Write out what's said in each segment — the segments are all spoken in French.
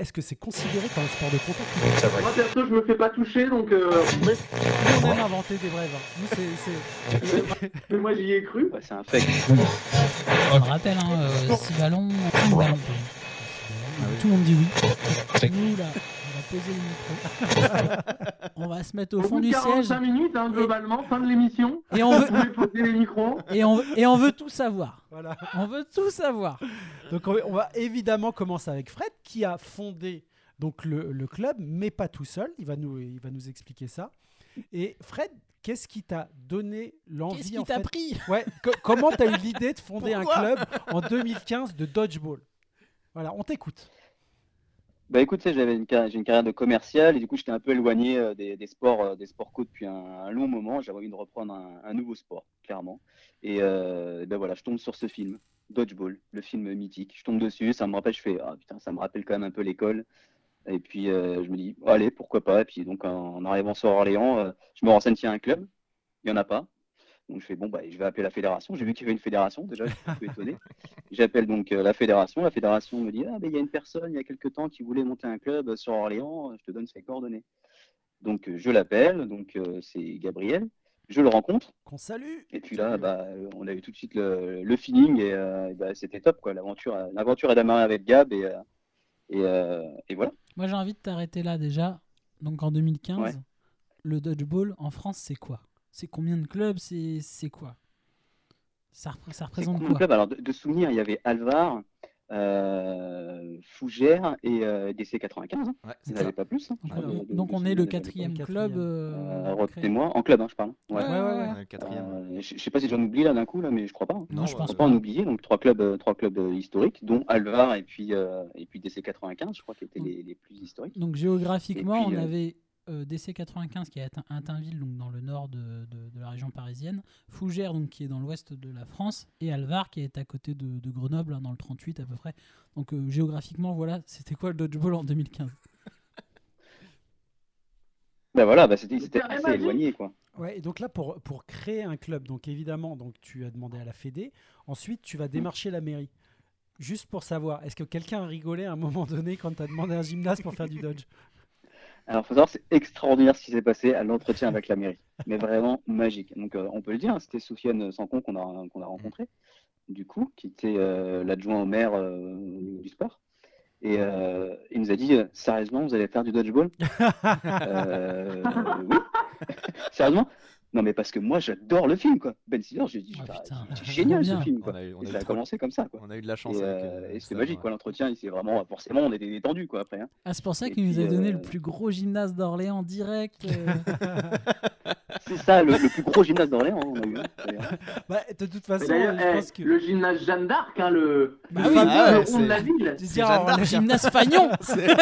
Est-ce que c'est considéré comme un sport de contact Moi perso, je me fais pas toucher donc. euh, On aime inventer des brèves. hein. Nous, c'est- c'est- Mais moi j'y ai cru. Ouais, c'est un fake. Je me rappelle, hein, 6 ballons, 5 ballons. Tout le monde dit oui. Nous, là, on poser on va se mettre au Au fond bout de du siège 45 minutes, hein, globalement, fin de l'émission. et on Vous veut, poser les micros. et on, veut- et on veut tout savoir. Voilà. On veut tout savoir. Donc on va- on va évidemment commencer avec Fred qui a fondé donc le, le club, mais pas tout seul. Il va nous, il va nous expliquer ça. Et Fred, qu'est-ce qui t'a donné l'envie Qu'est-ce qui t'a fait pris? Ouais. co- comment t'as eu l'idée de fonder un club en 2015 de dodgeball? Voilà, on t'écoute. Bah écoute, j'avais une, j'ai une carrière de commercial et du coup, j'étais un peu éloigné euh, des, des sports, euh, des sports co depuis un, long moment. J'avais envie de reprendre un, nouveau sport, clairement. Et euh, ben voilà, je tombe sur ce film, Dodgeball, le film mythique. Je tombe dessus, ça me rappelle, je fais, ah putain, ça me rappelle quand même un peu l'école. Et puis je me dis, allez, pourquoi pas. Et puis donc en, arrivant sur Orléans, je me renseigne s'il y a un club. Il n'y en a pas. Donc je fais, bon, bah, je vais appeler la fédération. J'ai vu qu'il y avait une fédération, déjà, je suis un peu étonné. J'appelle donc euh, la fédération. La fédération me dit Ah, ben, il y a une personne il y a quelques temps qui voulait monter un club sur Orléans, je te donne ses coordonnées. Donc euh, je l'appelle, donc euh, c'est Gabriel. Je le rencontre, Qu'on salue. et puis là, bah, on a eu tout de suite le, le feeling, et, euh, et bah, c'était top. quoi. L'aventure a- l'aventure a démarré avec Gab, et, et, et voilà. Moi, j'ai envie de t'arrêter là déjà. Donc en 2015, Ouais. le dodgeball en France, c'est quoi? C'est combien de clubs C'est c'est quoi? Ça, représente combien de quoi? clubs? Alors, de, de souvenirs, il y avait Alvar, euh, Fougères et euh, DC95. hein. Ouais, Il n'y en ça. avait pas plus. hein? Donc, on- De- de- donc de on est le quatrième club. euh, Euh, créé. Retenez-moi, en club, hein, je parle. Ouais. Ouais, ouais, ouais. Le quatrième. Euh, je, je sais pas si j'en oublie là d'un coup, là, mais je crois pas. hein. Non, je pense Faut euh, pas pas. en oublier. Donc trois clubs, euh, trois clubs euh, historiques, dont Alvar et puis euh, et puis DC 95, je crois, qui étaient Mm. les, les plus historiques. Donc géographiquement, Et puis, on euh, avait euh, DC95 qui est à Tinville, donc dans le nord de, de- de la région parisienne, Fougères donc qui est dans l'ouest de la France, et Alvar qui est à côté de, de Grenoble, hein, dans le 38 à peu près. Donc euh, géographiquement, voilà, c'était quoi le dodgeball en 2015 Ben voilà, bah, c'était assez éloigné, quoi. Ouais, et donc là, pour, pour créer un club, donc évidemment, donc tu as demandé à la Fédé. Ensuite, tu vas démarcher la mairie. Juste pour savoir, est-ce que quelqu'un a rigolé à un moment donné quand tu as demandé un gymnase pour faire du dodge? Alors, faut savoir, c'est extraordinaire ce qui s'est passé à l'entretien avec la mairie, mais vraiment magique. Donc, euh, on peut le dire, hein, c'était Soufiane Sancon qu'on a qu'on a rencontré, du coup, qui était euh, l'adjoint au maire euh, au niveau du sport. Et euh, il nous a dit sérieusement, vous allez faire du dodgeball? Oui. Sérieusement? Non, mais parce que moi, j'adore le film, quoi. Ben Stiller, j'ai dit, Ah, bah, putain, c'est génial ce film, On quoi. a eu, on Et a ça commencé comme ça, quoi. on a eu de la chance Et, avec. euh, euh, et c'était magique, quoi. L'entretien, il s'est vraiment, forcément, on était détendu, quoi, après. hein. Ah, c'est pour ça qu'il nous a donné euh, le plus gros gymnase d'Orléans direct. euh. C'est ça, le, le plus gros gymnase d'Orléans, hein, on a eu. hein. Bah, De toute façon, je eh, pense que. le gymnase Jeanne d'Arc, hein, le, Bah le oui. fameux Ah ouais, rond de c'est- la ville. C'est d'Arc. le- gymnase Fagnon C'est- C'était-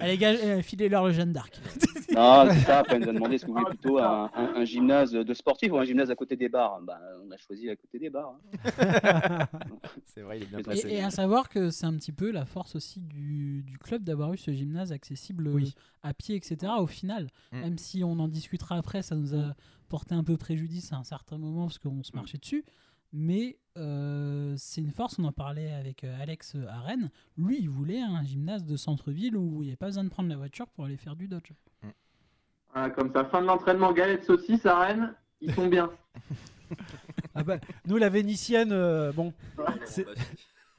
Allez, gars, euh, filez-leur le Jeanne d'Arc. Non, c'est ça. Après, il nous a demandé est-ce que vous voulez plutôt un, un- un gymnase de sportif ou un gymnase à côté des bars. Bah, on a choisi à côté des bars. hein. C'est vrai, il est bien placé. Et, et à savoir que c'est un petit peu la force aussi du, du club d'avoir eu ce gymnase accessible euh, Oui. à pied, etc. Au final, Mm. même si on en discutera après, ça nous a porté un peu préjudice à un certain moment parce qu'on se marchait dessus. Mais euh, c'est une force, on en parlait avec euh, Alex à Rennes. Lui, il voulait un gymnase de centre-ville où il n'y avait pas besoin de prendre la voiture pour aller faire du dodge. Voilà, comme ça, fin de l'entraînement, galette saucisse à Rennes, ils sont bien. Ah bah, nous, la vénitienne, euh, bon, c'est-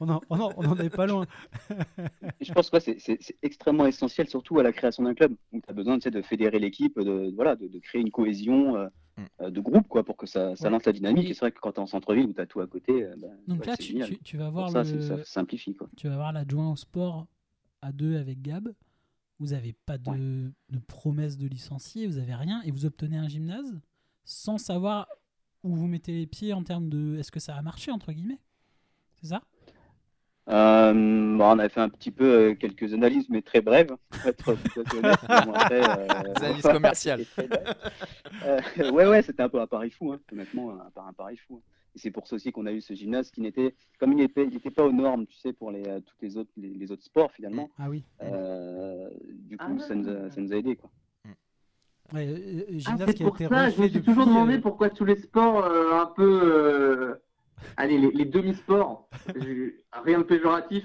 on en, on en- on en est pas loin. Je pense que ouais, c'est- extrêmement essentiel, surtout à la création d'un club. Tu as besoin tu sais, de fédérer l'équipe, de, voilà, de, de créer une cohésion euh. Euh, de groupe quoi, pour que ça, ça Ouais. lance la dynamique. Et- c'est vrai que quand tu es en centre-ville où tu as tout à côté, euh, bah, Donc ouais, là, tu, génial. tu- tu vas voir ça, le, c'est- ça simplifie. Quoi. tu vas voir l'adjoint au sport à deux avec Gab. Vous n'avez pas de, de promesse de licencié, vous avez rien, et vous obtenez un gymnase sans savoir où vous mettez les pieds en termes de est-ce que ça a marché entre guillemets? C'est ça? Euh, bon, on avait fait un petit peu euh, quelques analyses, mais très brèves, pour être tout honnête. Après, euh, Des analyses commerciales. Euh, ouais, ouais, c'était un peu un pari fou, hein, honnêtement, un, un pari fou. hein. Et c'est pour ça aussi qu'on a eu ce gymnase qui n'était, comme il n'était il était pas aux normes, tu sais, pour les, euh, toutes les autres, les, les autres sports finalement. Ah oui. Euh, du coup, Ah. ça, nous a, ça nous a aidé, quoi. Ouais, Ah, qui a pour été ça, je me suis depuis, toujours demandé pourquoi tous les sports euh, un peu euh, allez, les, les demi-sports, rien de péjoratif,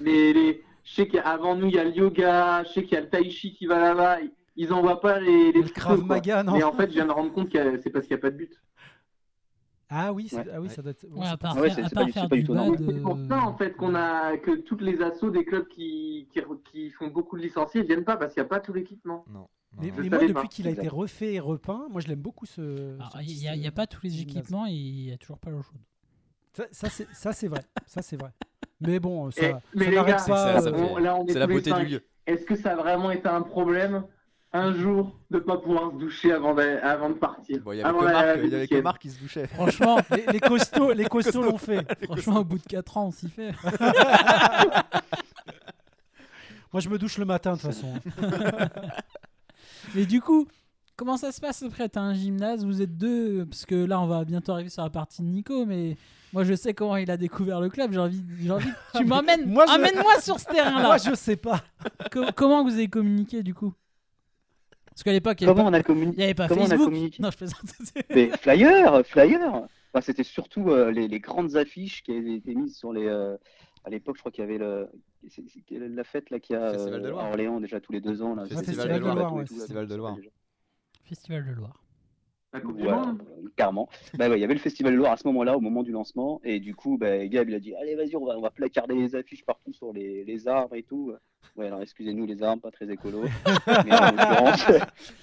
mais les, je sais qu'avant nous, il y a le yoga, je sais qu'il y a le tai chi qui va là-bas, ils- ils envoient pas les, les Le Krav. Maga, non Mais en fait, je viens de me rendre compte que c'est parce qu'il n'y a pas de but. Ah oui, Ouais. ah oui, ça doit être. Ouais, à part, Ouais, faire, à part pas du- faire c'est pas du du tout bad. normal. C'est pour euh, ça en fait qu'on a que toutes les assos des clubs qui, qui, qui font beaucoup de licenciés viennent pas parce qu'il n'y a pas tout l'équipement. Non. Mais, mais moi, depuis qu'il a été refait et repeint, moi je l'aime beaucoup ce. Il n'y a, il y a pas tous les équipements et il n'y a toujours pas l'eau chaude. Ça, ça, c'est ça c'est vrai, ça c'est vrai. Mais bon, ça, Et- ça mais les n'arrête gars, pas. ça euh, fait- on- là, on est C'est la beauté du lieu. Est-ce que ça a vraiment été un problème un jour de pas pouvoir se doucher avant de, avant de partir? Bon, il y avait avait que. Marc qui se douchait. Franchement, les, les costauds, les costauds l'ont fait. franchement, au bout de 4 ans, on s'y fait. Moi je me douche le matin de toute façon. Mais du coup, comment ça se passe après? T'as un gymnase, vous êtes deux, parce que là, on va bientôt arriver sur la partie de Nico, mais moi, je sais comment il a découvert le club. J'ai envie, j'ai envie. Tu m'emmènes. Moi, je- Amène-moi sur ce terrain-là. Moi je sais pas. Co- comment vous avez communiqué du coup? Parce qu'à l'époque, il n'y avait, Comment pas- on a communiqué il y avait pas comment on a Facebook. communiqué? Non, je plaisante. Mais flyer, flyer. Enfin, c'était surtout euh, les, les grandes affiches qui avaient été mises sur les. euh, à l'époque, je crois qu'il y avait le. C'est- la fête là qui a Festival de euh, Loire. à Orléans déjà tous les deux ans là? Festival C'était de Loire, bateaux ouais, Festival de Loire. Festival de Loire. La Coupe du Voilà, Monde euh, clairement. Bah ouais, il y avait le Festival de Loire à ce moment-là, au moment du lancement, et du coup, bah, Gab il a dit allez vas-y, on va, on va placarder les affiches partout sur les, les arbres et tout. Ouais, alors excusez-nous les arbres, pas très écolo. Mais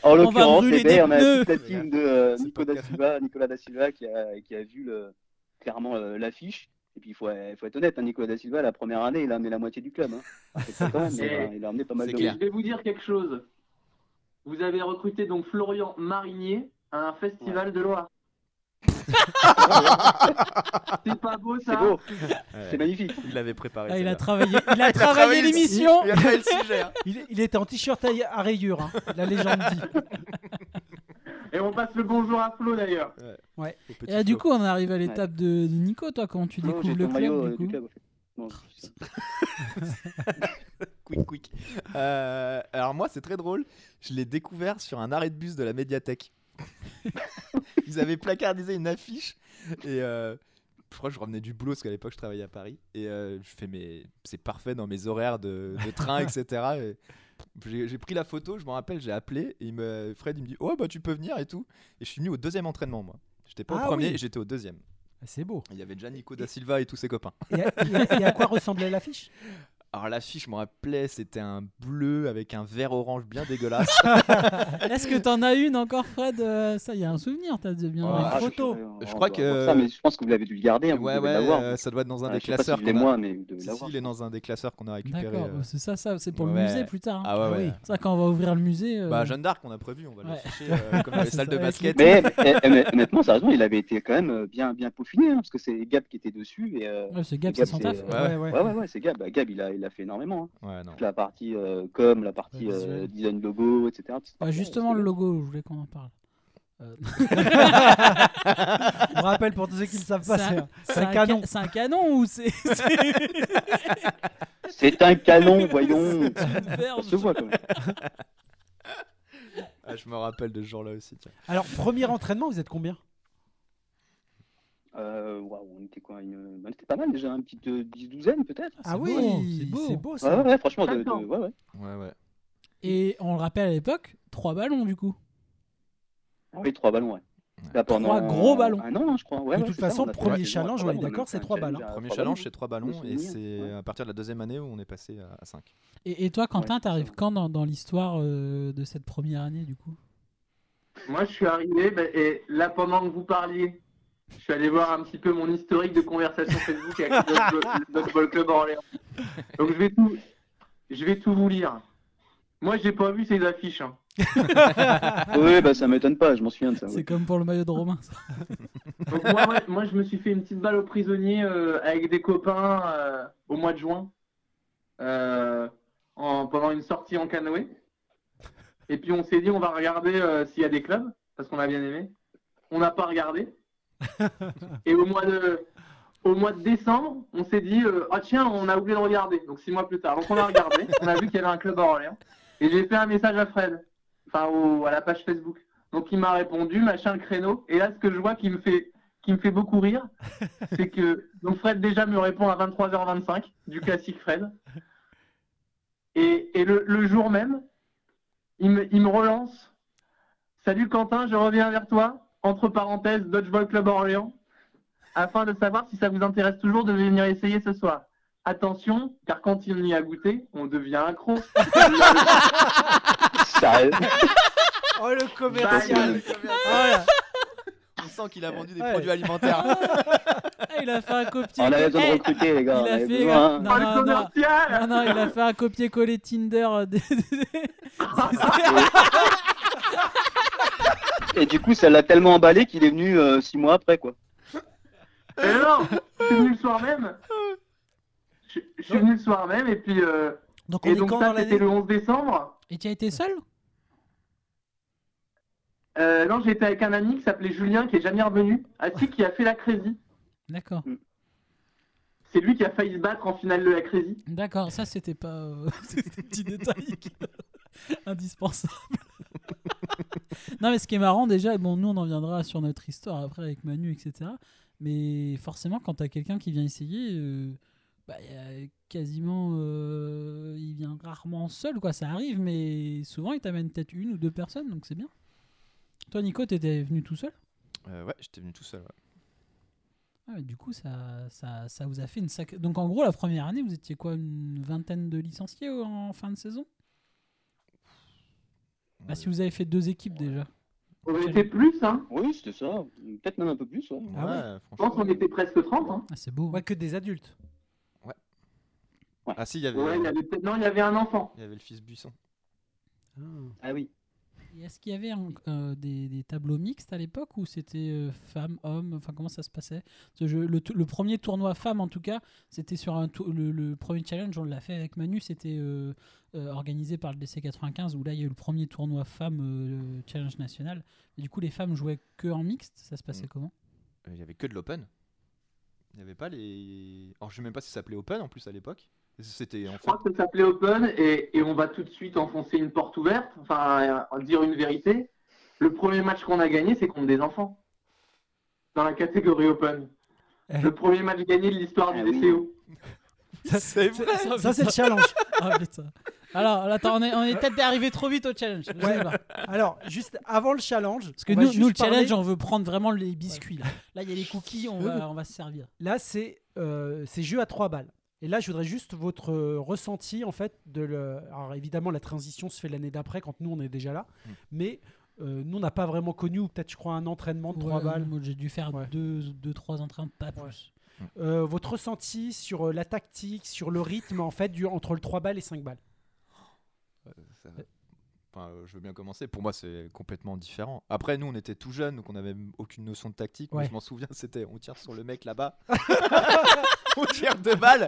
en l'occurrence, en eh ben, on a toute la team de euh, Ce Nico da. Silva, Nicolas da Silva qui a, qui a vu le, clairement euh, l'affiche. Et puis il faut, il faut être honnête, hein, Nicolas da Silva, la première année, il a amené la moitié du club. Hein. C'est pas quand même, mais, C'est- euh, il a amené pas mal c'est de clair. Je vais vous dire quelque chose. Vous avez recruté donc Florian Marinier à un festival de Loire. c'est pas beau C'est ça beau, Ouais. c'est magnifique. Il l'avait préparé. Ah, il a travaillé, il a Il a travaillé l'émission. Il hein. Il, il était en t-shirt à, à rayures, hein, la légende dit. Et on passe le bonjour à Flo d'ailleurs. Petit Et là, du coup, on arrive à l'étape de, de Nico. Toi, comment tu Non, j'ai découvres le ton club maillot, du euh, coup du club. en fait. Non, quick, quick. Euh, alors moi, c'est très drôle. Je l'ai découvert sur un arrêt de bus de la médiathèque. Ils avaient placardisé une affiche et euh, je crois que je revenais du boulot parce qu'à l'époque je travaillais à Paris et euh, je fais mais c'est parfait dans mes horaires de, de train etc. Et j'ai pris la photo, je me rappelle, j'ai appelé et il me, Fred il me dit oh bah tu peux venir et tout et je suis venu au deuxième entraînement moi. J'étais pas Ah au premier, oui. j'étais au deuxième. C'est beau. Il y avait déjà Nico da Silva et tous ses copains. Et à, et à- et à quoi ressemblait l'affiche? Alors l'affiche, je me rappelais, c'était un bleu avec un vert orange bien dégueulasse. Est-ce que t'en as une encore, Fred Euh, Ça, il y a un souvenir. T'as de bien ah, je- photos. je crois que- Ça, mais je pense que vous l'avez dû le garder. hein, ouais, ouais, euh, ça doit être dans un Ah, des si classeurs. moi, mais vous devez Si, si, il est dans un des classeurs qu'on a récupéré. D'accord, euh. c'est ça, ça, c'est pour le musée plus tard. Ah ouais, Ah ouais. oui. Ça, quand on va ouvrir le musée. euh, Bah, Jeanne d'Arc, on a prévu, on va Ouais. l'afficher euh, comme dans les salles de basket. Mais eh, eh, honnêtement, sérieusement, il avait été quand même bien, bien peaufiné, hein, parce que c'est Gab qui était dessus. Et, euh, ouais, c'est Gab, c'est son taf. Ouais. ouais. ouais, ouais, ouais, c'est Gab. Bah, Gab, il a, il a fait énormément. hein. Ouais, non. La partie euh, com, la partie Ouais, euh, design logo, etc. Ouais, justement, le logo, je voulais qu'on en parle. Euh, On rappelle pour tous ceux qui ne savent pas, C'est un- ca- canon. C'est un canon ou c'est c'est un canon, voyons. une Ça verge se voit quand même. Ah, je me rappelle de ce jour-là aussi. Tiens. Alors, premier entraînement, vous êtes combien? Euh, waouh, on était quoi une... bah, C'était pas mal déjà, une petite euh, dix douzaine peut-être. Ah oui, beau, c'est beau. c'est beau ça. ouais, ouais, franchement, de, de- ouais, ouais. Ouais, ouais. Et on le rappelle à l'époque, trois ballons du coup. Ah oui, trois ballons, ouais. Là, pendant Trois gros ballons. Un an, hein, je crois. Ouais, De toute ça, façon, on a fait- premier ouais, challenge, on est d'accord, c'est trois ballons. Premier challenge, c'est trois ballons et c'est ouais. à partir de la deuxième année où on est passé à- à 5. Et, et toi, Quentin, Ouais, t'arrives ça. quand dans, dans l'histoire euh, de cette première année du coup? Moi, je suis arrivé, bah, et là, pendant que vous parliez, je suis allé voir un petit peu mon historique de conversation Facebook avec le Dodgeball Club Orléans. Donc, je vais tout, je vais tout vous lire. Moi, j'ai pas vu ces affiches. hein. Oui, bah ça m'étonne pas, je m'en souviens de ça. ouais. C'est comme pour le maillot de Romain. ça. Donc, moi, ouais, moi, je me suis fait une petite balle au prisonnier euh, avec des copains euh, au mois de juin, euh, en, pendant une sortie en canoë. Et puis, on s'est dit, on va regarder euh, s'il y a des clubs, parce qu'on a bien aimé. On n'a pas regardé. Et au mois de, au mois de décembre, on s'est dit, euh, ah tiens, on a oublié de regarder. Donc, six mois plus tard. Donc, on a regardé. on a vu qu'il y avait un club à Orléans. Et j'ai fait un message à Fred, enfin, au- à la page Facebook. Donc, il m'a répondu, machin, le créneau. Et là, ce que je vois qui me fait, qui me fait beaucoup rire, c'est que donc Fred déjà me répond à 23h25 du classique Fred. Et, et le, le jour même, il me, il me relance. Salut Quentin, je reviens vers toi. Entre parenthèses, Dodgeball Club Orléans. Afin de savoir si ça vous intéresse toujours de venir essayer ce soir. Attention, car quand on y a goûté, on devient accro. Sérieux Oh le commercial. On sent qu'il a vendu des Ouais. produits alimentaires. Ah, il a fait un copier. On avait besoin de recruter, les gars. il on a avait fait- besoin. non, Oh, le non, non. commercial Non, non, il a fait un copier-coller Tinder. euh, des- Et du coup, ça l'a tellement emballé qu'il est venu euh, six mois après, quoi. Et non, je suis venu le soir même. Je, je suis venu le soir même et puis euh, Donc on et est donc quand ça c'était le 11 décembre. Et tu as été seul? Euh, non, j'étais avec un ami qui s'appelait Julien qui est jamais revenu, ainsi qui a fait la Crazy. D'accord. C'est lui qui a failli se battre en finale de la Crazy. D'accord, ça c'était pas. euh, c'était un petit détail qui- indispensable. non, mais ce qui est marrant déjà, bon, nous on en viendra sur notre histoire après avec Manu, etc. Mais forcément, quand t'as quelqu'un qui vient essayer, euh, bah, y a quasiment. euh, il vient rarement seul, quoi. Ça arrive, mais souvent il t'amène peut-être une ou deux personnes, donc c'est bien. Toi, Nico, t'étais venu tout seul? Euh, ouais, j'étais venu tout seul. ouais. Ah, du coup, ça, ça, ça vous a fait une sacrée. Donc, en gros, la première année, vous étiez quoi Une vingtaine de licenciés en fin de saison? Bah, si vous avez fait deux équipes déjà. On était plus, hein. Oui, c'était ça. Peut-être même un peu plus, ouais. Ah ouais Ouais, Je pense qu'on était presque 30. Hein. Ah, c'est beau. Ouais, que des adultes. Ah si, il y avait, Ouais, il y avait peut-être- non, il y avait un enfant. il y avait le fils Buisson. Ah. Ah oui. Est-ce qu'il y avait euh, des, des tableaux mixtes à l'époque ou c'était euh, femmes, hommes? Enfin, comment ça se passait? Le, premier tournoi femmes, en tout cas, c'était sur un le, le premier challenge, on l'a fait avec Manu, c'était euh, euh, organisé par le DC95 où là il y a eu le premier tournoi femmes challenge national. Et du coup, les femmes jouaient que en mixte. Ça se passait Mm. comment? Il y avait que de l'open. Il n'y avait pas les. Alors je sais même pas si ça s'appelait open en plus à l'époque. C'était en Je crois que ça s'appelait Open et, et on va tout de suite enfoncer une porte ouverte, enfin euh, dire une vérité. Le premier match qu'on a gagné, c'est contre des enfants. Dans la catégorie Open. Le premier match gagné de l'histoire du Ah oui. DCO. C'est vrai. Ça, Ça, c'est le challenge. Ah, putain. Alors, attends, on est, on est peut-être arrivé trop vite au challenge. Ouais. Alors, juste avant le challenge. Parce que nous, le parler- challenge, on veut prendre vraiment les biscuits. Là, là il y a les cookies, on va, on va se servir. Là, c'est euh, c'est jeu à trois balles. Et là, je voudrais juste votre euh, ressenti, en fait, de le... Alors, évidemment, la transition se fait l'année d'après, quand nous, on est déjà là. Mm. Mais euh, nous, on n'a pas vraiment connu, ou peut-être, je crois, un entraînement de trois Ouais, balles. Moi, j'ai dû faire Ouais. deux, deux, trois entraînements, pas plus. Euh, votre ressenti sur la tactique, sur le rythme, en fait, du... entre le 3 balles et 5 balles? Ça- Enfin, je veux bien commencer. Pour moi, c'est complètement différent. Après, nous, on était tout jeunes, donc on n'avait même aucune notion de tactique. Mais Ouais. je m'en souviens, c'était on tire sur le mec là-bas. on tire deux balles.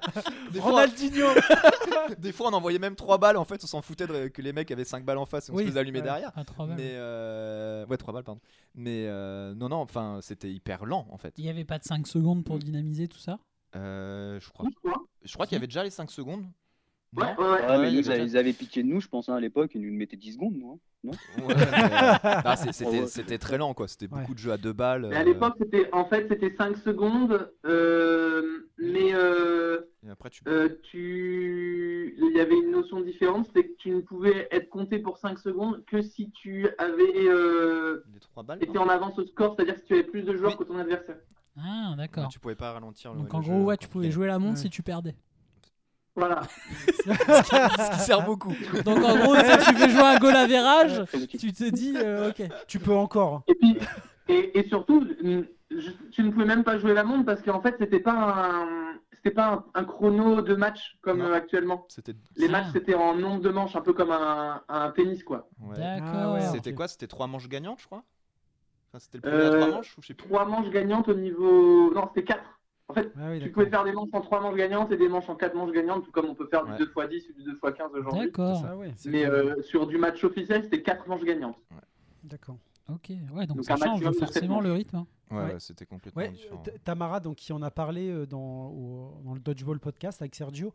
Des fois, Ronaldinho des fois, on envoyait même trois balles. En fait, on s'en foutait de- que les mecs avaient cinq balles en face et on Oui, se faisait allumer ouais. derrière. Pas trois balles. Mais euh, ouais, trois balles, pardon. Mais euh, non, non, enfin, c'était hyper lent en fait. Il n'y avait pas de 5 secondes pour dynamiser tout ça? Euh, je crois, Je crois. je crois qu'il y avait déjà les 5 secondes. Ouais, ouais, ouais. Ouais, mais ils, a- avaient piqué de nous, je pense, hein, à l'époque. Ils nous mettaient 10 secondes, moi. Non Ouais, mais, euh, non, c'est- c'était très lent quoi. C'était Ouais. beaucoup de jeux à deux balles. Mais à euh, l'époque, c'était en fait c'était 5 secondes, euh, mais euh, et après, tu euh, tu il y avait une notion différente, c'était que tu ne pouvais être compté pour 5 secondes que si tu avais euh, balles. été en avance au score, c'est-à-dire si tu avais plus de joueurs Oui. que ton adversaire. Ah, Ouais, d'accord. tu pouvais pas ralentir. le- Donc en jeu gros, ouais, tu pouvais jouer la montre Ouais. si tu perdais. Voilà. Ce qui sert beaucoup. Donc en gros, si tu veux jouer un goal à verrage, tu te dis, euh, ok. Tu peux encore. Et puis et, et surtout, je- tu ne pouvais même pas jouer la montre parce qu'en fait c'était pas un c'était pas un, un chrono de match comme Non. actuellement. C'était Les Ah. matchs c'était en nombre de manches, un peu comme un, un tennis quoi. ouais. D'accord. Ah ouais, C'était quoi? C'était trois manches gagnantes, je crois? Enfin, c'était le premier à Euh, trois manches ou je sais plus. Trois manches gagnantes au niveau. Non, c'était quatre. En fait, Ah oui, tu pouvais faire des manches en trois manches gagnantes et des manches en quatre manches gagnantes, tout comme on peut faire du Ouais. 2x10 ou du 2x15 aujourd'hui. D'accord. Ah ouais, Mais euh, sur du match officiel, c'était quatre manches gagnantes. D'accord. Ok, ouais, donc, Donc ça un change forcément le rythme. hein. Ouais, c'était complètement Ouais, différent. Tamara, donc, qui en a parlé euh, dans, au- dans le Dodgeball podcast avec Sergio,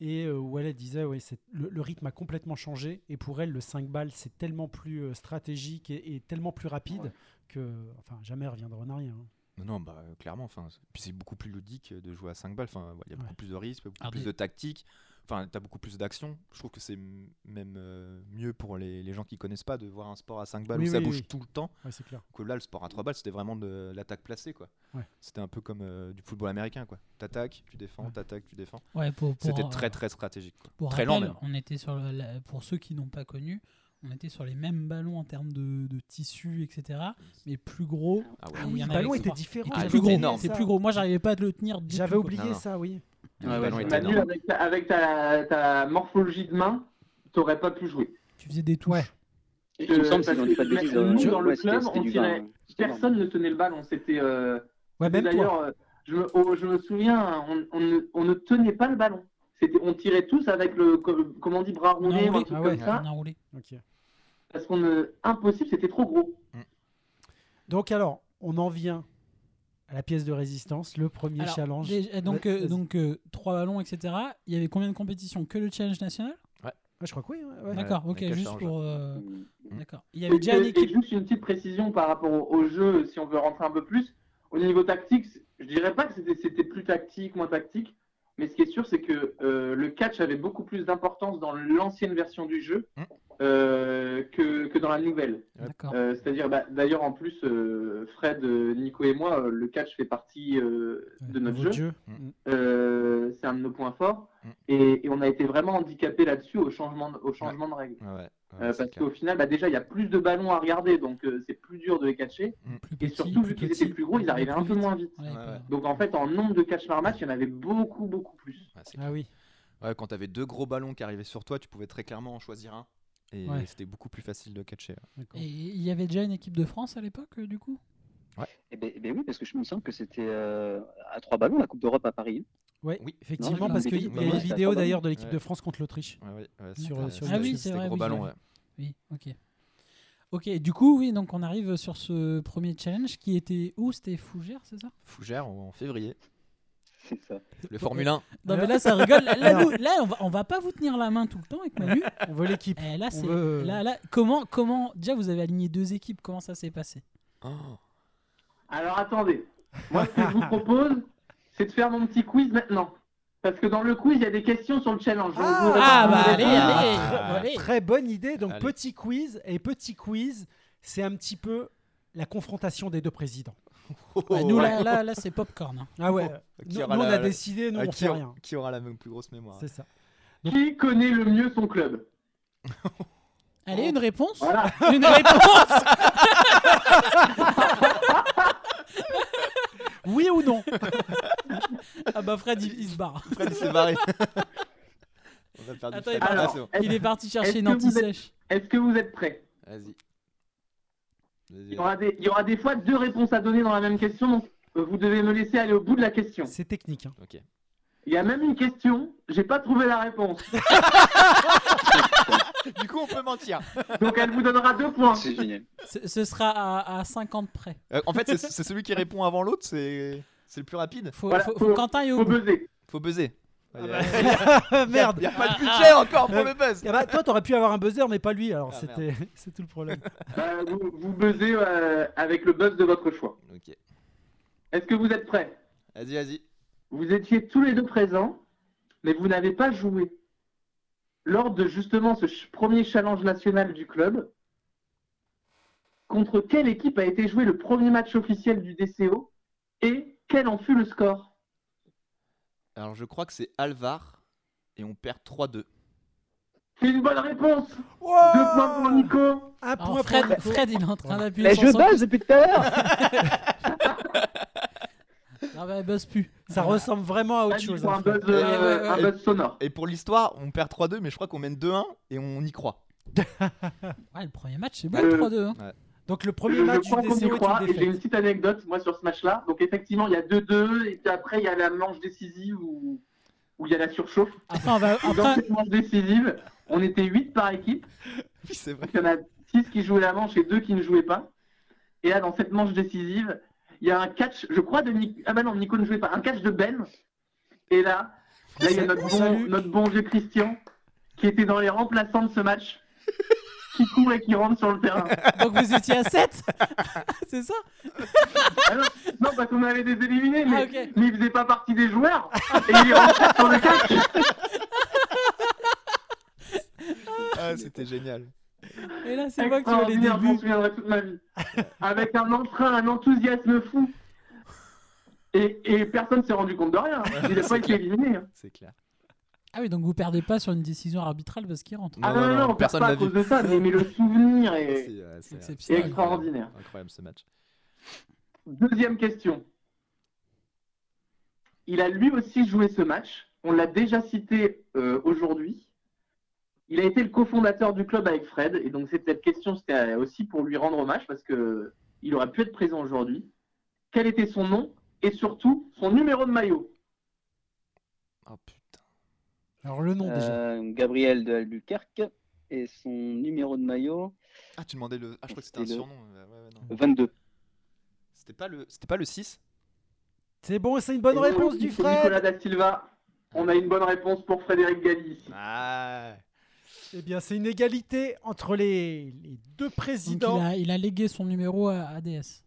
et euh, où elle disait ouais, le, le rythme a complètement changé, et pour elle, le 5 balles, c'est tellement plus euh, stratégique et, et tellement plus rapide que. Enfin, jamais elle reviendra en arrière. hein. Non, non, bah, euh, clairement. Enfin, c'est- puis c'est beaucoup plus ludique euh, de jouer à 5 balles. Enfin, il y a Ouais. beaucoup plus de risques, beaucoup Alors, plus des- de tactique. Enfin, t'as beaucoup plus d'action. Je trouve que c'est même euh, mieux pour les, les gens qui connaissent pas de voir un sport à 5 balles Oui, où ça oui, bouge oui. tout le temps. Ouais, c'est clair. Que là, le sport à 3 balles, c'était vraiment de l'attaque placée, quoi. Ouais. C'était un peu comme euh, du football américain, quoi. T'attaques, tu défends, Ouais. t'attaques, tu défends. Ouais, pour, pour, C'était très très stratégique. quoi. Pour très lent rappel, même. on était sur le- la- pour ceux qui n'ont pas connu, on était sur les mêmes ballons en termes de, de tissu, etc. Mais plus gros. Ah ouais. Ah Il oui, y en le avait ballon était différent. il Ah, plus gros. C'est plus gros. Moi, j'arrivais pas à le tenir. J'avais oublié Non, non. ça, oui. Ouais, ouais, Manu, énorme. avec ta, avec ta, ta morphologie de main, t'aurais pas pu jouer. Tu faisais des touches. Ouais. Il me semble, si j'en dis pas de Mais bêtises, nous, euh, dans le ouais, c'était- club, c'était on du tirait- 20, c'était énorme. Personne ne tenait le ballon. C'était. euh, D'ailleurs, euh, je me, oh, je me souviens, on, on ne, on ne tenait pas le ballon. C'était, on tirait tous avec le, co- comment on dit, bras roulé un truc Ah comme ça. On a roulé. Ok. Parce qu'on impossible, c'était trop gros. Donc alors, on en vient à la pièce de résistance, le premier Alors, challenge. déjà, donc, euh, donc euh, trois ballons, etc. Il y avait combien de compétitions Que le challenge national? Ah, je crois que oui. ouais, ouais. D'accord, Ouais, ok, juste challenge, pour. euh, Mm. D'accord. Il y avait déjà Et- une et équipe. juste une petite précision par rapport au, au jeu, si on veut rentrer un peu plus. Au niveau tactique, je dirais pas que c'était, c'était plus tactique, moins tactique. Mais ce qui est sûr, c'est que euh, le catch avait beaucoup plus d'importance dans l'ancienne version du jeu Mm. euh, que, que dans la nouvelle. Euh, C'est-à-dire, bah, d'ailleurs, en plus, euh, Fred, Nico et moi, le catch fait partie euh, de notre jeu. Mm. Mm. Euh, c'est un de nos points forts. Mm. Et, et on a été vraiment handicapé là-dessus au changement de, au changement de règles. Ouais, ouais, Euh, parce qu'au final, bah, déjà, il y a plus de ballons à regarder, donc euh, c'est plus dur de les catcher. Plus Et petit, surtout, vu qu'ils étaient plus gros, ils arrivaient un peu vite. moins vite. Ouais, Ouais. Donc en fait, en nombre de catch par match, il y en avait beaucoup, beaucoup plus. C'est Ah oui. Ouais, quand t'avais deux gros ballons qui arrivaient sur toi, tu pouvais très clairement en choisir un. Et Ouais. c'était beaucoup plus facile de catcher. Et il y avait déjà une équipe de France à l'époque, euh, du coup? Eh ben, eh ben oui, parce que je me semble que c'était euh, à trois ballons la Coupe d'Europe à Paris. Ouais, Oui. effectivement, Non, parce qu'il y a une vidéo d'ailleurs de l'équipe Ouais. de France contre l'Autriche. Ouais, ouais, ouais, Sur, Ah oui, c'est vrai. gros oui, ouais. Oui, ok. Ok, du coup, oui, donc on arrive sur ce premier challenge qui était où? C'était Fougères, c'est ça? Fougères en février. C'est ça. Le Formule 1. Non, mais là, ça rigole. Là, là, nous- là, on, va, on va pas vous tenir la main tout le temps avec Manu. On veut l'équipe. Eh, là, veut- Là, là, comment, comment. Déjà, vous avez aligné deux équipes. Comment ça s'est passé? Oh. Alors attendez, moi ce que je vous propose, c'est de faire mon petit quiz maintenant. Parce que dans le quiz, il y a des questions sur le challenge. Donc, vous Ah, bah, allez, Ah, allez, très- allez. Très bonne idée. Donc Allez. petit quiz et petit quiz, c'est un petit peu la confrontation des deux présidents. Ouais, Nous, Ouais. là, là, là c'est popcorn. hein. Ah ouais. Qui nous, aura nous, on la- a décidé, nous Ah, on qui, fait aura- rien. qui aura la même plus grosse mémoire C'est ça. Qui connaît le mieux son club? Allez, une réponse? Voilà. Une réponse Oui ou non? Ah bah Fred, il, il se barre. Fred, il s'est barré. On a perdu Attends, Fred. il est parti chercher Est-ce une que vous êtes- anti-sèche. Est-ce que vous êtes prêts? Vas-y. Il y, aura des, il y aura des fois deux réponses à donner dans la même question, donc euh, vous devez me laisser aller au bout de la question. C'est technique. hein. Ok. Il y a même une question, j'ai pas trouvé la réponse. Du coup, on peut mentir. Donc elle vous donnera deux points. C'est génial. Ce, ce sera à, à 50 près. Euh, en fait, c'est celui qui répond avant l'autre, c'est c'est le plus rapide. Faut, Voilà, faut, faut- faut Quentin Faut buzzer. Faut buzzer. Ah Il y bah, a- Merde. Il n'y a pas de budget encore pour le buzz. Ah bah, toi, t'aurais pu avoir un buzzer, mais pas lui. Alors Ah, c'était, c'est tout le problème. Bah, vous, vous buzzez euh, avec le buzz de votre choix. Ok. Est-ce que vous êtes prêts? Vas-y, vas-y. Vous étiez tous les deux présents, mais vous n'avez pas joué. Lors de justement ce premier challenge national du club, contre quelle équipe a été joué le premier match officiel du DCO et quel en fut le score? Alors, je crois que c'est Alvar et on perd 3-2. C'est une bonne réponse Wow Deux points pour Nico Un point Fred, pour Nico. Fred, il est en train d'appuyer Mais je buzz depuis tout à l'heure Ah bah, il buzz plus. Ça ressemble vraiment à autre chose. hein, un buzz, euh, Ouais, ouais, ouais. un buzz sonore. Et pour l'histoire, on perd 3-2, mais je crois qu'on mène 2-1 et on y croit. Ouais, le premier match, c'est bon, Euh, 3-2. hein. Donc le Je, premier je match crois du qu'on y croit, et j'ai une petite anecdote, moi, sur ce match-là. Donc, effectivement, il y a 2-2, et puis après, il y a la manche décisive où, où il y a la surchauffe. Après, on va. Et Dans Après, cette manche décisive, on était 8 par équipe. Oui, c'est vrai. Donc, il y en a 6 qui jouaient la manche et 2 qui ne jouaient pas. Et là, dans cette manche décisive, il y a un catch, je crois, de Nico. Ah bah non, Nico ne jouait pas. Un catch de Ben. Et là, là il y a notre On bon, notre bon vieux Christian qui était dans les remplaçants de ce match. qui court et qui rentre sur le terrain. Donc vous étiez à 7 C'est ça Ah non, non, parce qu'on avait des éliminés, mais, Ah, ok. mais il faisait pas partie des joueurs. Et il est rentré sur le catch. Ah, c'était génial. Et là, c'est moi qui vois les Extraordinaire, je m'en débuts. souviendrai toute ma vie. Avec un entrain, un enthousiasme fou. Et, et personne s'est rendu compte de rien. Il n'a c'est pas été clair. éliminé. hein. C'est clair. Ah oui, donc vous perdez pas sur une décision arbitrale parce qu'il rentre. Ah non, non, non, on perd personne pas à l'a vu. cause de ça, mais, mais le souvenir est, C'est ouais, c'est- est Exceptionnel. extraordinaire. incroyable ce match. Deuxième question. Il a lui aussi joué ce match. On l'a déjà cité euh, aujourd'hui. Il a été le cofondateur du club avec Fred. Et donc, cette question, c'était aussi pour lui rendre hommage parce que il aurait pu être présent aujourd'hui. Quel était son nom et surtout son numéro de maillot? Oh putain. Alors le nom déjà. Euh, Gabriel de Albuquerque et son numéro de maillot Ah, tu demandais le. Ah, je crois que c'était un le- surnom. Ouais, ouais, non. 22. C'était pas le. C'était pas le 6 C'est bon, c'est une bonne Et réponse du c'est Nicolas Fred. da Silva. On a une bonne réponse pour Frédéric Galli. Ah. Eh bien, c'est une égalité entre les, les deux Donc présidents. il a, il a légué son numéro à ADS.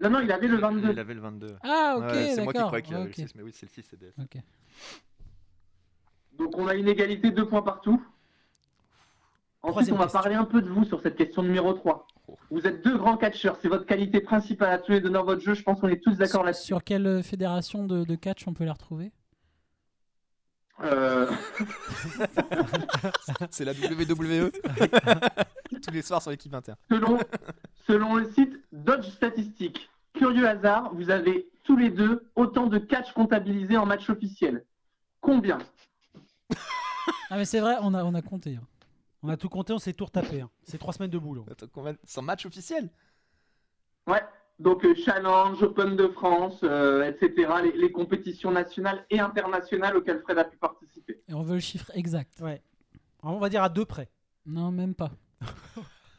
Non, non, il avait le 22. Il avait le 22. Ah ok, Ouais, c'est moi qui croyais qu'il avait le 6, mais oui, c'est le 6, c'est DF. Ok. Donc on a une égalité deux points partout. Ensuite, Troisième on va question. parler un peu de vous sur cette question numéro 3. Vous êtes deux grands catcheurs, c'est votre qualité principale à tous les deux dans votre jeu, je pense qu'on est tous d'accord Sur, là-dessus. sur quelle fédération de, de catch on peut les retrouver? Euh, C'est la WWE. Tous les soirs sur l'équipe 21. selon, selon le site Dodge Statistics, curieux hasard, vous avez tous les deux autant de catch comptabilisés en match officiel. Combien? Ah mais c'est vrai, on a, on a compté. hein. On a tout compté, on s'est tout retapé. hein. C'est trois semaines de boulot. Attends, combien... Sans match officiel? Ouais, donc euh, Challenge, Open de France, euh, etc., les, les compétitions nationales et internationales auxquelles Fred a pu participer. Et on veut le chiffre exact. Ouais. On va dire à deux près. Non, même pas.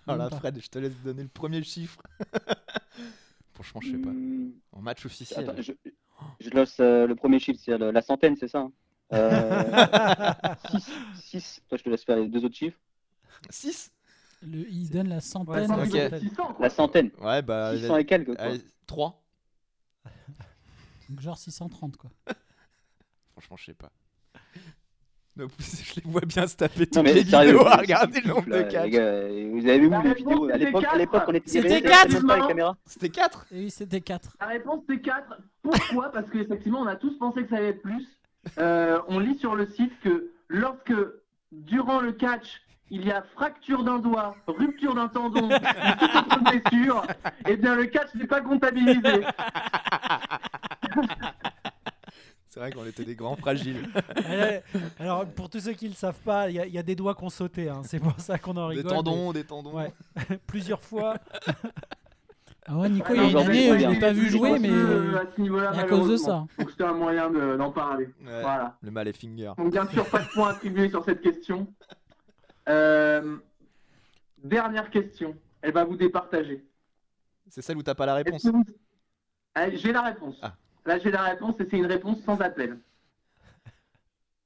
Oh là, Même pas. Fred, je te laisse donner le premier chiffre. Franchement, je sais pas. Hmm, En match officiel. Attends, je, je lance euh, le premier chiffre, c'est la centaine, c'est ça hein euh, 6, Toi, je te laisse faire les deux autres chiffres. 6 Le, il donne la Ouais, centaine. c'est Ok. centaine. 600, quoi. La centaine. Ouais, bah. 600 et quelques. quoi. 3 Donc genre 630 quoi. Franchement, je sais pas. Je les vois bien se taper Non, toutes mais les sérieux, vidéos à regarder le nombre de là, catch. les gars, vous avez vu La les vidéos à c'était l'époque, à quatre. l'époque, on était C'était il y avait quatre. même pas les caméras. C'était 4 Et oui, c'était 4. La réponse c'est 4. Pourquoi? Parce qu'effectivement, on a tous pensé que ça allait être plus. Euh, on lit sur le site que lorsque, durant le catch, il y a fracture d'un doigt, rupture d'un tendon, ou toute autre blessure, eh bien le catch n'est pas comptabilisé. C'est vrai qu'on était des grands fragiles. Euh, Alors, pour tous ceux qui ne le savent pas, il y, a- il y a des doigts qu'on sautait. hein. C'est pour ça qu'on en Des rigole. tendons, des tendons. Ouais. mais Plusieurs fois. Ah ouais, Nico, Ah il y a non, une année, ai je pas l'ai été pas vu jouer, mais chanceux, à ce niveau-là, à cause de ça. Donc c'était un moyen de- d'en parler. Ouais. Voilà. Le mal est finger. Donc bien sûr, pas de point attribué sur cette question. Euh, dernière question. Elle va vous départager. C'est celle où t'as pas la réponse. vous- Ah, J'ai la réponse. Ah. Là, j'ai la réponse et c'est une réponse sans appel.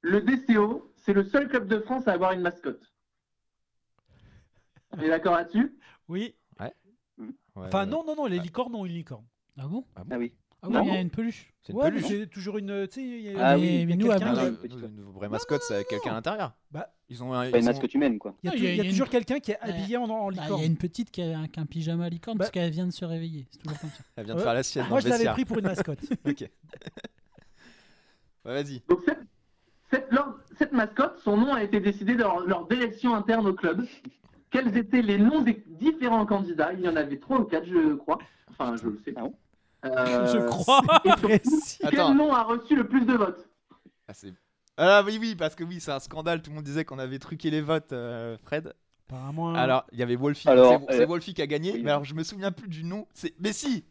Le DCO, c'est le seul club de France à avoir une mascotte. On est d'accord là-dessus? Oui. Ouais, Enfin, non, non, non, les licornes ont une licorne. Ah bon? Ah oui. Ah oui, il y a une peluche. C'est une Ouais, mais peluche. c'est toujours une. Tu sais, il y a- Ah mais, oui, mais il y a nous, à Ah, non, nous, c'est avec quelqu'un à l'intérieur. Bah, Ils ont un. Pas ils une ont- mascotte humaine, quoi. il y a, tou- il y a- il y a il y a toujours une- quelqu'un qui est Ouais. habillé en, en Bah, il licorne. y a une petite qui a un, qui a un pyjama licorne Bah- parce qu'elle vient de se réveiller. C'est toujours comme ça. Elle vient de Ouais. faire la sieste. dans Moi, le je l'avais vestiaire. pris pour une mascotte. Ok. Ouais, vas-y. Donc cette, cette, lors- cette mascotte, son nom a été décidé lors, lors d'élections internes au club. Quels étaient les noms des différents candidats? Il y en avait trois ou quatre, je crois. Enfin, je le sais. Ah bon? Euh, Je crois. quel nom a reçu le plus de votes Ah, c'est- ah oui, oui, parce que oui, c'est un scandale. Tout le monde disait qu'on avait truqué les votes, euh, Fred. Apparemment. Alors, il y avait Wolfie. Alors, c'est euh, Wolfie qui a gagné, oui. mais alors je me souviens plus du nom. C'est mais si,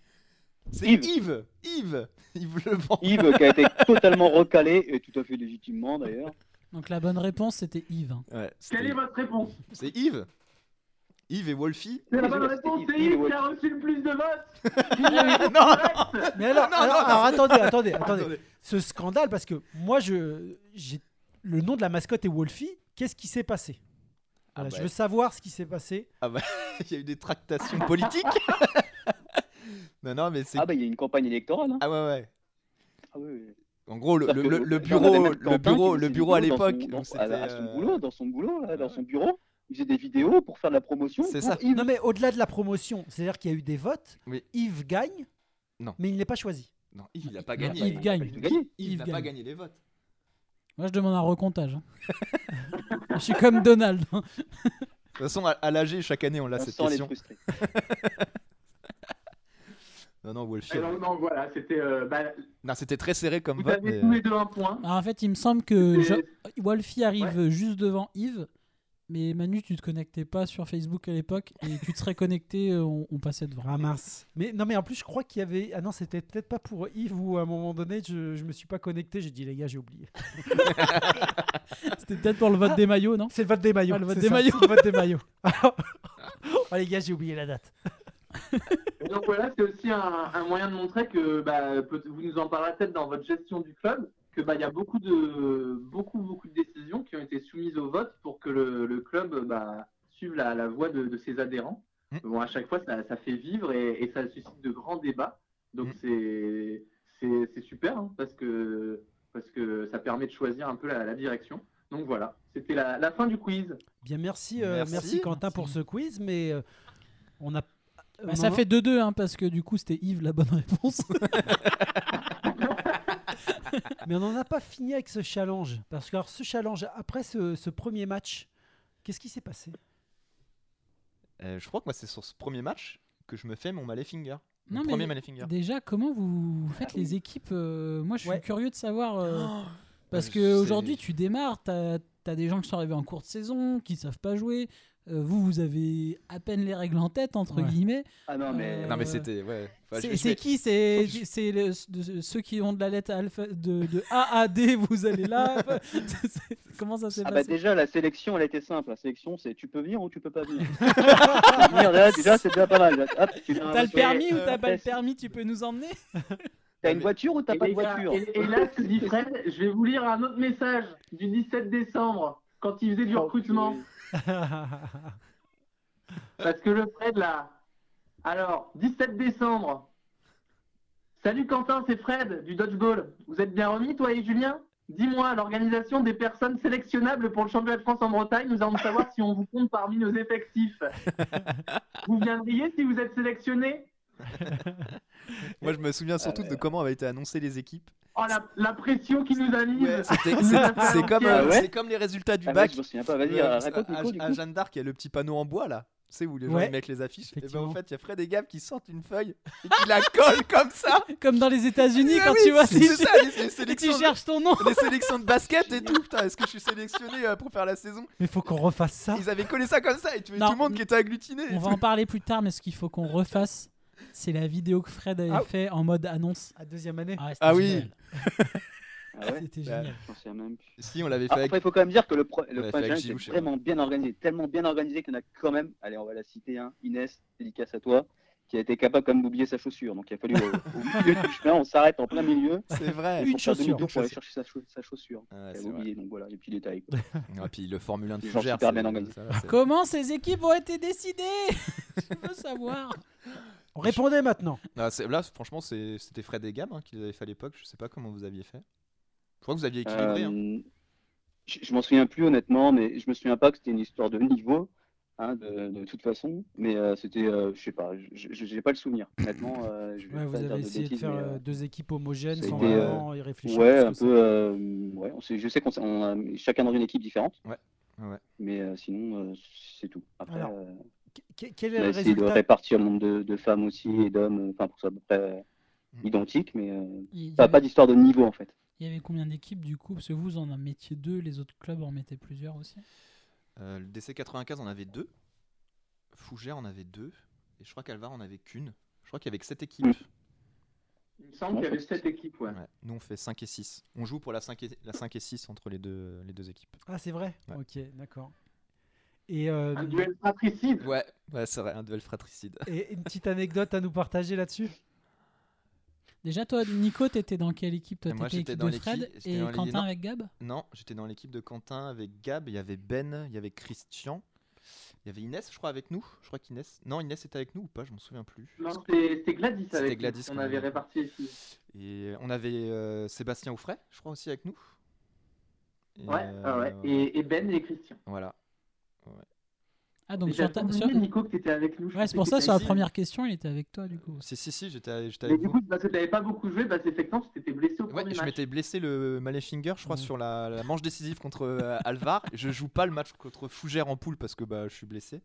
c'est Yves. Yves. Yves. Yves Le Vent. Yves qui a été totalement recalé, et tout à fait légitimement d'ailleurs. Donc la bonne réponse, c'était Yves. hein. Ouais, Quelle est votre réponse c'est Yves. Yves et Wolfie. C'est la bonne réponse, c'est Yves Yves qui a reçu le plus de votes non, Mais alors, Non, alors, non, non, alors, attendez, attendez, attendez. Ce scandale, parce que moi, je, j'ai le nom de la mascotte est Wolfie. Qu'est-ce qui s'est passé? Voilà, bah. Je veux savoir ce qui s'est passé. Il y a eu des tractations politiques. non, non, mais c'est. Ah bah il y a une campagne électorale. Hein. Ah ouais, ouais. Ah oui, oui. En gros, le, le- bureau, le bureau, le bureau à l'époque, son- dans- donc à, à c'était, son euh, boulot, dans son boulot, là, dans son bureau, il faisait des vidéos pour faire de la promotion. C'est ça. Yves. Non, mais au-delà de la promotion, c'est-à-dire qu'il y a eu des votes. Oui. Yves gagne. Non. Mais il n'est pas choisi. Non, Yves, il a pas Non, gagné. Yves gagne. Yves n'a pas gagné les votes. Moi, je demande un recomptage. hein. je suis comme Donald. hein. De toute façon, à, à l'AG, chaque année, on On a cette sent les question. frustrés. Non, non, Wolfie. donc, donc, voilà, c'était. euh, bah, Non, c'était très serré comme vous vote. avez mais, tous euh, les deux un point. Alors, en fait, il me semble que Wolfie arrive juste devant Yves. Mais Manu, tu te connectais pas sur Facebook à l'époque et tu te serais connecté, euh, on, on passait devant. Ah mince. Mais non, mais en plus, je crois qu'il y avait. Ah non, c'était peut-être pas pour Yves ou à un moment donné, je, je me suis pas connecté. J'ai dit, les gars, j'ai oublié. C'était peut-être pour le vote Ah. des maillots, non? C'est le vote des maillots. Ah, le vote c'est des ça, maillots. le vote des maillots. oh, les gars, j'ai oublié la date. Donc voilà, c'est aussi un, un moyen de montrer que bah, vous nous en parlerez peut-être dans votre gestion du club, que bah il y a beaucoup de beaucoup beaucoup de décisions qui ont été soumises au vote pour que le, le club bah, suive la, la voie de, de ses adhérents. Mm. Bon, à chaque fois, ça, ça fait vivre et, et ça suscite de grands débats. Donc Mm. c'est c'est c'est super hein, parce que parce que ça permet de choisir un peu la, la direction. Donc voilà, c'était la, la fin du quiz. Bien, merci, euh, merci, Merci. Quentin Merci. pour ce quiz, mais euh, on a. Bah, ça fait 2-2, hein, parce que du coup, c'était Yves la bonne réponse. Mais on n'en a pas fini avec ce challenge. Parce que alors, ce challenge, après ce, ce premier match, qu'est-ce qui s'est passé? Euh, je crois que moi, c'est sur ce premier match que je me fais mon Mallet Finger. Non, Mon mais premier Mallet Finger. Déjà, comment vous faites les équipes euh, Moi, je suis Ouais. curieux de savoir. euh, parce Euh, que c'est- aujourd'hui, tu démarres, tu as, des gens qui sont arrivés en cours de saison, qui savent pas jouer. Euh, vous, vous avez à peine les règles en tête, entre Ouais. guillemets. Ah non, mais. Euh, Non, mais c'était. Ouais. Enfin, C'est qui? C'est ceux qui ont de la lettre alpha, de, de A à D, vous allez là. Comment ça s'est Ah bah passé? déjà la sélection elle était simple. La sélection c'est tu peux venir ou tu peux pas venir. Tu peux venir, déjà, déjà, c'est déjà pas mal. Tu T'as le permis ou euh, t'as pas le test. permis? Tu peux nous emmener? T'as une voiture ou t'as pas de voiture? Et, et là, ce que dit Fred, je vais vous lire un autre message du 17 décembre, quand il faisait du Oh, recrutement. Parce que le Fred, là. Alors, 17 décembre. Salut Quentin, c'est Fred du Dodgeball. Vous êtes bien remis, toi et Julien? Dis-moi, l'organisation des personnes sélectionnables pour le championnat de France en Bretagne, nous allons savoir si on vous compte parmi nos effectifs. Vous viendriez si vous êtes sélectionné? Moi, je me souviens surtout Ah de comment avaient été annoncées les équipes. Oh, la, la pression qui nous a mise Ouais, c'est c'est comme, euh, Ah ouais c'est comme les résultats du Ah ouais, bac. je me souviens pas. Vas-y, Euh, raconte à. Jeanne d'Arc, il y a le petit panneau en bois là. Tu sais où les gens Ouais, ils mettent les affiches. Et ben en fait, il y a Fred et Gab qui sortent une feuille et qui la collent comme ça. Comme dans les États-Unis, quand oui, tu vois, c'est c'est- ça, les, les et tu sélections, cherches ton nom. les sélections de basket et tout. Putain, est-ce que je suis sélectionné euh, pour faire la saison? Mais faut qu'on refasse ça. Ils avaient collé ça comme ça et tu vois tout le monde qui était agglutiné. On va en parler plus tard, mais ce qu'il faut qu'on refasse, c'est la vidéo que Fred avait Ah. fait en mode annonce. À deuxième année. Ah, Ah oui. Ah ouais C'était Bah, génial. Souviens même plus. Si, on l'avait fait Ah, avec. Après, il faut quand même dire que le, pro- le avec Gilou est vraiment bien organisé, tellement bien organisé qu'il y en a quand même, allez, on va la citer, hein, Inès, dédicace à toi, qui a été capable quand même d'oublier sa chaussure. Donc il a fallu au, au milieu du chemin, on s'arrête en plein milieu. C'est vrai. Une pour chaussure. pour aller Une chercher sa, sa chaussure. Ah ouais, Elle c'est a vrai. oublié, donc voilà, les petits détails. quoi. Et puis le Formule 1 de Fougères, super c'est- bien ça c'est- Comment ces équipes ont été décidées? Je veux savoir. Répondez maintenant. Ah, c'est- Là, franchement, c'était Fred et Gab hein, qui les avaient fait à l'époque. Je sais pas comment vous aviez fait. Je crois que vous aviez équilibré. hein. Euh, je, je m'en souviens plus honnêtement, mais je me souviens pas que c'était une histoire de niveau, hein, de, de toute façon. Mais euh, c'était, euh, je sais pas, je j'ai pas le souvenir. Honnêtement, euh, je vais Ouais, pas vous avez essayé de bêtises, faire mais, deux équipes homogènes sans été, euh, vraiment y réfléchir. Ouais, un peu. euh, ouais, on sait, je sais qu'on on chacun dans une équipe différente. Ouais, ouais. Mais euh, sinon, euh, c'est tout. Après, Alors, euh, Quel est le de répartir le nombre de, de femmes aussi et d'hommes, euh, enfin pour ça à peu près euh, Mm. identique, mais euh, pas avait, d'histoire de niveau en fait. il y avait combien d'équipes du coup? Parce que vous en mettiez deux, les autres clubs en mettaient plusieurs aussi. Euh, le DC 95, on avait deux. Fougères, on avait deux. Et je crois qu'Alvar, on avait qu'une. Je crois qu'il y avait que 7 équipes. Mm. Il me semble qu'il y avait sept équipes, ouais. Ouais. Nous, on fait 5 et 6. On joue pour la 5 et, la 5 et 6 entre les deux, les deux équipes. Ah, c'est vrai? Ouais. Ok, d'accord. Et, euh, Un duel fratricide. Ouais, ouais c'est vrai, un duel fratricide. et une petite anecdote à nous partager là-dessus Déjà, toi, Nico, t'étais dans quelle équipe? Toi, t'étais j'étais équipe dans de Fred et dans Quentin non. avec Gab? Non, j'étais dans l'équipe de Quentin avec Gab. Il y avait Ben, il y avait Christian. Il y avait Inès, je crois, avec nous. Je crois qu'Inès. Non, Inès était avec nous ou pas Je m'en souviens plus. Non, c'était Gladys C'était avec nous. Gladys On qu'on avait réparti filles. Et on avait euh, Sébastien Oufray, je crois, aussi avec nous. Et, Ouais, ouais. euh, Et, et Ben et Christian. Voilà. Ah, donc sur ta- oublié, sur- Nico, que t'étais avec nous. je Ouais, c'est pour ça, sur la première question, il était avec toi, du coup. Si, si, si, j'étais j'étais Mais avec du coup, parce que t'avais pas beaucoup joué, bah, c'est effectivement, tu t'étais blessé au Ouais, premier je match. m'étais blessé le mallet finger, je crois, sur la, la manche décisive contre euh, Alvar. Je joue pas le match contre Fougère en poule parce que bah, je suis blessé.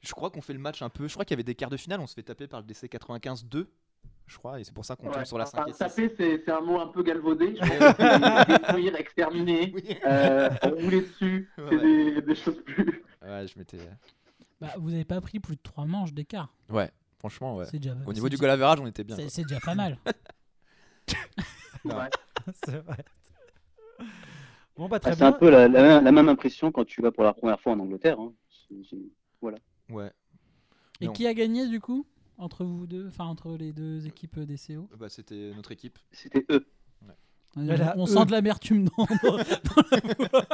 Je crois qu'on fait le match un peu. Je crois qu'il y avait des quarts de finale, on se fait taper par le DC 95-2, je crois, et c'est pour ça qu'on tombe Ouais, sur la enfin, 5 et 6. taper, c'est un mot un peu galvaudé. Détruire, exterminer, Oui. euh, rouler dessus, c'est Ouais. des, des choses plus. Ouais, je m'étais. Bah, vous avez pas pris plus de 3 manches d'écart. Ouais, franchement, ouais. C'est déjà. Au niveau du déjà- goal on était bien. c'est- déjà pas mal. C'est vrai. Bon, bah, très Ah, c'est un peu la, la même- la même impression quand tu vas pour la première fois en Angleterre. hein. C'est- Ouais. Et Non. qui a gagné, du coup? Entre vous deux Enfin, entre les deux équipes des CO Bah, c'était notre équipe. C'était eux. Voilà, On eux. sent de l'amertume dans. dans-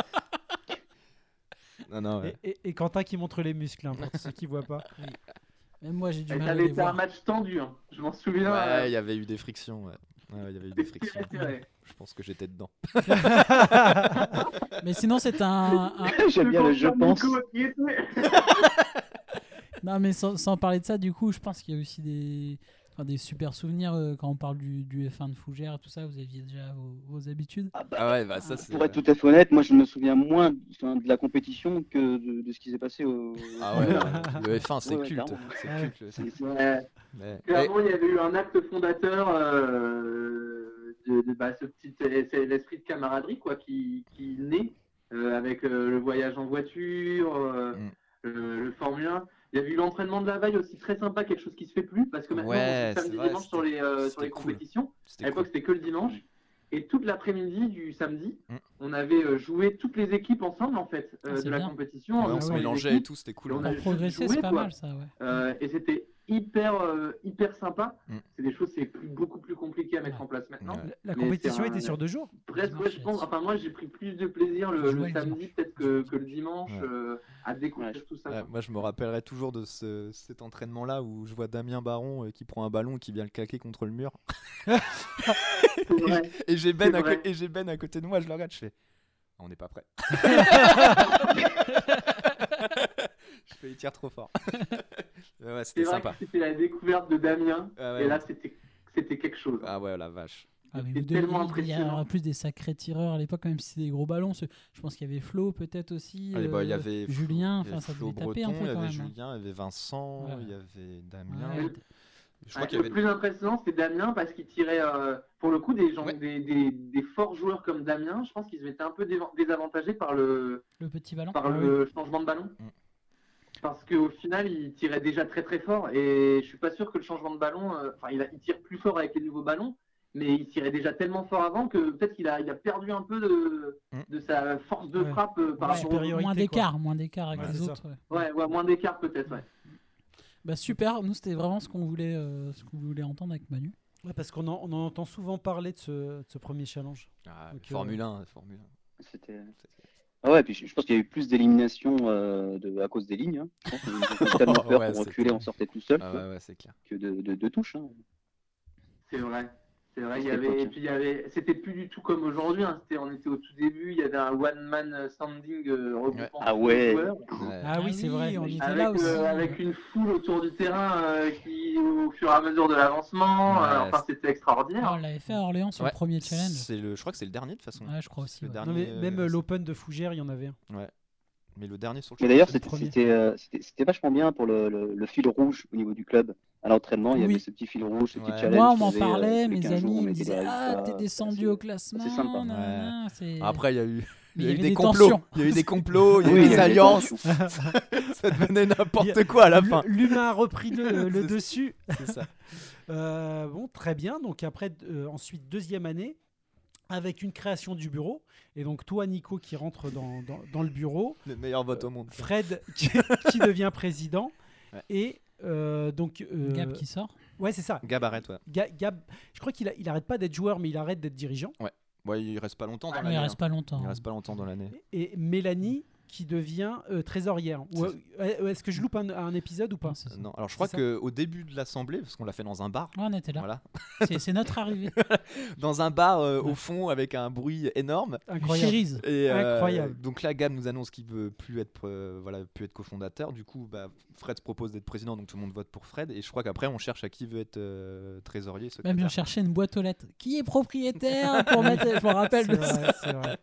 Non, non, ouais. Et, et- et Quentin qui montre les muscles, hein, pour ceux qui voient pas. Même moi, j'ai du mal ça à les été un voir. match tendu, hein. je m'en souviens. Ouais, euh, il y avait eu des frictions. Ouais. Ouais, il y avait eu des c'était frictions. serré, serré. Je pense que j'étais dedans. Mais sinon, c'est un, un- J'aime bien le je pense. Non, mais sans, sans parler de ça, du coup, je pense qu'il y a aussi des, enfin, des super souvenirs euh, quand on parle du, du F1 de Fougères et tout ça. Vous aviez déjà vos, vos habitudes. Ah bah, Ah ouais, bah ça c'est. Pour être tout à fait honnête, moi je me souviens moins enfin, de la compétition que de, de ce qui s'est passé au. Ah ouais, le F1 c'est Ouais, culte. clairement. C'est Ouais. culte. Ouais. Mais- Clairement, il y avait eu un acte fondateur euh, de, de- bah, ce petit, c'est l'esprit de camaraderie quoi, qui, qui naît euh, avec euh, le voyage en voiture, euh, Mm. le, le Formule 1. Il y a eu l'entraînement de la veille aussi très sympa, quelque chose qui se fait plus parce que maintenant Ouais, on samedi vrai, dimanche sur les, euh, sur les cool. compétitions. À C'était l'époque cool. c'était que le dimanche. Et toute l'après-midi du samedi, Mm. on avait euh, joué toutes les équipes ensemble en fait euh, Ah, c'est de la compétition. Ouais, on se mélangeait et tout, c'était Et cool. on progresser, joué, c'est pas quoi. mal ça, ouais. euh, et c'était hyper, euh, hyper sympa. Mm. C'est des choses, c'est plus- beaucoup plus compliqué à mettre Ouais. en place maintenant. Ouais. La compétition un- était sur deux jours. Presque, ouais, je pense. Enfin, moi, j'ai pris plus de plaisir le, samedi peut-être que, que le dimanche Ouais. euh, à découvrir Ouais. tout ça. Moi, je me rappellerai toujours de ce- cet entraînement-là où je vois Damien Baron euh, qui prend un ballon et qui vient le claquer contre le mur. Vrai. Et j'ai ben, Ben à côté de moi, je le regarde, je fais On n'est pas prêt. Il tire trop fort. Ouais, c'était vrai sympa. que c'était la découverte de Damien. Ah ouais, et là, c'était c'était quelque chose. Ah ouais, la vache. Ah, C'était tellement il y a en plus des sacrés tireurs à l'époque, même si c'est des gros ballons. ce- Je pense qu'il y avait Flo peut-être aussi. Allez, bah, il y euh, avait Julien, il y avait enfin ça Flo devait taper un Breton, peu il y avait même. hein. Julien, il y avait Vincent, Ouais. il y avait Damien. Ouais. Je crois qu'il y le avait. plus impressionnant, c'est Damien parce qu'il tirait, euh, pour le coup, des, gens, Ouais. des, des, des forts joueurs comme Damien. Je pense qu'ils étaient un peu désavantagés par le, Le petit ballon. par Ah le changement de ballon. Parce qu'au final, il tirait déjà très très fort et je suis pas sûr que le changement de ballon, euh, enfin, il, tire plus fort avec les nouveaux ballons, mais il tirait déjà tellement fort avant que peut-être qu'il a, il a perdu un peu de, Mm. de sa force de Ouais. frappe euh, par Ouais, rapport aux supériorité, Moins d'écart, moins d'écart avec Ouais, les autres. ouais. Ouais, ouais, moins d'écart peut-être, ouais. Bah super, nous c'était vraiment ce qu'on voulait, euh, ce qu'on voulait entendre avec Manu. Ouais, parce qu'on en, on en entend souvent parler de ce, de ce premier challenge. Ah, Donc, Formule 1, Formule C'était. Ah ouais, puis je je pense qu'il y a eu plus d'éliminations euh, de- à cause des lignes. Hein. Je pense qu'ils ont tellement peur Ouais, pour c'était- reculer, on sortait tout seul 1. Ah ouais, ouais, c'est clair. que de, de, de touches. hein. C'est vrai. C'est vrai, il y C'était avait, et puis il y avait, c'était plus du tout comme aujourd'hui. hein. C'était, on était au tout début, il y avait un one man standing euh, regroupant Ah ouais. joueurs. Ouais. Ah, oui, c'est vrai. on était avec, là aussi. euh, avec une foule autour du terrain euh, qui, au fur et à mesure de l'avancement, Ouais, euh, enfin c'était extraordinaire. Ah, on l'avait fait à Orléans sur Ouais, le premier challenge. C'est le, je crois que c'est le dernier de toute façon. Ouais, je crois aussi. Le ouais. dernier, Non, mais même euh, l'Open de Fougères, il y en avait un. Mais le dernier sur le Mais d'ailleurs, c'était euh, c'était- vachement bien pour le, le, le fil rouge au niveau du club. À l'entraînement, il y Oui. avait ce petit fil rouge, ce petit challenge. Moi, on m'en euh, parlait, mes 15 jours, amis me disaient Ah, t'es descendu au classement. c'est sympa. Après, il y a eu. Il y a eu avait des complots, il y a eu des complots, il y a eu Oui, des alliances, ça devenait n'importe a- quoi à la fin. L'humain a repris le, le dessus. C'est ça. Euh, bon, très bien. Donc après, euh, ensuite, deuxième année, avec une création du bureau. Et donc toi, Nico, qui rentre dans, dans, dans le bureau. Le meilleur vote au monde. Fred, qui, qui devient président. Ouais. Et euh, donc... euh, Gab qui sort. Ouais, c'est ça. Gab arrête, ouais. Ga- Gab, je crois qu'il a- il arrête pas d'être joueur, mais il arrête d'être dirigeant. Ouais, il reste pas longtemps dans Mais l'année. il hein. reste pas longtemps. Il reste pas longtemps dans l'année. Et Mélanie, qui devient euh, trésorière. Ou, euh, euh, Est-ce que je loupe un, un épisode ou pas Non, alors je crois qu'au début de l'assemblée, parce qu'on l'a fait dans un bar, Ouais, on était là. voilà, C'est- C'est notre arrivée. dans un bar euh, Ouais. au fond avec un bruit énorme. Incroyable. Et, euh, Incroyable. donc là, Gab nous annonce qu'il veut plus être, euh, voilà, plus être cofondateur. Du coup, bah, Fred se propose d'être président, donc tout le monde vote pour Fred. Et je crois qu'après, on cherche à qui veut être euh, trésorier. Même bien chercher une boîte aux lettres. Qui est propriétaire pour mettre. Je me rappelle. C'est vrai,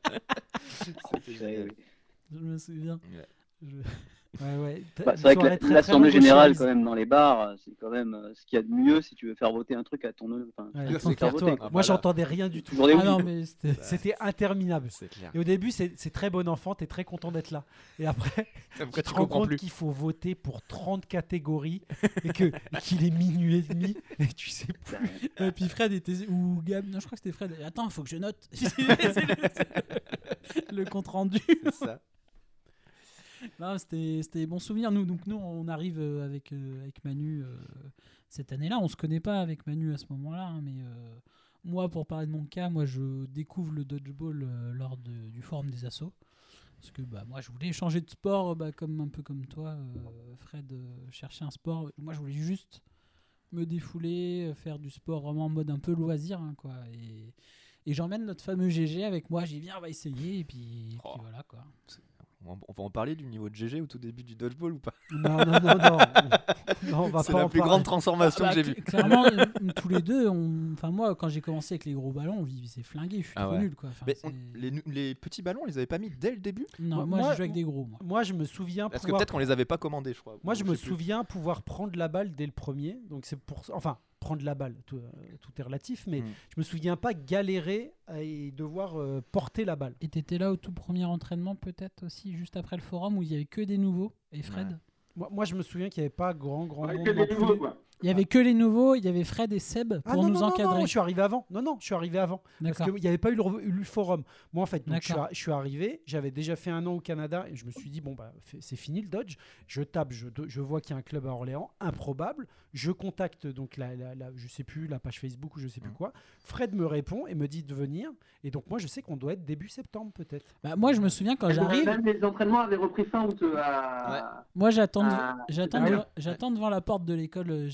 Je me souviens. Ouais. Je- Ouais, ouais. Bah, c'est vrai que l'Assemblée générale, chaise. quand même, dans les bars, euh, c'est quand même euh, ce qu'il y a de mieux si tu veux faire voter un truc à ton. Enfin, Ouais. Ah, Moi, bah j'entendais rien du tout. Ah non, mais c'était. Interminable. Clair. Et au début, c'est très bon enfant, t'es très content d'être là. Et après, Après, tu te rends comprends compte qu'il faut voter pour 30 catégories et qu'il est minuit et demi et tu sais plus. Et puis Fred était. Ou Gab. Non, je crois que c'était Fred. Attends, faut que je note. Le compte rendu. C'est ça. Non, c'était bons souvenirs. Nous, donc nous, on arrive euh, avec, euh, avec Manu euh, cette année-là. On se connaît pas avec Manu à ce moment-là, hein, mais euh, moi, pour parler de mon cas, moi, je découvre le dodgeball lors de- du forum des assos. Parce que bah, moi, je voulais changer de sport, bah, comme un peu comme toi, Fred, chercher un sport. Moi, je voulais juste me défouler, faire du sport vraiment en mode un peu loisir, hein, quoi. Et, et j'emmène notre fameux GG avec moi. Dit, viens, on va essayer. Et puis, puis Oh. voilà, quoi. On va- en parler du niveau de GG au tout début du dodgeball ou pas? Non, non, non, non. Non, on va C'est pas la plus parler. grande transformation Ah que bah, j'ai vue. Clairement, tous les deux, on... enfin moi, quand j'ai commencé avec les gros ballons, on c'est flingué, je suis Ah trop ouais. nul quoi. Enfin, Mais c'est- on- les, petits ballons, on les avait pas mis dès le début? Non, Moi- moi, moi- je joue avec des gros. Moi. Moi, je me souviens Parce que pouvoir peut-être qu'on les avait pas commandés, je crois. Moi, je Ou me souviens pouvoir prendre la balle dès le premier. Donc, c'est pour. Enfin, prendre la balle, tout, euh, tout est relatif, mais Mm. je me souviens pas galérer et devoir euh, porter la balle. Et t'étais là au tout premier entraînement peut-être aussi, juste après le forum où il y avait que des nouveaux. Et Fred? Ouais. Moi, moi, je me souviens qu'il n'y avait pas grand, grand Ouais, monde. que non des nouveaux, plus. quoi. Il y avait que les nouveaux, il y avait Fred et Seb pour Ah non, nous non, non, encadrer. non, je suis arrivé avant. Non, non, je suis arrivé avant. Parce qu'il n'y avait pas eu le, forum. Moi, en fait, donc, je, suis, je arrivé, j'avais déjà fait un an au Canada et je me suis dit, bon, bah, c'est fini le Dodge. Je tape, je, je vois qu'il y a un club à Orléans, improbable. Je contacte, donc, la, la, la- je sais plus, la page Facebook ou je sais plus Mhm. quoi. Fred me répond et me dit de venir. Et donc, moi, je sais qu'on doit être début septembre, peut-être. Bah, moi, je me souviens quand j'arrive, Même les entraînements avaient repris fin août euh, à. moi j'attends, dev- Ah, j'attends, ah oui. devant- j'attends devant la porte de l'école euh,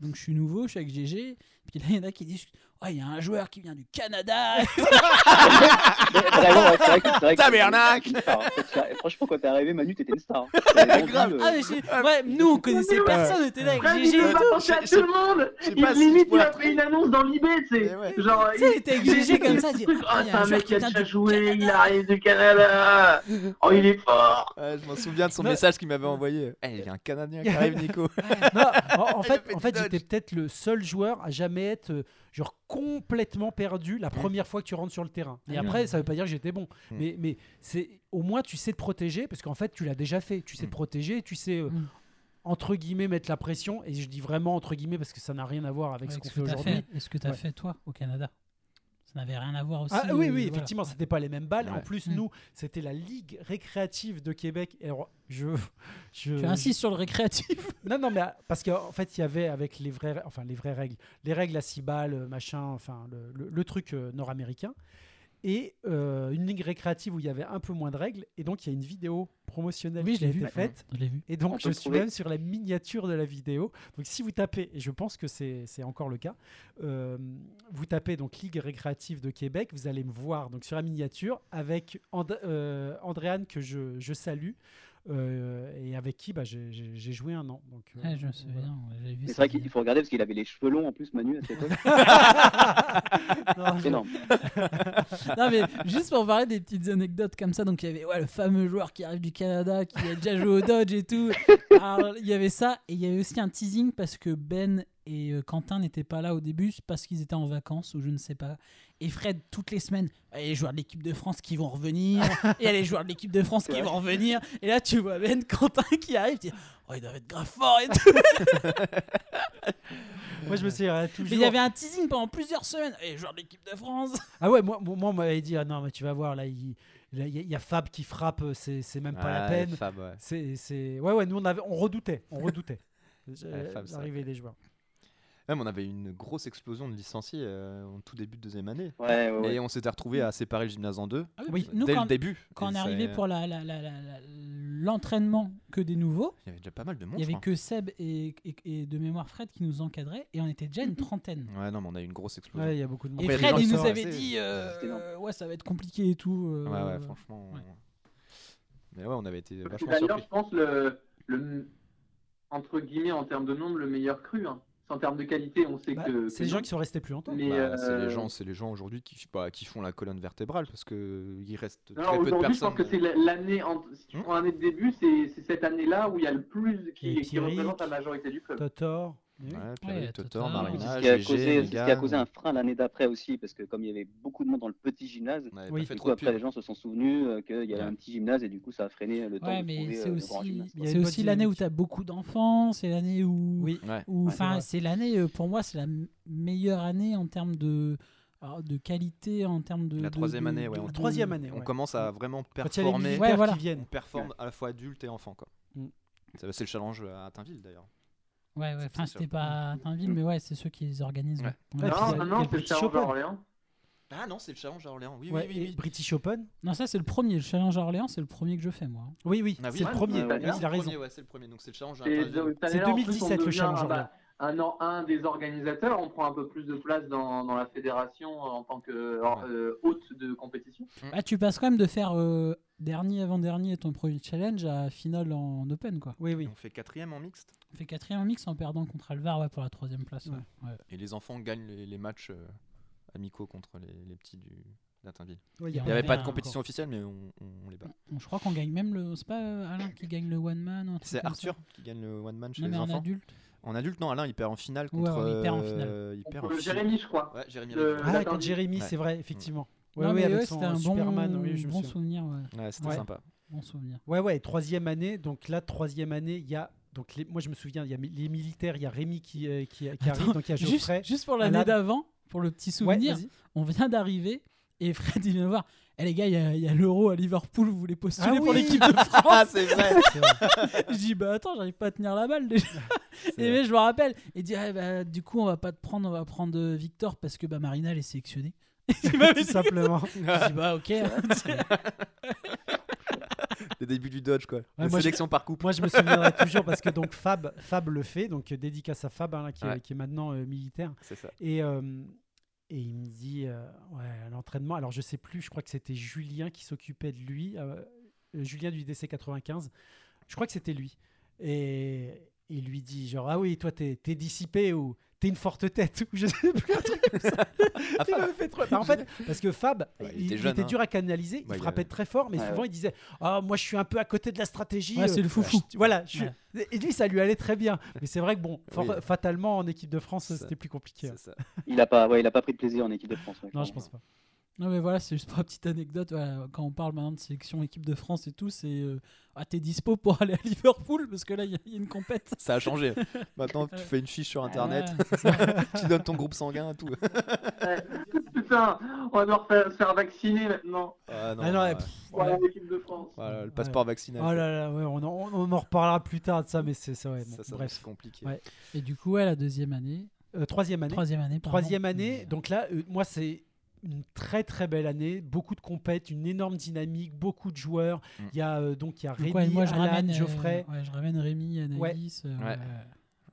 Donc je suis nouveau, je suis avec GG. Puis là, il y en a qui disent, oh, il y a un joueur qui vient du Canada. Mais Vraiment, c'est vrai que- c'est vrai que- Tabernacle c'est une star, en fait. Franchement, quand t'es arrivé, Manu, t'étais une star. T'avais vendu, Grave. euh, Ah, mais j'ai- ouais, nous on connaissait personne, on était là avec GG il et tout. pas penser à Je- tout le monde. je sais Il si limite, pourrais il a fait une annonce dans l'IB, tu sais. Mais ouais. Genre, Tu sais, il était avec GG comme ça, il dit, Ah, Ah, il y a c'est un un joueur mec qui qui a vient déjà du joué, il Canada. arrive du Canada. Oh, il est fort. Ouais, je m'en souviens de son Non. message qu'il m'avait envoyé. Eh, il y a un Canadien qui arrive, Nico. Non, en, en fait, fait en fait j'étais peut-être le seul joueur à jamais être euh, genre complètement perdu la première fois que tu rentres sur le terrain. Et après, ça veut pas dire que j'étais bon, Mm. mais mais c'est au moins tu sais te protéger parce qu'en fait tu l'as déjà fait. Tu sais te Mm. protéger, tu sais euh, Mm. entre guillemets mettre la pression. Et je dis vraiment entre guillemets parce que ça n'a rien à voir avec ce qu'on fait aujourd'hui. fait, et ce que tu as Ouais. fait toi au Canada? Ça n'avait rien à voir aussi. Ah oui, euh, oui, voilà. effectivement, c'était pas les mêmes balles. En plus, Mm. nous, c'était la Ligue récréative de Québec. Et alors, je, je, Tu insistes sur le récréatif. Non, non, mais euh, parce qu'en fait, il y avait avec les vraies, enfin les vraies règles, les règles à 6 balles, euh, machin, enfin le, le- le truc euh, nord-américain, et euh, une ligue récréative où il y avait un peu moins de règles, et donc il y a une vidéo promotionnelle Oui, je qui a été vu. faite, Je l'ai vu. et On donc peut je suis même sur la miniature de la vidéo. Donc si vous tapez, et je pense que c'est c'est encore le cas, euh, vous tapez donc Ligue récréative de Québec, vous allez me voir donc sur la miniature avec And euh, Andréane que je, je salue. Euh, et avec qui bah, j'ai- joué un an. Donc, euh, Ouais, je me souviens. ça c'est vrai qu'il faut regarder parce qu'il avait les cheveux longs en plus, Manu, à cette époque. Non, je- Énorme. non mais juste pour parler des petites anecdotes comme ça, donc il y avait ouais, le fameux joueur qui arrive du Canada, qui a déjà joué au Dodge et tout. Alors, il y avait ça et il y avait aussi un teasing parce que Ben et euh, Quentin n'étaient pas là au début parce qu'ils étaient en vacances ou je ne sais pas. Et Fred toutes les semaines, il y a les joueurs de l'équipe de France qui vont revenir et il y a les joueurs de l'équipe de France qui vont revenir. Et là tu vois Ben Quentin qui arrive, tu dis oh il doit être grave fort et tout. Moi, je me suis euh, toujours. Mais il y avait un teasing pendant plusieurs semaines. Et les joueurs de l'équipe de France. Ah ouais, moi, moi, on m'avait dit, ah non, mais tu vas voir, là, il y, a- il y a Fab qui frappe, c'est c'est même pas la peine. Fab, ouais. C'est, c'est... Ouais, ouais, nous, on, avait, on redoutait. On redoutait l'arrivée des joueurs. Même on avait une grosse explosion de licenciés euh, en tout début de deuxième année. Ouais, ouais, ouais. Et on s'était retrouvé à séparer le gymnase en deux Ah Oui. nous, dès quand, le début. quand Et on est arrivé pour la- la- la- la- la- l'entraînement que des nouveaux, Il y avait déjà pas mal de monde. il y avait crois. que Seb et, et- et de mémoire Fred qui nous encadraient et on était déjà une trentaine. Ouais, non, mais on a eu une grosse explosion. Ouais, y a beaucoup de monde. Et Après, Fred, il nous avait dit euh. Ouais, ça va être compliqué et tout. euh, Ouais, ouais, franchement. ouais. Mais ouais, on avait été vachement D'ailleurs, surpris. je pense le, le entre guillemets en termes de nombre le meilleur cru. Hein. En termes de qualité, on sait Bah, que c'est les gens qui sont restés plus longtemps. Mais, Bah, c'est euh, les gens, c'est les gens aujourd'hui qui, bah, qui font la colonne vertébrale parce que il reste Non, très peu de aujourd'hui, je personnes. pense que c'est la- l'année, en- si tu Hmm. prends l'année de début, c'est c'est cette année-là où il y a le plus qui, qui représente la majorité du club. Totor. Ouais, Ouais, Pierrick, Totor. Totor, C'est Marina, ce qui a GG, causé, c'est ce qui a Megan. causé un frein l'année d'après aussi, parce que comme il y avait beaucoup de monde dans le petit gymnase, Oui. du coup après les gens se sont souvenus euh, qu'il y avait Ouais. un petit gymnase et du coup ça a freiné le temps Ouais, mais c'est euh, aussi, c'est l'année où tu as beaucoup d'enfants, c'est l'année où, Oui. Ouais. où Ouais, c'est enfin, c'est l'année, euh, pour moi, c'est la meilleure année en termes de, alors, de qualité, en termes de. La troisième de- année, ouais, de- on- La troisième année. On ouais. commence à vraiment performer. Ouais, voilà. qui viennent. On performe à la fois adulte et enfant. quoi. Mm. Ça, C'est le challenge à Tinville d'ailleurs. Ouais, ouais. Enfin, c'était pas à Tinville, mais ouais, c'est ceux qui les organisent. Ouais. ouais. Non, a- non, non, le c'est le challenge à. Orléans. Ah non, c'est le challenge à Orléans. Oui, Ouais, oui, oui. British Open. Non, ça, c'est le premier. Le challenge à Orléans, c'est le premier que je fais, moi. Oui, oui, Ah oui. c'est le Ouais, premier. il a C'est le raison. c'est le premier. Donc c'est le challenge à C'est année-là, en plus, 2017, on le challenge un- Orléans. Un, un des organisateurs, on prend un peu plus de place dans, dans la fédération en tant que euh, hôte de compétition. Ah, tu passes quand même de faire euh, dernier avant-dernier ton premier challenge à finale en open, quoi. Oui, oui. On fait quatrième en mixte? On fait quatrième en mix en perdant contre Alvar ouais, pour la troisième place. ouais. Ouais. Ouais. Et les enfants gagnent les, les matchs euh, amicaux contre les, les petits du. Ouais, Il n'y avait pas de un- compétition officielle, mais on, on- on les bat. On- Je crois qu'on gagne même le. C'est pas euh, Alain qui gagne le one man un C'est Arthur ça qui gagne le one man chez Non, mais les en enfants? adulte. En adulte, non, Alain il perd en finale contre. ouais, il perd en euh, finale. il perd en Contre finale. Jérémy, je crois. Ouais, Jérémy Le-. Ah, contre Jérémy, c'est vrai, effectivement. Ouais, non, ouais, ouais, son c'était un bon, Superman, oui, je me bon souvenir. Ouais. Ouais, c'était Ouais. sympa. Bon souvenir. Ouais, ouais, troisième année. Donc là, troisième année, il y a. Donc les- moi, je me souviens, il y a les militaires, il y a Rémi qui, euh, qui, qui Attends, arrive, donc il y a Juste, Geoffrey. juste pour l'année Alain. d'avant, pour le petit souvenir, on vient d'arriver et Fred il vient voir. Eh les gars, il y a, l'euro à Liverpool, vous voulez postuler Ah pour oui l'équipe de Ah, France c'est vrai. C'est vrai. Je dis bah attends, j'arrive pas à tenir la balle déjà. Et mais je me rappelle, il dit ah, bah, du coup on va pas te prendre, on va prendre euh, Victor parce que bah Marina elle est sélectionnée. M'avait Tout simplement. Je dis bah ok. Le début du Dodge, quoi. La moi, je- sélection par couple. Moi, je me souviendrai toujours parce que donc Fab, Fab le fait, donc euh, dédicace à Fab, hein, là, qui, est- Ouais. qui est maintenant euh, militaire. C'est ça. Et, euh, et il me dit, euh, ouais, l'entraînement, alors je sais plus, je crois que c'était Julien qui s'occupait de lui, euh, Julien du DC 95, je crois que c'était lui. Et il lui dit, genre, ah oui, toi, t'es es dissipé ou t'es une forte tête, ou je sais plus, un truc comme ça. Ah, Il m'avait fait trop- Bah, en fait, parce que Fab, Ouais, il il, était il jeune, était hein. dur à canaliser, il Ouais, il frappait avait- très fort, mais Ouais, souvent ouais. il disait, ah, moi je suis un peu à côté de la stratégie. Ouais, euh, c'est le foufou. je- Voilà, je suis- et lui, ça lui allait très bien. Mais c'est vrai que bon, for- Oui. fatalement, en équipe de France, c'était plus compliqué. hein. Ça. Il a pas, ouais, il a pas pris de plaisir en équipe de France. ouais, Non, je pense pas. Non mais voilà, c'est juste pour une petite anecdote. voilà, quand on parle maintenant de sélection équipe de France et tout, c'est euh, ah t'es dispo pour aller à Liverpool? Parce que là il y, a- il y a une compète. Ça a changé. Maintenant, tu fais une fiche sur internet, Ouais, tu donnes ton groupe sanguin et tout. Ouais. Putain, on va se faire vacciner maintenant. Ah non, Ah non, ouais. ouais, pff, pour aller ouais. en équipe de France. Voilà, le passeport vaccinal. Oh là là, ouais, on, en, on en reparlera plus tard de ça, mais c'est ça, ouais, bon, ça, ça bref. c'est compliqué. Ouais. Et du coup, ouais, la deuxième année, Euh, troisième année. troisième année, pardon. Troisième année, donc là, euh, moi, c'est une très très belle année, beaucoup de compètes, une énorme dynamique, beaucoup de joueurs. Mm. Il y a euh, donc il y a Rémi, ouais, moi je Alan, ramène, euh, Geoffrey, ouais, je ramène Rémi, Anaïs. euh, Ouais.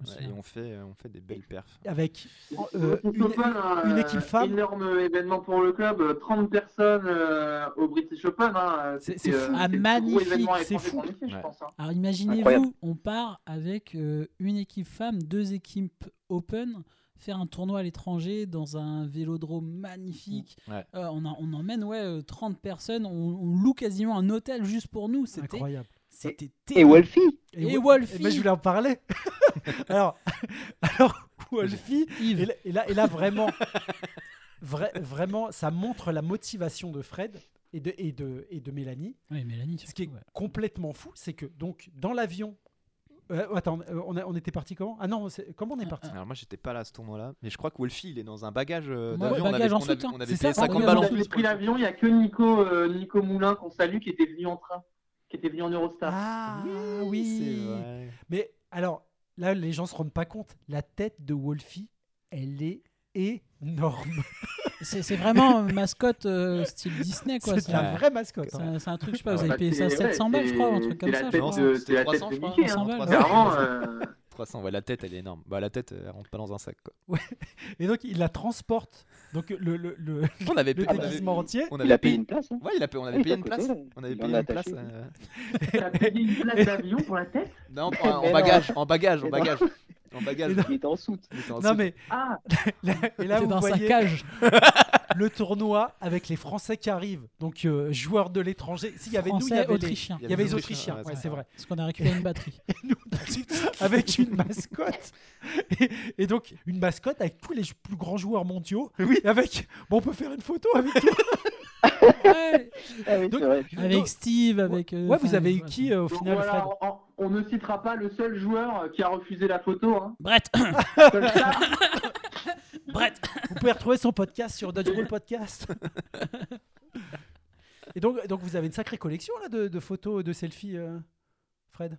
souviens. et on fait, on fait des belles perfs. avec Euh, euh, une, Open, un une équipe femme. énorme événement pour le club, euh, 30 personnes euh, au British Open. Hein. C'est- fou. euh, Ah, magnifique, c'est fou. je pense, hein. Alors imaginez-vous, on part avec euh, une équipe femme, deux équipes open, faire un tournoi à l'étranger dans un vélodrome magnifique. Ouais. Euh, on, a- on emmène ouais, euh, 30 personnes, on, on loue quasiment un hôtel juste pour nous. C'était incroyable. c'était Et terrible. Wolfie Et Wo- Wolfie. eh ben, je voulais en parler. alors, alors Wolfie, Yves. et là, et là, et là, vraiment, vra- vraiment, ça montre la motivation de Fred et de, et de, et de Mélanie. Oui, Mélanie, Ce qui est ouais. complètement fou, c'est que donc dans l'avion. Euh, attends, euh, on, a- on était parti comment? Ah non, comment on est parti? Alors moi j'étais pas là à ce tournoi-là, mais je crois que Wolfie il est dans un bagage euh, Ouais, d'avion. on bagage avait, en on avait- soute, hein. on avait C'est payé ça, 50 bagage balles en en Quand plus. j'ai pris l'avion, il n'y a que Nico, euh, Nico Moulin qu'on salue qui était venu en train, qui était venu en Eurostar. Ah oui, c'est vrai. Mais alors là, les gens se rendent pas compte. La tête de Wolfie, elle est énorme. C'est c'est vraiment une mascotte euh, style Disney, quoi. C'est la vraie mascotte. c'est hein. un, c'est un truc, je sais pas, vous Bah, avez payé ça c'est- 700 ouais, balles, je crois, un truc comme ça. C'est la tête 300, de. Mickey. hein. 300 balles. Clairement, euh, 300, ouais, la tête, elle est énorme. Bah, la tête, elle rentre pas dans un sac, quoi. Et donc, il la transporte. Donc, le, le, le, On avait, le on avait- déguisement entier. on Il avait a payé une place. hein. Ouais, il a payé- on avait payé une place. On avait payé une place. t'as payé une place d'avion pour la tête? Non, en, bagage, en bagage, en bagage. En bagage. Non. Il était en soute. Il était en Non, soute. mais Ah, là, et là, vous dans sa voyez cage. le tournoi avec les Français qui arrivent. Donc, euh, joueurs de l'étranger. S'il y avait nous, il y Français, avait les, autrichien. il y avait les Autrichiens, Autrichiens. ouais, Ouais, c'est vrai. Parce qu'on a récupéré une batterie. Et nous, avec une mascotte. Et, et donc, une mascotte avec tous les plus grands joueurs mondiaux. Oui. Avec. Bon, on peut faire une photo avec. Ouais, Ah oui, Donc- c'est vrai. avec Steve, avec. euh, Ouais, vous avez eu qui euh, au donc final, voilà, Fred? on, on ne citera pas le seul joueur qui a refusé la photo. Hein. Brett Brett Vous pouvez retrouver son podcast sur Dodgeball Podcast. Et donc, donc, vous avez une sacrée collection là, de, de photos, de selfies, euh, Fred?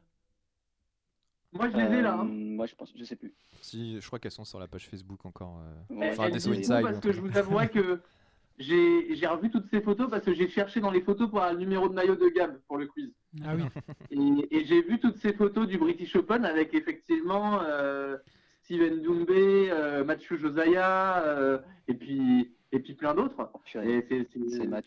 Moi je les ai là. Euh, hein. Moi, je pense, je sais plus. Si, je crois qu'elles sont sur la page Facebook encore. euh. Enfin, des parce que je vous avouerai que j'ai revu toutes ces photos parce que j'ai cherché dans les photos pour un numéro de maillot de gamme pour le quiz. Ah oui. Et, et j'ai vu toutes ces photos du British Open avec effectivement euh, Steven Doumbé, euh, Mathieu Josiah euh, et puis et puis plein d'autres. Oh,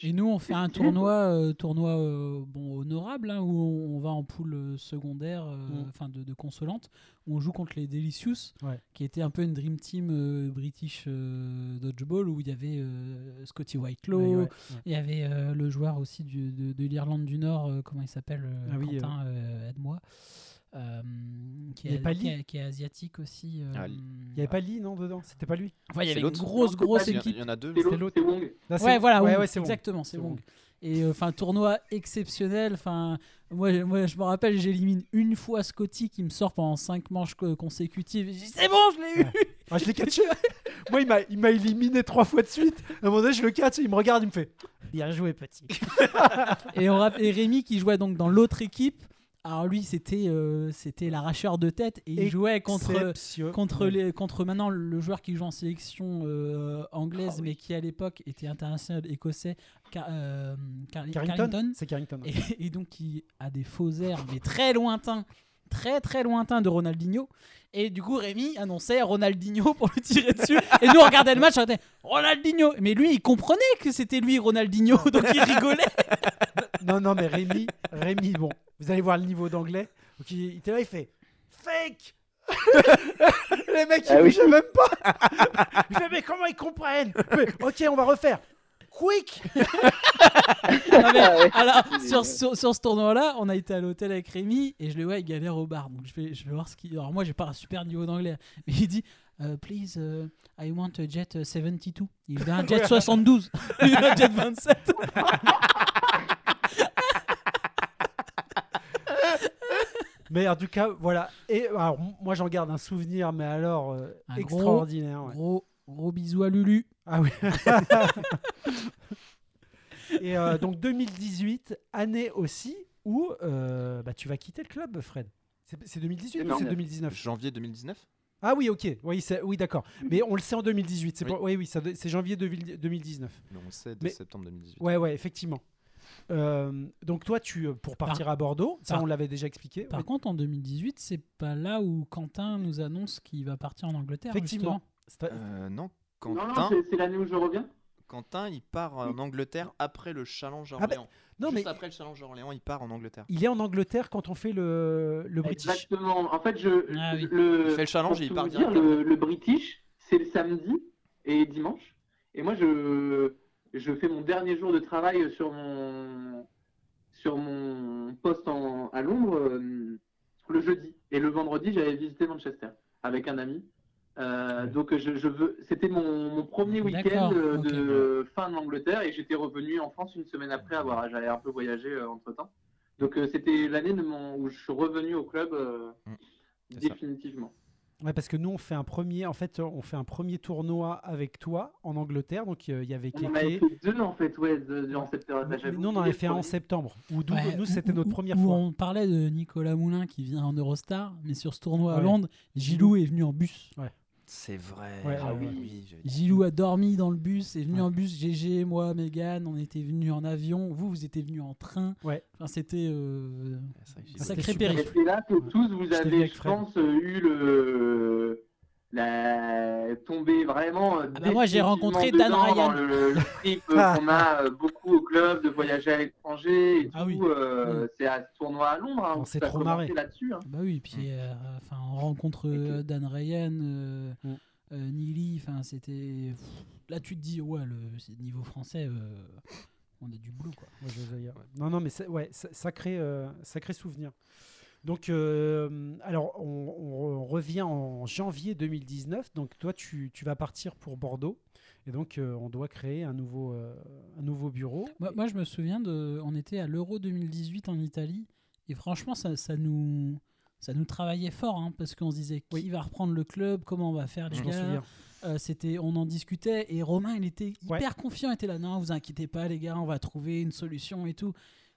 Et nous, on fait un tournoi, euh, tournoi euh, bon, honorable, hein, où on, on va en poule euh, secondaire, euh, Mm. enfin de, de consolante, où on joue contre les Delicious, Ouais. qui était un peu une dream team euh, British euh, dodgeball, où il y avait euh, Scotty Whitelaw, Ouais, ouais, ouais. il y avait euh, le joueur aussi du- de, de l'Irlande du Nord, euh, comment il s'appelle euh, Ah oui, Quentin, euh, aide-moi. Euh, qui, est, avait pas qui, Lee est, qui est asiatique aussi. euh, Ah, Lee. Il n'y avait pas Lee, non, dedans? C'était pas lui? Enfin, il y avait une grosse, grosse équipe. il y en a deux. c'est c'est l'autre, Ouais, voilà, ouais, Wong, exactement, c'est Wong. Wong. Et euh, enfin, tournoi exceptionnel. Enfin, moi, moi, je me rappelle, j'élimine une fois Scotty qui me sort pendant 5 manches co- consécutives. Et je dis, c'est bon, je l'ai eu. Ah, je l'ai catché. Moi, il m'a, il m'a éliminé trois fois de suite. À un moment donné, je le catch, il me regarde, il me fait Bien joué, petit. Et, on et Rémi qui jouait donc dans l'autre équipe. Alors lui, c'était euh, c'était l'arracheur de tête et il jouait contre contre les contre maintenant le joueur qui joue en sélection euh, anglaise Ah oui. mais qui à l'époque était international écossais Car- euh, Car- Carrington. Carrington. C'est Carrington. ouais. et, et donc qui a des faux airs mais très lointains très très lointains de Ronaldinho et du coup Rémi annonçait Ronaldinho pour lui tirer dessus et nous on regardait le match on était Ronaldinho mais lui il comprenait que c'était lui Ronaldinho donc il rigolait Non, non, mais Rémi, Rémi, bon, vous allez voir le niveau d'anglais. Donc, il, était là, il fait Fake Les mecs, ils Ah oui. même pas. il fait Mais comment ils comprennent? Ok, on va refaire. Quick Non, mais ouais. alors, sur, sur, sur ce tournoi-là, on a été à l'hôtel avec Rémi et je le vois, il galère au bar. Donc je vais, je vais voir ce qu'il. Alors moi, j'ai pas un super niveau d'anglais, mais il dit euh, Please, euh, I want a jet euh, 72. Il veut un jet 72. il veut un jet 27. Mais en tout cas, voilà. Et alors, moi, j'en garde un souvenir, mais alors euh, Un gros- extraordinaire. ouais. Gros, gros bisous à Lulu. Ah oui. Et euh, donc 2018, année aussi où euh, bah, tu vas quitter le club, Fred. C'est c'est 2018 ou Non. c'est 2019 Janvier 2019 Ah oui, ok. Oui, c'est- oui d'accord. Mais on le sait en 2018. C'est Oui. pour- oui, oui, c'est janvier 2000 2019. Mais on sait de Mais- septembre 2018. Ouais, ouais, effectivement. Euh, donc toi, tu pour partir à Bordeaux, ça par- on l'avait déjà expliqué. Par Oui. contre, en 2018, c'est pas là où Quentin nous annonce qu'il va partir en Angleterre. Effectivement. justement. C'est- Euh, non, Non, non, Quentin, c'est- l'année où je reviens. Quentin, il part en Angleterre après le Challenge Ah bah, Orléans. Non, Juste mais après le Challenge Orléans, il part en Angleterre. il est en Angleterre quand on fait le, le British. Exactement. En fait, je, Ah oui. le, Il fait le challenge et il part dire, le, le British, c'est le samedi et dimanche. Et moi, je, je fais mon dernier jour de travail sur mon, sur mon poste en- à Londres euh, le jeudi. Et le vendredi, j'avais visité Manchester avec un ami. Euh, donc je, je veux, c'était mon, mon premier week-end euh, de fin de l'Angleterre et j'étais revenu en France une semaine après avoir, j'avais un peu voyagé entre temps. Donc euh, c'était l'année de mon, où je suis revenu au club euh, Mm, définitivement. Ouais, parce que nous on fait un premier, en fait, on fait un premier tournoi avec toi en Angleterre. Donc euh, il y avait On en avait fait deux en fait, ouais, durant cette période. Nous on en avait fait un en septembre. Où Ouais, nous c'était où- notre première où fois. on parlait de Nicolas Moulin qui vient en Eurostar, mais sur ce tournoi à Ouais. Londres, Gilou est venu en bus. C'est vrai. Ouais, ah oui, oui. Gilou a dormi dans le bus, est venu Ouais. en bus. GG, moi, Megan, on était venus en avion. Vous, vous étiez venus en train. Ouais. Enfin, c'était. euh, Ah, Sacré périph'. Et c'est là que tous vous avez, je pense, euh, eu le. La... tombé vraiment. Ah bah moi, j'ai rencontré Dan Ryan. dans Le, le trip euh, qu'on a euh, beaucoup au club, de voyager à l'étranger et Ah tout. oui. euh, C'est à ce tournoi à Londres. Hein, On s'est trop marré. là-dessus. hein. Bah oui, puis euh, enfin, on rencontre euh, Dan Ryan, euh, Mm. euh, Nili, enfin c'était. Là tu te dis, ouais, le c'est niveau français, euh, on a du boulot quoi. Ouais. Non, non, mais ouais, sa- sacré, euh, sacré souvenir. Donc, euh, alors, on, on revient en janvier 2019. Donc, toi, tu, tu vas partir pour Bordeaux. Et donc, euh, on doit créer un nouveau, euh, un nouveau bureau. Moi, moi, je me souviens de. On était à l'Euro 2018 en Italie, et franchement, ça, ça nous. Ça nous travaillait fort hein, parce qu'on se disait qui Oui. va reprendre le club, comment on va faire les Je gars? Euh, c'était, on en discutait et Romain il était Ouais. hyper confiant, il était là non vous inquiétez pas les gars, on va trouver une solution et tout.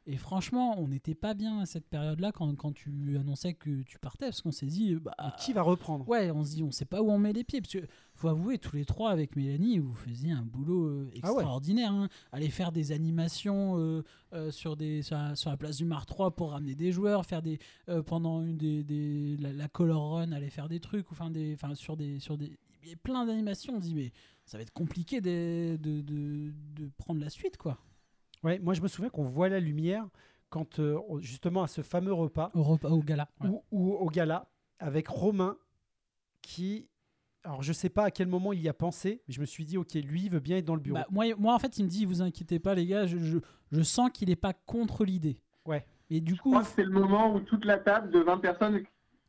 Et franchement on n'était pas bien à cette période-là quand, quand tu annonçais que tu partais parce qu'on s'est dit bah Mais qui va reprendre? ouais on se dit on sait pas où on met les pieds parce que faut avouer tous les trois avec Mélanie vous faisiez un boulot euh, Ah ouais. extraordinaire hein. aller faire des animations euh, euh, sur des sur la, sur la place du Mar 3 pour ramener des joueurs faire des euh, pendant une des, des la, la color run aller faire des trucs ou enfin des enfin sur des sur des il y a plein d'animations on se dit mais ça va être compliqué de, de, de, de prendre la suite quoi Ouais, moi, je me souviens qu'on voit la lumière quand, euh, justement, à ce fameux repas au, repas, au gala ouais. ou, ou au gala avec Romain qui. Alors, je sais pas à quel moment il y a pensé, mais je me suis dit, ok, lui, il veut bien être dans le bureau. Bah, moi, moi, en fait, il me dit, vous inquiétez pas, les gars, je, je, je sens qu'il est pas contre l'idée. Ouais. Et du Je coup, crois que c'est le moment où toute la table de 20 personnes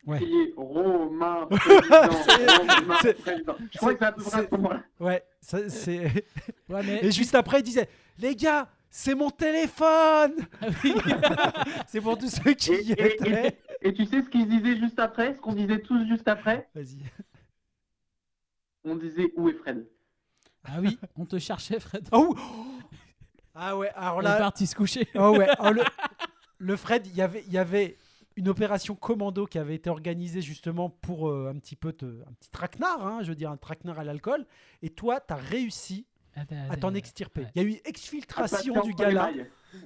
Ouais. Romain président. C'est- Romain c'est- président. Je crois que c'est à peu près à ce moment-là. Ouais, ça, c'est. ouais, mais Et juste après, il disait Les gars, c'est mon téléphone Ah oui. C'est pour tous ceux qui y et- étaient. et- et tu sais ce qu'ils disaient juste après Ce qu'on disait tous juste après Vas-y. On disait Où est Fred? Ah oui, on te cherchait, Fred. Oh Ah ouais, alors On est là. parti se coucher. Oh ouais, oh, le, le Fred, il y avait- il y avait une opération commando qui avait été organisée justement pour euh, un petit peu te- un petit traquenard, hein, je veux dire un traquenard à l'alcool. Et toi, tu as réussi Attends, à attends, t'en extirper. Ouais. Il y a eu exfiltration Attention, du gala.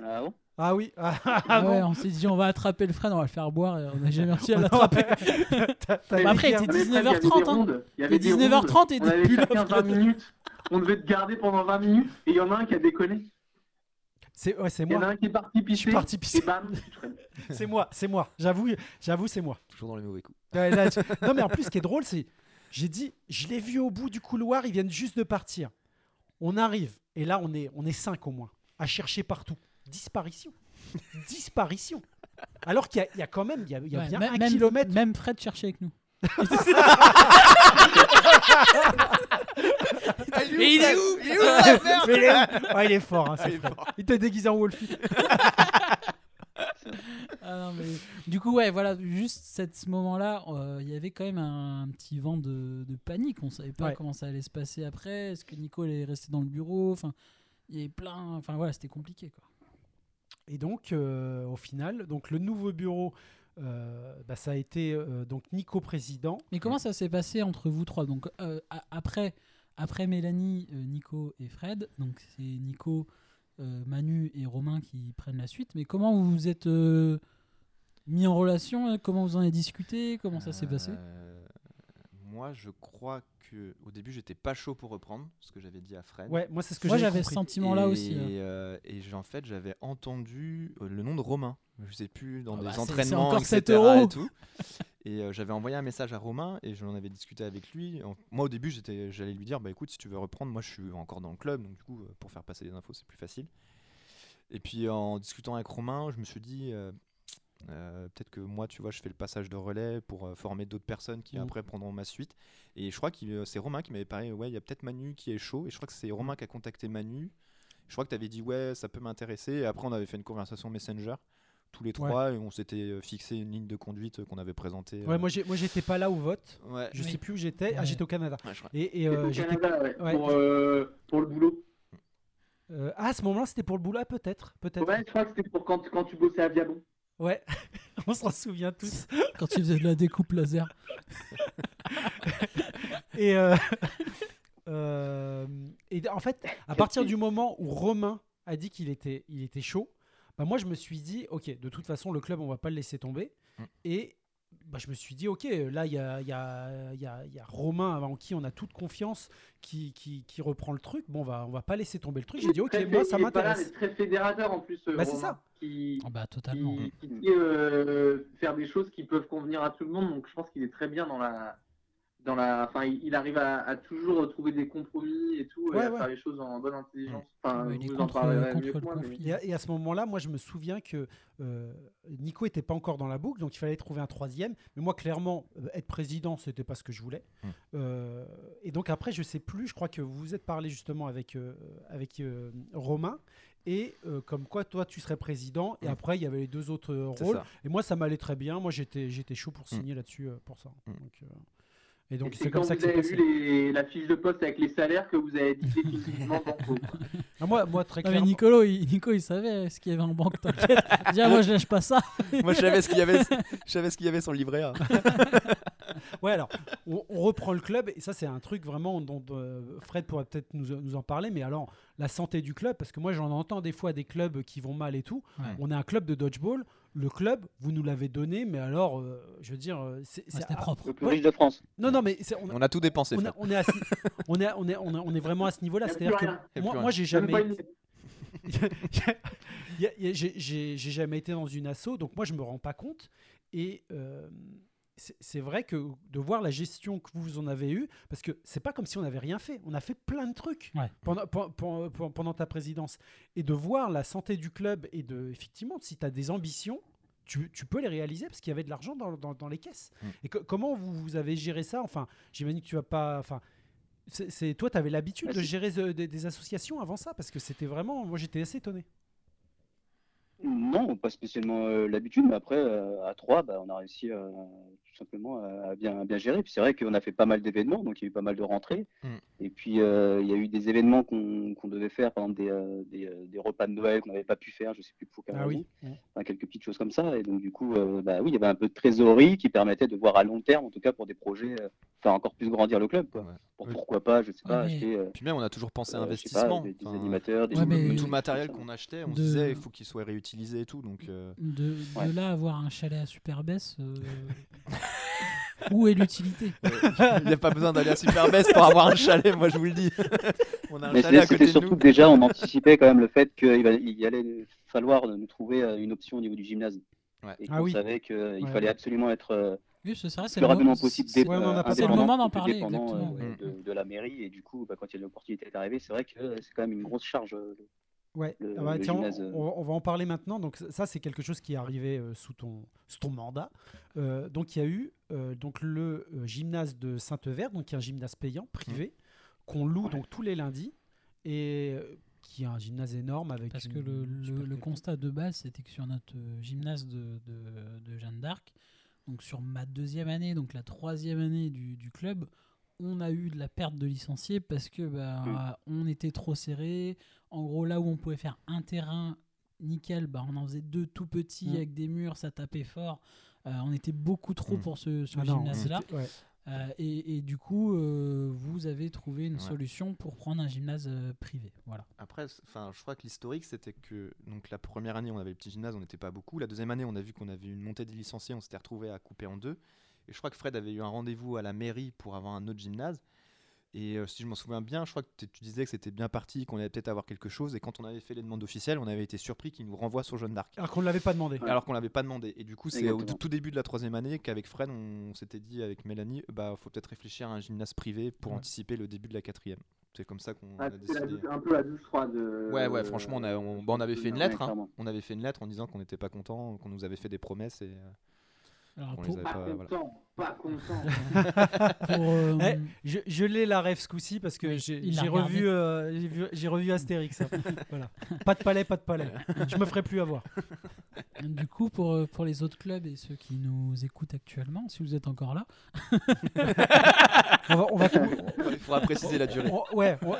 Ah bon Ah oui, ah, Ah ah ouais, bon. on s'est dit, on va attraper le Fred, on va le faire boire, et on n'a jamais réussi à l'attraper. Bah après, il était Mais Fred, il y avait 19h30, des hein. rondes. Il y avait est des 19h30 rondes. et On avait depuis là, chacun 20 Fred. minutes. On devait te garder pendant 20 minutes et il y en a un qui a déconné. C'est ouais, c'est Il y en a moi. un qui est parti Je pisser. suis. C'est moi, c'est moi. J'avoue, j'avoue, c'est moi. Toujours dans les mauvais coups. Ouais, là, tu- Non, mais en plus, ce qui est drôle, c'est. J'ai dit, je l'ai vu au bout du couloir, ils viennent juste de partir. On arrive, et là, on est, on est cinq au moins, à chercher partout. Disparition. Disparition. Alors qu'il y a- il y, a quand même, il y a, il y a Ouais, bien même- un même, kilomètre. Même Fred cherchait avec nous. Mais il est où? Il est où il est, il est fort, hein, Ah, est fort. Il était déguisé en Wolfie. Ah non, mais... Du coup, ouais, voilà, juste cette- ce moment-là, euh, il y avait quand même un, petit vent de, de panique. On savait pas Ouais. comment ça allait se passer après. Est-ce que Nico allait rester dans le bureut Enfin, il y avait plein. Enfin, voilà, c'était compliqué, quoi. Et donc, euh, au final, donc le nouveau bureau, euh, bah, ça a été donc Nico président. Mais comment ça s'est passé entre vous trois? Donc, après, après Mélanie, Nico et Fred, donc c'est Nico, Manu et Romain qui prennent la suite. Mais comment vous vous êtes euh, mis en relation hein? Comment vous en avez discuté? Comment ça s'est passé? Euh, Moi, je crois que au début, j'étais pas chaud pour reprendre, ce que j'avais dit à Fred. Ouais, moi, c'est ce que Moi, j'avais ce compris. sentiment-là et, aussi. hein. euh, et j'ai- en fait, j'avais entendu euh, le nom de Romain. Je sais plus dans Ah des bah, c'est- c'est entraînements, encore etc. 7 euros. Et, tout. Et euh, j'avais envoyé un message à Romain et j'en avais discuté avec lui. En- Moi, au début, j'étais, j'allais lui dire, bah écoute, si tu veux reprendre, moi, je suis encore dans le club, donc du coup, euh, pour faire passer les infos, c'est plus facile. Et puis, en discutant avec Romain, je me suis dit. euh, euh, peut-être que moi, tu vois, je fais le passage de relais pour former d'autres personnes qui Mm. après prendront ma suite. Et je crois que c'est Romain qui m'avait parlé, ouais, il y a peut-être Manu qui est chaud. Et je crois que c'est Romain qui a contacté Manu. Je crois que tu avais dit, ouais, ça peut m'intéresser. Et après, on avait fait une conversation Messenger, tous les trois, et on s'était euh, fixé une ligne de conduite euh, qu'on avait présentée. euh, Ouais, moi, j'ai- moi, j'étais pas là au vote. ouais. Je Oui. sais plus où j'étais. Ah, j'étais au Canada. Ouais, je crois. Et, et, euh, au j'étais. Canada, ouais, ouais. pour, euh, pour le boulot. euh, ah, à ce moment-là, c'était pour le boulot, Ah, peut-être, peut-être. Ouais, je crois que c'était pour quand, quand tu bossais à Viabon. Ouais, on s'en souvient tous. Quand il faisait de la découpe laser. Et, euh, euh, et en fait, à partir du moment où Romain a dit qu'il était, il était chaud, bah moi je me suis dit, ok, de toute façon, le club, on va pas le laisser tomber. Mm. Et bah, je me suis dit, ok, là, il y a, il y, a, il y, a, il y a Romain en qui on a toute confiance qui, qui, qui reprend le truc. Bon, on va, on va pas laisser tomber le truc. J'ai dit, ok, Très moi, ça m'intéresse. très fédérateur en plus. euh, Bah, c'est ça. Qui, Ah bah totalement. qui, qui sait euh, faire des choses qui peuvent convenir à tout le monde. Donc je pense qu'il est très bien dans la. Dans la, enfin, il, arrive à, à toujours trouver des compromis et tout, et Ouais, à ouais. faire les choses en bonne intelligence. Enfin, Ouais, vous en parlerez contre mieux que moi. mais-. Et à, et à ce moment-là, moi, je me souviens que euh, Nico était pas encore dans la boucle, donc il fallait trouver un troisième. Mais moi, clairement, euh, être président, c'était pas ce que je voulais. Euh, et donc après, je sais plus. Je crois que vous vous êtes parlé justement avec euh, avec euh, Romain. Et euh, comme quoi, toi, tu serais président. Et Mm. après, il y avait les deux autres euh, rôles. ça. Et moi, ça m'allait très bien. Moi, j'étais j'étais chaud pour Mm. signer là-dessus euh, pour ça. Donc, euh, et donc, c'est comme quand ça que vous avez passé. vu les- la fiche de poste avec les salaires que vous avez dit définitivement banco. Ah, moi, moi, très Non, mais clairement. Nicolo, il, Nico, il savait ce qu'il y avait en banque, t'inquiète. Déjà, moi, je lâche pas ça. Moi, je savais ce qu'il y avait, je savais ce qu'il y avait sur le livret A. Ouais, alors, on, on reprend le club, et ça, c'est un truc vraiment dont euh, Fred pourrait peut-être nous, nous en parler, mais alors, la santé du club, parce que moi, j'en entends des fois des clubs qui vont mal et tout. Ouais. On est un club de dodgeball, le club, vous nous l'avez donné, mais alors, euh, je veux dire, euh, c'est. Ouais, c'est- C'était ah, propre. Le plus Ouais. riche de France. Non, non, mais c'est- on, On a tout dépensé. on, Fred. a- on est à ce- on est, on est, on est, on est vraiment à ce niveau-là. C'est-à-dire que moi, moi, j'ai jamais. j'ai jamais été dans une asso, donc moi je me rends pas compte. Et euh, c'est vrai que de voir la gestion que vous en avez eue, parce que c'est pas comme si on n'avait rien fait. On a fait plein de trucs Ouais. pendant, pen- pen- pen- pendant ta présidence. Et de voir la santé du club et de, effectivement, si tu as des ambitions, tu, tu peux les réaliser parce qu'il y avait de l'argent dans, dans- dans les caisses. Mm. Et co- comment vous, vous avez géré ça? Enfin, j'imagine que tu vas pas. Enfin, c'est toi, tu avais l'habitude Bah, de gérer euh, des, des associations avant ça? Parce que c'était vraiment. Moi, j'étais assez étonné. Non, pas spécialement euh, l'habitude, mais après, euh, à trois, bah, on a réussi euh, tout simplement à, bien, à bien gérer. Puis c'est vrai qu'on a fait pas mal d'événements, donc il y a eu pas mal de rentrées. Mm. Et puis euh, il y a eu des événements qu'on qu'on devait faire, par exemple des, euh, des, euh, des repas de Noël qu'on n'avait pas pu faire, je sais plus pour quelle Ah oui. Mm. Enfin, quelques petites choses comme ça. Et donc du coup, euh, bah, oui, il y avait un peu de trésorerie qui permettait de voir à long terme, en tout cas pour des projets, euh, faire encore plus grandir le club. Quoi. Ouais. Pour pourquoi pas, je sais Ouais, pas, mais- acheter euh, Puis même, on a toujours pensé à euh, sais pas, investissement. des, des Enfin, animateurs, des Ouais, mais- tout le matériel qu'on achetait, on De- disait il faut qu'il soit réutilisé et tout. Donc, euh, De, de Ouais. là, avoir un chalet à Superbès, euh, où est l'utilité il n'y a pas besoin d'aller à Superbest pour avoir un chalet, moi je vous le dis. on a un Mais c'était surtout nous. que déjà, on anticipait quand même le fait qu'il allait falloir nous trouver euh, une option au niveau du gymnase. Ouais. Et Ah qu'on oui. savait qu'il Ouais. fallait absolument être euh, Oui, c'est vrai, c'est le plus le, rapidement moment- possible c'est- on le moment d'en parler, dépendant, euh, exactement. de, de la mairie. Et du coup, bah, quand il y a l'opportunité d'arriver, c'est vrai que c'est quand même une grosse charge. Ouais, le- ah bah, le tiens, on- euh. on, on va en parler maintenant. Donc ça- c'est quelque chose qui est arrivé euh, sous ton, sous ton mandat. Euh, donc il y a eu euh, donc le euh, gymnase de Sainte-Verte, donc qui est un gymnase payant privé qu'on loue donc tous les lundis et qui est un gymnase énorme avec. Parce une- que le, constat de base, c'était que sur notre gymnase de, de, de Jeanne d'Arc, donc sur ma deuxième année, donc la troisième année du, du club, on a eu de la perte de licenciés parce que bah, on était trop serré. En gros, là où on pouvait faire un terrain nickel, bah, on en faisait deux tout petits Mm. avec des murs, ça tapait fort. Euh, on était beaucoup trop Mm. pour ce, ce Ah gymnase-là. ouais. Euh, et, et du coup, euh, vous avez trouvé une Ouais. solution pour prendre un gymnase euh, privé. Voilà. Après, enfin, je crois que l'historique c'était que donc la première année on avait le petit gymnase, on n'était pas beaucoup. La deuxième année, on a vu qu'on avait une montée des licenciés, on s'était retrouvé à couper en deux. Et je crois que Fred avait eu un rendez-vous à la mairie pour avoir un autre gymnase. Et euh, si je m'en souviens bien, je crois que tu disais que c'était bien parti, qu'on allait peut-être avoir quelque chose. Et quand on avait fait les demandes officielles, on avait été surpris qu'ils nous renvoient sur Jeanne d'Arc. Alors qu'on ne l'avait pas demandé. Ouais. Alors qu'on l'avait pas demandé. Et du coup, c'est au tout début de la troisième année qu'avec Fred, on s'était dit avec Mélanie, bah faut peut-être réfléchir à un gymnase privé pour Ouais. anticiper le début de la quatrième. C'est comme ça qu'on Ah, a décidé. un peu la douche froide. euh, Ouais, ouais, franchement, on, a- on- avait fait une lettre. hein. On avait fait une lettre en disant qu'on n'était pas content, qu'on nous avait fait des promesses et euh, Alors, On pour, les Pas pas- voilà. Pas content. pour, euh, Eh, je je l'ai la rêve ce coup-ci parce que Oui, j'ai revu, euh, j'ai revu Astérix. hein. voilà. Pas de palais, pas de palais. Je me ferai plus avoir. Du coup, pour, euh, pour les autres clubs et ceux qui nous écoutent actuellement, si vous êtes encore là, On va, on va- Il faudra préciser la durée. on- ouais. on-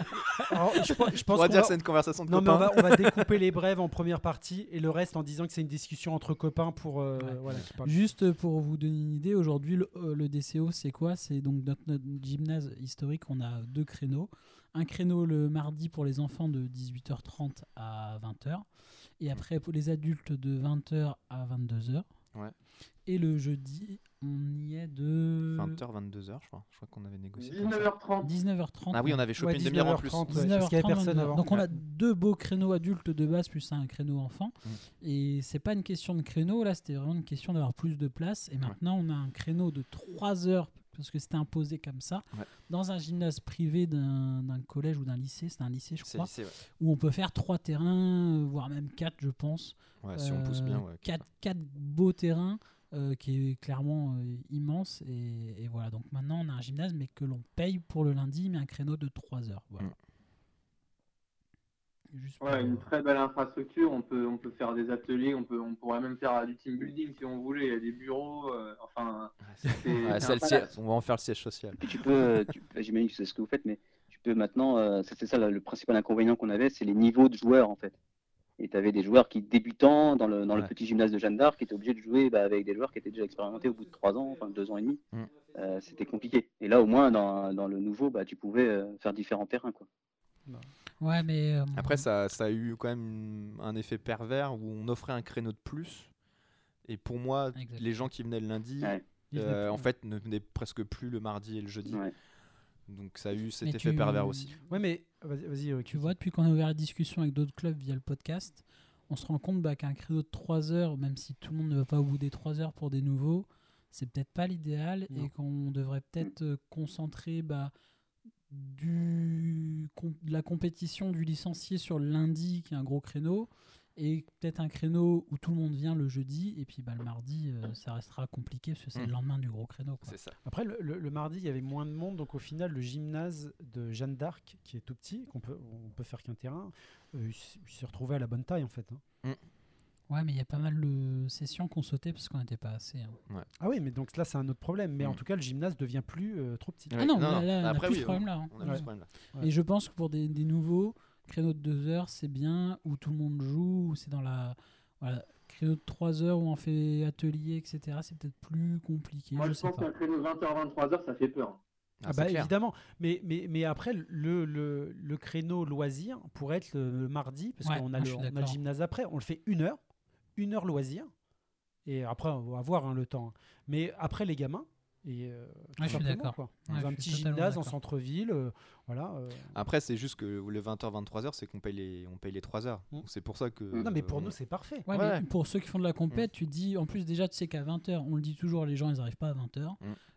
alors, je, pense- On va dire que c'est une conversation de Non, mais on copains. va, on va découper les brèves en première partie et le reste en disant que c'est une discussion entre copains pour. euh, Ouais. voilà, juste pour vous donner une idée, aujourd'hui, le, euh, le DCO, c'est quoi? C'est donc notre, notre gymnase historique, on a deux créneaux. Un créneau le mardi pour les enfants de 18h30 à 20h. Et après, pour les adultes, de 20h à 22h. Ouais. Et le jeudi, on y est de 20h, 22h, je crois. Je crois qu'on avait négocié. comme ça. 19h30. 19h30. Ah oui, on avait chopé Ouais, une demi-heure en plus. 19h30, ouais, 19h30, parce qu'il y avait personne 22h. avant. Donc on a Ouais. deux beaux créneaux adultes de base plus un créneau enfant. Mm. Et c'est pas une question de créneau, là c'était vraiment une question d'avoir plus de place. Et maintenant on a un créneau de 3 heures parce que c'était imposé comme ça Ouais. dans un gymnase privé d'un d'un collège ou d'un lycée, c'est un lycée je crois, lycée, ouais. où on peut faire trois terrains, euh, voire même quatre je pense. Ouais, si on pousse bien, ouais. Euh, quatre, quatre beaux terrains euh, qui est clairement euh, immense. Et, et voilà, donc maintenant on a un gymnase mais que l'on paye pour le lundi, mais un créneau de 3 heures. Voilà. Mm. Juste pour, une euh, très belle infrastructure. On peut, on peut faire des ateliers. On peut, on pourrait même faire du team building si on voulait. Il y a des bureaux. euh, enfin, c'est- Ouais, c'est c'est un le palace. siège- on va en faire le siège social. Tu peux, tu- j'imagine que c'est ce que vous faites, mais tu peux maintenant, euh, ça, c'est ça là, le principal inconvénient qu'on avait, c'est les niveaux de joueurs en fait. Et tu avais des joueurs qui débutants dans le, dans le petit gymnase de Jeanne d'Arc qui étaient obligés de jouer bah, avec des joueurs qui étaient déjà expérimentés au bout de 3 ans, enfin 2 ans et demi. Mm. Euh, C'était compliqué. Et là au moins dans, dans le nouveau, bah, tu pouvais euh, faire différents terrains. Quoi. Ouais, mais. euh, Après, ça, ça a eu quand même un effet pervers où on offrait un créneau de plus. Et pour moi, les gens qui venaient le lundi, Ouais. euh, en fait, ne venaient presque plus le mardi et le jeudi. Ouais. Donc ça a eu cet Mais effet tu- pervers aussi. Ouais, mais vas-y, vas-y, euh, Tu vois, depuis qu'on a ouvert la discussion avec d'autres clubs via le podcast, on se rend compte bah, qu'un créneau de 3 heures, même si tout le monde ne va pas au bout des 3 heures pour des nouveaux, c'est peut-être pas l'idéal et qu'on devrait peut-être euh, concentrer bah, du, com- de la compétition du licencié sur le lundi, qui est un gros créneau, et peut-être un créneau où tout le monde vient le jeudi, et puis bah, le mardi, euh, ça restera compliqué parce que c'est Mm. le lendemain du gros créneau. quoi. C'est ça. Après, le, le- le mardi, il y avait moins de monde, donc au final, le gymnase de Jeanne d'Arc, qui est tout petit, qu'on peut, on peut faire qu'un terrain, euh, il s'est retrouvé à la bonne taille en fait. hein. Ouais, mais il y a pas mal de sessions qu'on sautait parce qu'on n'était pas assez. hein. Ah oui, mais donc là, c'est un autre problème. Mais en Mm. tout cas, le gymnase devient plus euh, trop petit. Ah non, non, là, non. là, on a Après, plus oui, ce problème-là. hein. On a Ouais. plus ce problème-là. Ouais. Et je pense que pour des, des nouveaux, créneaux de 2 heures, c'est bien, où tout le monde joue, où c'est dans la. Voilà, créneau de 3 heures où on fait atelier, etc. C'est peut-être plus compliqué. Moi, je je pense qu'un créneau 20h, 23h, ça fait peur. Ah c'est bah clair. évidemment, mais, mais, mais après le, le, le créneau loisir pourrait être le, le mardi, parce Ouais, qu'on a, le, suis on a le d'accord. gymnase après, on le fait une heure, une heure loisir, et après on va voir hein, le temps. hein. Mais après les gamins, et euh, Ouais, je suis d'accord. quoi. Ouais, Dans un petit gymnase en centre-ville, euh, voilà. euh. Après, c'est juste que le 20h, 23h, c'est qu'on paye les, on paye les 3 heures. Mm. Donc C'est pour ça que. non mais pour euh, nous c'est parfait. Ouais, Ouais. mais pour ceux qui font de la compète, tu dis, en plus déjà, tu sais qu'à 20h, on le dit toujours, les gens, ils n'arrivent pas à 20h.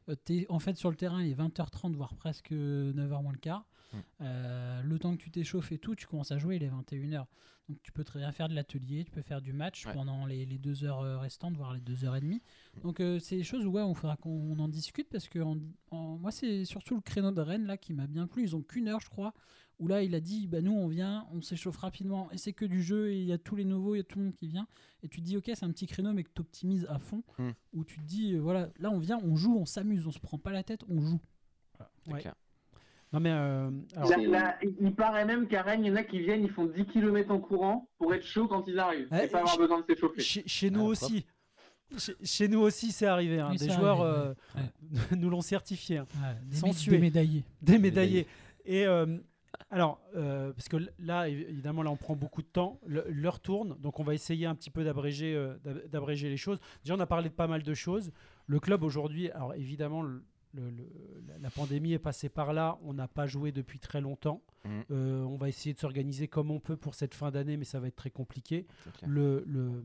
Mm. t'es, en fait, sur le terrain, il est 20h30, voire presque 9h moins le quart. Mm. Euh, le temps que tu t'échauffes et tout, tu commences à jouer, il est 21h. Donc tu peux très bien faire de l'atelier, tu peux faire du match Ouais. pendant les, les deux heures euh, restantes, voire les deux heures et demie. Mm. Donc euh, c'est des choses où ouais, on faudra qu'on en discute parce que en- en- moi c'est surtout le créneau de Rennes là qui m'a bien plu. Ils ont qu'une heure je crois, où là il a dit bah nous on vient, on s'échauffe rapidement et c'est que du jeu et il y a tous les nouveaux, il y a tout le monde qui vient. Et tu te dis ok c'est un petit créneau mais que tu optimises à fond, Mm. où tu te dis euh, voilà là on vient, on joue, on s'amuse, on se prend pas la tête, on joue. c'est Ouais. clair. Non mais euh, alors, là, il paraît même qu'à Rennes, il y en a qui viennent, ils font 10 km en courant pour être chaud quand ils arrivent. Ouais, et pas avoir besoin de s'échauffer. chez, chez nous Ah, aussi, chez, chez nous aussi c'est arrivé. hein. Oui, Des joueurs arrivé, euh, nous l'ont certifié. hein. Ouais, des, Sans mé- suer. des médaillés. Des médaillés. Et euh, alors, euh, parce que là, évidemment, là, on prend beaucoup de temps. Le- L'heure tourne, donc on va essayer un petit peu d'abréger, euh, d'ab- d'abréger les choses. Déjà, on a parlé de pas mal de choses. Le club aujourd'hui, alors évidemment, le- le- le- la- pandémie est passée par là. On n'a pas joué depuis très longtemps. Mhm. Euh, on va essayer de s'organiser comme on peut pour cette fin d'année, mais ça va être très compliqué. Le, le-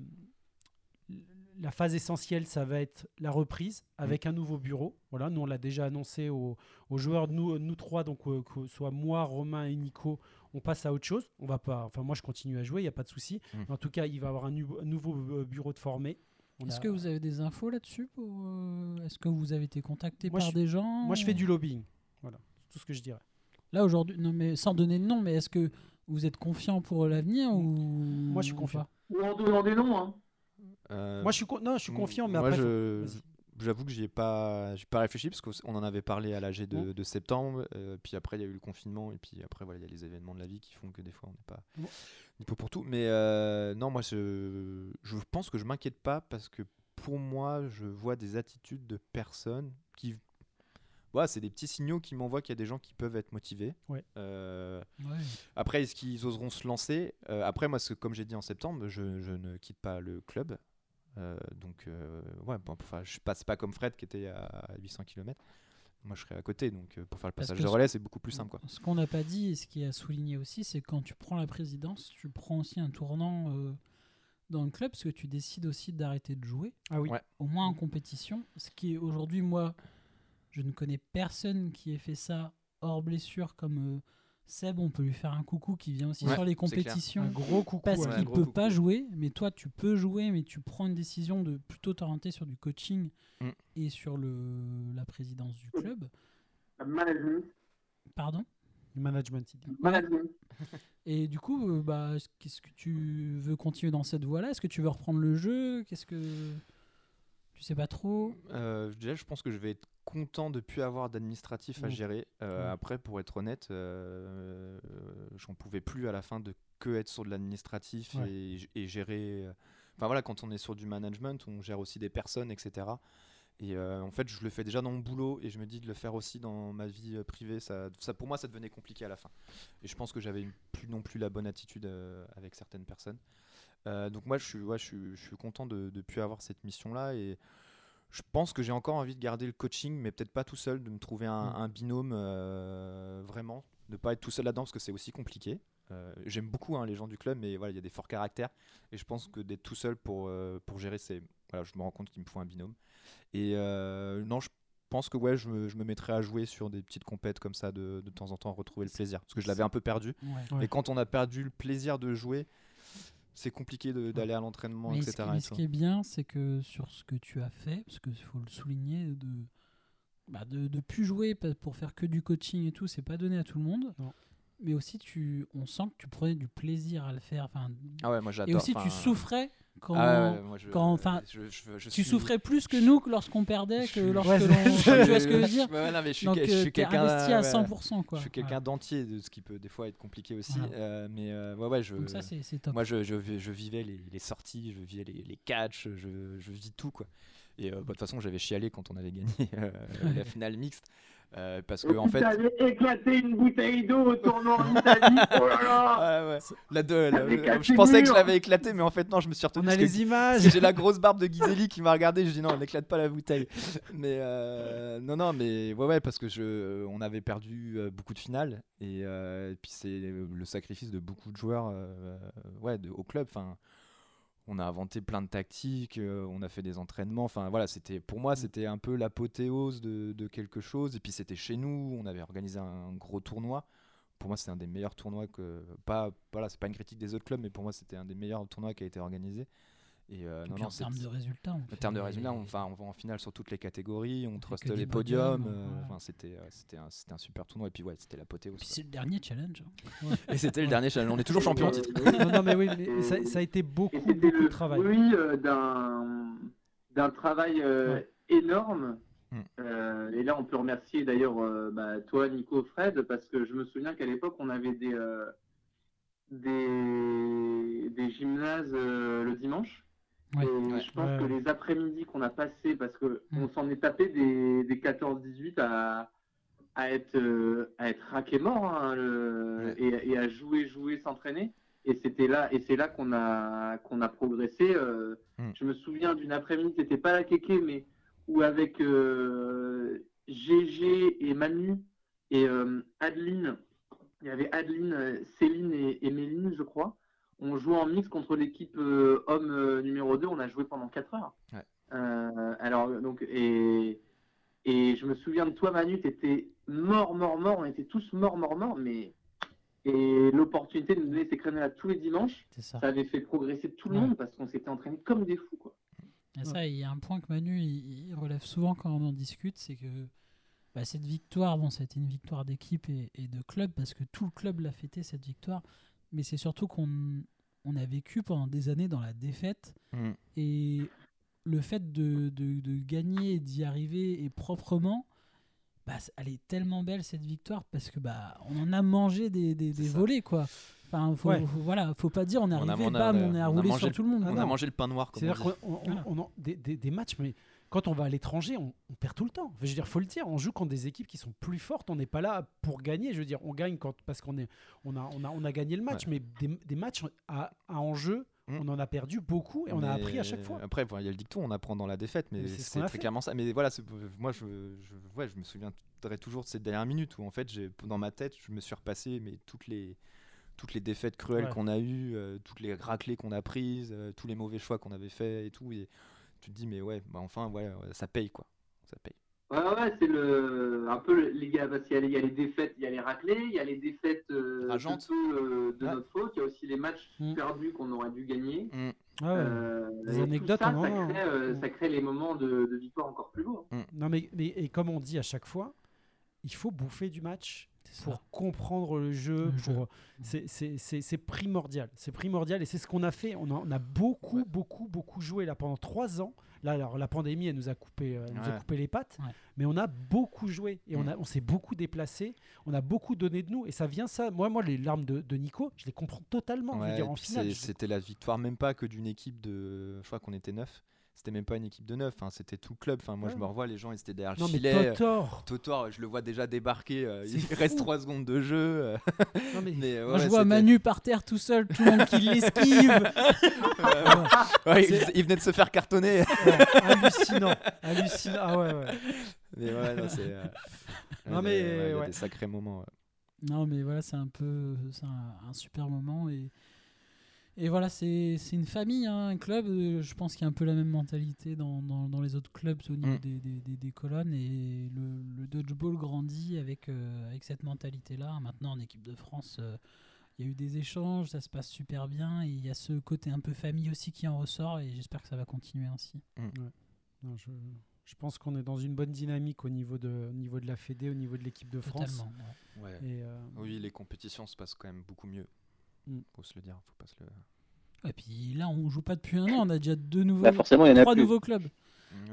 la phase essentielle, ça va être la reprise avec un nouveau bureau. Voilà, nous on l'a déjà annoncé aux, aux joueurs, nous, nous trois, donc euh, que ce soit moi, Romain et Nico, on passe à autre chose. On va pas, enfin moi je continue à jouer, il n'y a pas de souci. Mm. En tout cas, il va y avoir un, nu- nouveau euh, bureau de formé. Est-ce a- que vous avez des infos là-dessus pour, euh, Est-ce que vous avez été contacté Moi, par je- des gens Moi je fais du lobbying. Voilà, c'est tout ce que je dirais. Là aujourd'hui, non mais sans donner de nom, mais est-ce que vous êtes confiant pour l'avenir ou Moi, je suis confiant. Ou en donnant des noms. Hein. Euh, Moi, je suis, con- non, je suis confiant, mais moi, après. je-. J'avoue que j'y ai pas, j'ai pas réfléchi parce qu'on en avait parlé à l'AG de, de septembre. euh, puis après, il y a eu le confinement. Et puis après, voilà, il y a les événements de la vie qui font que des fois, on n'est pas Bon. dispo pour tout. Mais euh, non, moi, je, je pense que je m'inquiète pas parce que pour moi, je vois des attitudes de personnes qui. Voilà, c'est des petits signaux qui m'envoient qu'il y a des gens qui peuvent être motivés. Ouais. Euh, Ouais. après, est-ce qu'ils oseront se lancer? Après, moi, ce- comme j'ai dit en septembre, je, je ne quitte pas le club. Euh, donc, euh, ouais, bon, enfin, je passe pas comme Fred qui était à 800 km. Moi, je serais à côté. Donc, euh, pour faire le passage de relais, c'est beaucoup plus simple. Quoi. Ce qu'on n'a pas dit et ce qui est à souligner aussi, c'est que quand tu prends la présidence, tu prends aussi un tournant euh, dans le club parce que tu décides aussi d'arrêter de jouer, Ah oui. Ouais. au moins en compétition. Ce qui est aujourd'hui, moi, je ne connais personne qui ait fait ça hors blessure comme euh, Seb. On peut lui faire un coucou qui vient aussi Ouais, sur les compétitions. Un gros coucou. Parce ouais, qu'il peut coucou. pas jouer, mais toi tu peux jouer, mais tu prends une décision de plutôt t'orienter sur du coaching Mm. et sur le, la présidence du club. Management. Pardon? Management. Management. Et du coup, euh, bah, qu'est-ce que tu veux continuer dans cette voie-là? Est-ce que tu veux reprendre le jeu? Qu'est-ce que tu sais pas trop? Euh, déjà, je pense que je vais être content de plus avoir d'administratif à Mm. gérer. Euh, Ouais. Après, pour être honnête, euh, j'en pouvais plus à la fin de que être sur de l'administratif Ouais. et, et gérer. euh, Enfin voilà, quand on est sur du management, on gère aussi des personnes, etc. Et euh, en fait, je le fais déjà dans mon boulot et je me dis de le faire aussi dans ma vie euh, privée. Ça, ça, pour moi, ça devenait compliqué à la fin. Et je pense que j'avais plus non plus la bonne attitude euh, avec certaines personnes. Euh, donc moi, je suis, ouais, je suis, je suis content de ne plus avoir cette mission-là et je pense que j'ai encore envie de garder le coaching, mais peut-être pas tout seul, de me trouver un, Mm. un binôme euh, vraiment, de pas être tout seul là-dedans parce que c'est aussi compliqué. Euh, J'aime beaucoup hein, les gens du club, mais voilà, il y a des forts caractères et je pense que d'être tout seul pour, euh, pour gérer, c'est voilà, je me rends compte qu'il me faut un binôme. Et euh, non, je pense que ouais, je me, je me mettrais à jouer sur des petites compètes comme ça de, de temps en temps, retrouver le plaisir, parce que je l'avais un peu perdu. Ouais. Ouais. Et quand on a perdu le plaisir de jouer, c'est compliqué de- d'aller à l'entraînement, Mais, ce etc. qui, et ce qui est bien, c'est que sur ce que tu as fait, parce qu'il faut le souligner, de bah de, de plus jouer pour faire que du coaching et tout, c'est pas donné à tout le monde. Non. Mais aussi, tu, on sent que tu prenais du plaisir à le faire. Enfin, Ah ouais, moi j'adore. et aussi, tu souffrais quand. ah ouais, ouais, moi, je- quand- enfin, je- je- je tu souffrais plus que nous que lorsqu'on perdait, que lorsque Ouais, l'on. tu vois ce que je veux dire Ouais, non, mais je suis, Donc, je euh, suis t'es quelqu'un investi à ouais, 100%. Quoi. Je suis quelqu'un d'entier, de ce qui peut des fois être compliqué aussi. Euh, mais euh, ouais, ouais, je, Donc, ça, c'est top. moi je, je, vi- je vivais les, les sorties, je vivais les, les catchs, je, vis tout quoi. Et euh, bah, de toute façon, j'avais chialé quand on avait gagné euh, la finale mixte. Euh, parce que en fait. Éclaté une bouteille d'eau au tournoi en Italie. Oh là là. Ah ouais. La deux, la- Avec un je pensais que je mur. l'avais éclaté, mais en fait, non, je me suis retenu. On a les images. j'ai la grosse barbe de Ghiselli qui m'a regardé. Je dis non, on n'éclate pas la bouteille. Mais euh, non, non, mais ouais, ouais, parce que je, on avait perdu euh, beaucoup de finales et, euh, et puis c'est le sacrifice de beaucoup de joueurs, euh, ouais, de- au club. Enfin, on a inventé plein de tactiques, euh, on a fait des entraînements. Enfin voilà, c'était pour moi c'était un peu l'apothéose de, de quelque chose. Et puis c'était chez nous, on avait organisé un gros tournoi. Pour moi, c'est un des meilleurs tournois que pas voilà, c'est pas une critique des autres clubs, mais pour moi c'était un des meilleurs tournois qui a été organisé. Et, euh, Et non, puis non, en termes de résultats. on en fait termes de des- résultats, on, enfin, on va en finale sur toutes les catégories, on truste les podiums. euh, voilà. enfin, c'était, euh, c'était, un, c'était un super tournoi. Et puis, ouais, c'était l'apothéose. Puis c'est le dernier challenge. hein. Et c'était le dernier challenge. On est toujours champion en titre. Oui. non, non, mais oui, mais, ça, ça a été beaucoup, c'était beaucoup de travail. euh, d'un d'un travail euh, Ouais. énorme. Mm. Euh, et là, on peut remercier d'ailleurs euh, bah, toi, Nico, Fred, parce que je me souviens qu'à l'époque, on avait des, euh, des, des gymnases euh, le dimanche. Ouais. Et Ouais. je pense Ouais, que ouais. les après-midi qu'on a passés, parce que Mm. on s'en est tapé des, des 14-18 à, à être euh, à être raqué mort hein, le- Ouais. et, et à jouer, jouer, s'entraîner. Et c'était là, et c'est là qu'on a qu'on a progressé. euh, Mm. Je me souviens d'une après-midi, c'était pas la kéké, mais où avec euh, GG et Manu et euh, Adeline, il y avait Adeline, Céline et, et Méline, je crois. On jouait en mix contre l'équipe euh, homme euh, numéro 2. On a joué pendant 4 heures. Ouais. Euh, alors, donc, et, et je me souviens de toi, Manu, tu étais mort, mort, mort. On était tous morts, morts, morts. Mais... Et l'opportunité de nous donner ces créneaux-là tous les dimanches, ça. ça avait fait progresser tout le Ouais. monde parce qu'on s'était entraînés comme des fous. Quoi. Et ça, il y a un point que Manu il, il relève souvent quand on en discute, c'est que bah, cette victoire, bon, ça a été une victoire d'équipe et, et de club parce que tout le club l'a fêté cette victoire, mais c'est surtout qu'on on a vécu pendant des années dans la défaite Mm. et le fait de, de, de gagner, d'y arriver et proprement, bah, elle est tellement belle cette victoire parce que bah on en a mangé des, des, des volets quoi. Enfin, faut, Ouais. faut- voilà, faut pas dire on est On a- arrivé, on a- bam, on a- on sur le- tout le monde. Ah On non. a mangé le pain noir, C'est-à-dire qu'on Voilà. des- des matchs, mais quand on va à l'étranger, on, on perd tout le temps. Enfin, je veux dire, faut le dire, on joue contre des équipes qui sont plus fortes. On n'est pas là pour gagner. Je veux dire, on gagne quand, parce qu'on est, on a, on a, on a gagné le match, mais des, des matchs à, à enjeu, Mm. on en a perdu beaucoup et on a appris à chaque fois. Après, il y a le dicton, on apprend dans la défaite, mais Mais c'est ce très clairement ça. Mais voilà, moi, je, je, ouais, je me souviendrai toujours de cette dernière minute où, en fait, dans ma tête, je me suis repassé mais toutes les toutes les défaites cruelles Ouais. qu'on a eues, euh, toutes les raclées qu'on a prises, euh, tous les mauvais choix qu'on avait fait et tout. Et tu te dis, mais ouais, bah enfin, ouais, ouais, ça paye quoi. Ça paye. Ouais, ouais, c'est le un peu le- les gars, parce qu'il y, a les- il y a les défaites, il y a les raclés, il y a les défaites euh, de, euh, de Ouais. notre faute, il y a aussi les matchs Mm. perdus qu'on aurait dû gagner. Mm. Ah ouais. Euh, anecdotes, ça, ça, hein. crée, euh, Mm. ça crée les moments de, de victoire encore plus beaux. Non, mais, mais et comme on dit à chaque fois, il faut bouffer du match Ça. pour comprendre le jeu. Pour- c'est- primordial. C'est primordial et c'est ce qu'on a fait. On a, on a beaucoup, Ouais. beaucoup, beaucoup joué là pendant trois ans. Là, alors la pandémie, elle nous a coupé, euh, elle nous a coupé les pattes, Ouais. mais on a beaucoup joué et on, Mm. a- on s'est beaucoup déplacé. On a beaucoup donné de nous et ça vient ça. Moi, moi, les larmes de, de Nico, je les comprends totalement. c'était la victoire même pas que d'une équipe de. Je crois qu'on était neuf. C'était même pas une équipe de neuf, hein, c'était tout le club. Enfin, moi, Ouais. je me revois, les gens, ils étaient derrière non le mais. Totor. Totor, je le vois déjà débarquer. euh, il reste fou. 3 secondes de jeu. euh, Non, mais- mais, Moi, ouais, je vois Manu par terre tout seul, tout le monde qui l'esquive. Ouais, il, venait de se faire cartonner. Hallucinant, hallucinant. Ah ouais, ouais. mais ouais, non, c'est. euh, Non, mais, il y a- des sacrés moments. Non, mais voilà, c'est un peu c'est un, un super moment. Et, et voilà, c'est c'est une famille, hein, un club. euh, Je pense qu'il y a un peu la même mentalité dans, dans, dans les autres clubs au niveau Mm. des, des, des- des colonnes. Et le, le dodgeball grandit avec, euh, avec cette mentalité-là. Maintenant, en équipe de France, euh, il y a eu des échanges, ça se passe super bien. Et il y a ce côté un peu famille aussi qui en ressort. Et j'espère que ça va continuer ainsi. Non, je, je pense qu'on est dans une bonne dynamique au niveau de, au niveau de la Fédé, au niveau de l'équipe de France. Totalement. ouais. Ouais. Et, euh, Oui, les compétitions se passent quand même beaucoup mieux. Mm. Faut se le dire. Faut pas se le. Et puis là, on joue pas depuis un an. On a déjà deux nouveaux, Bah, forcément, il y en a trois plus. nouveaux clubs.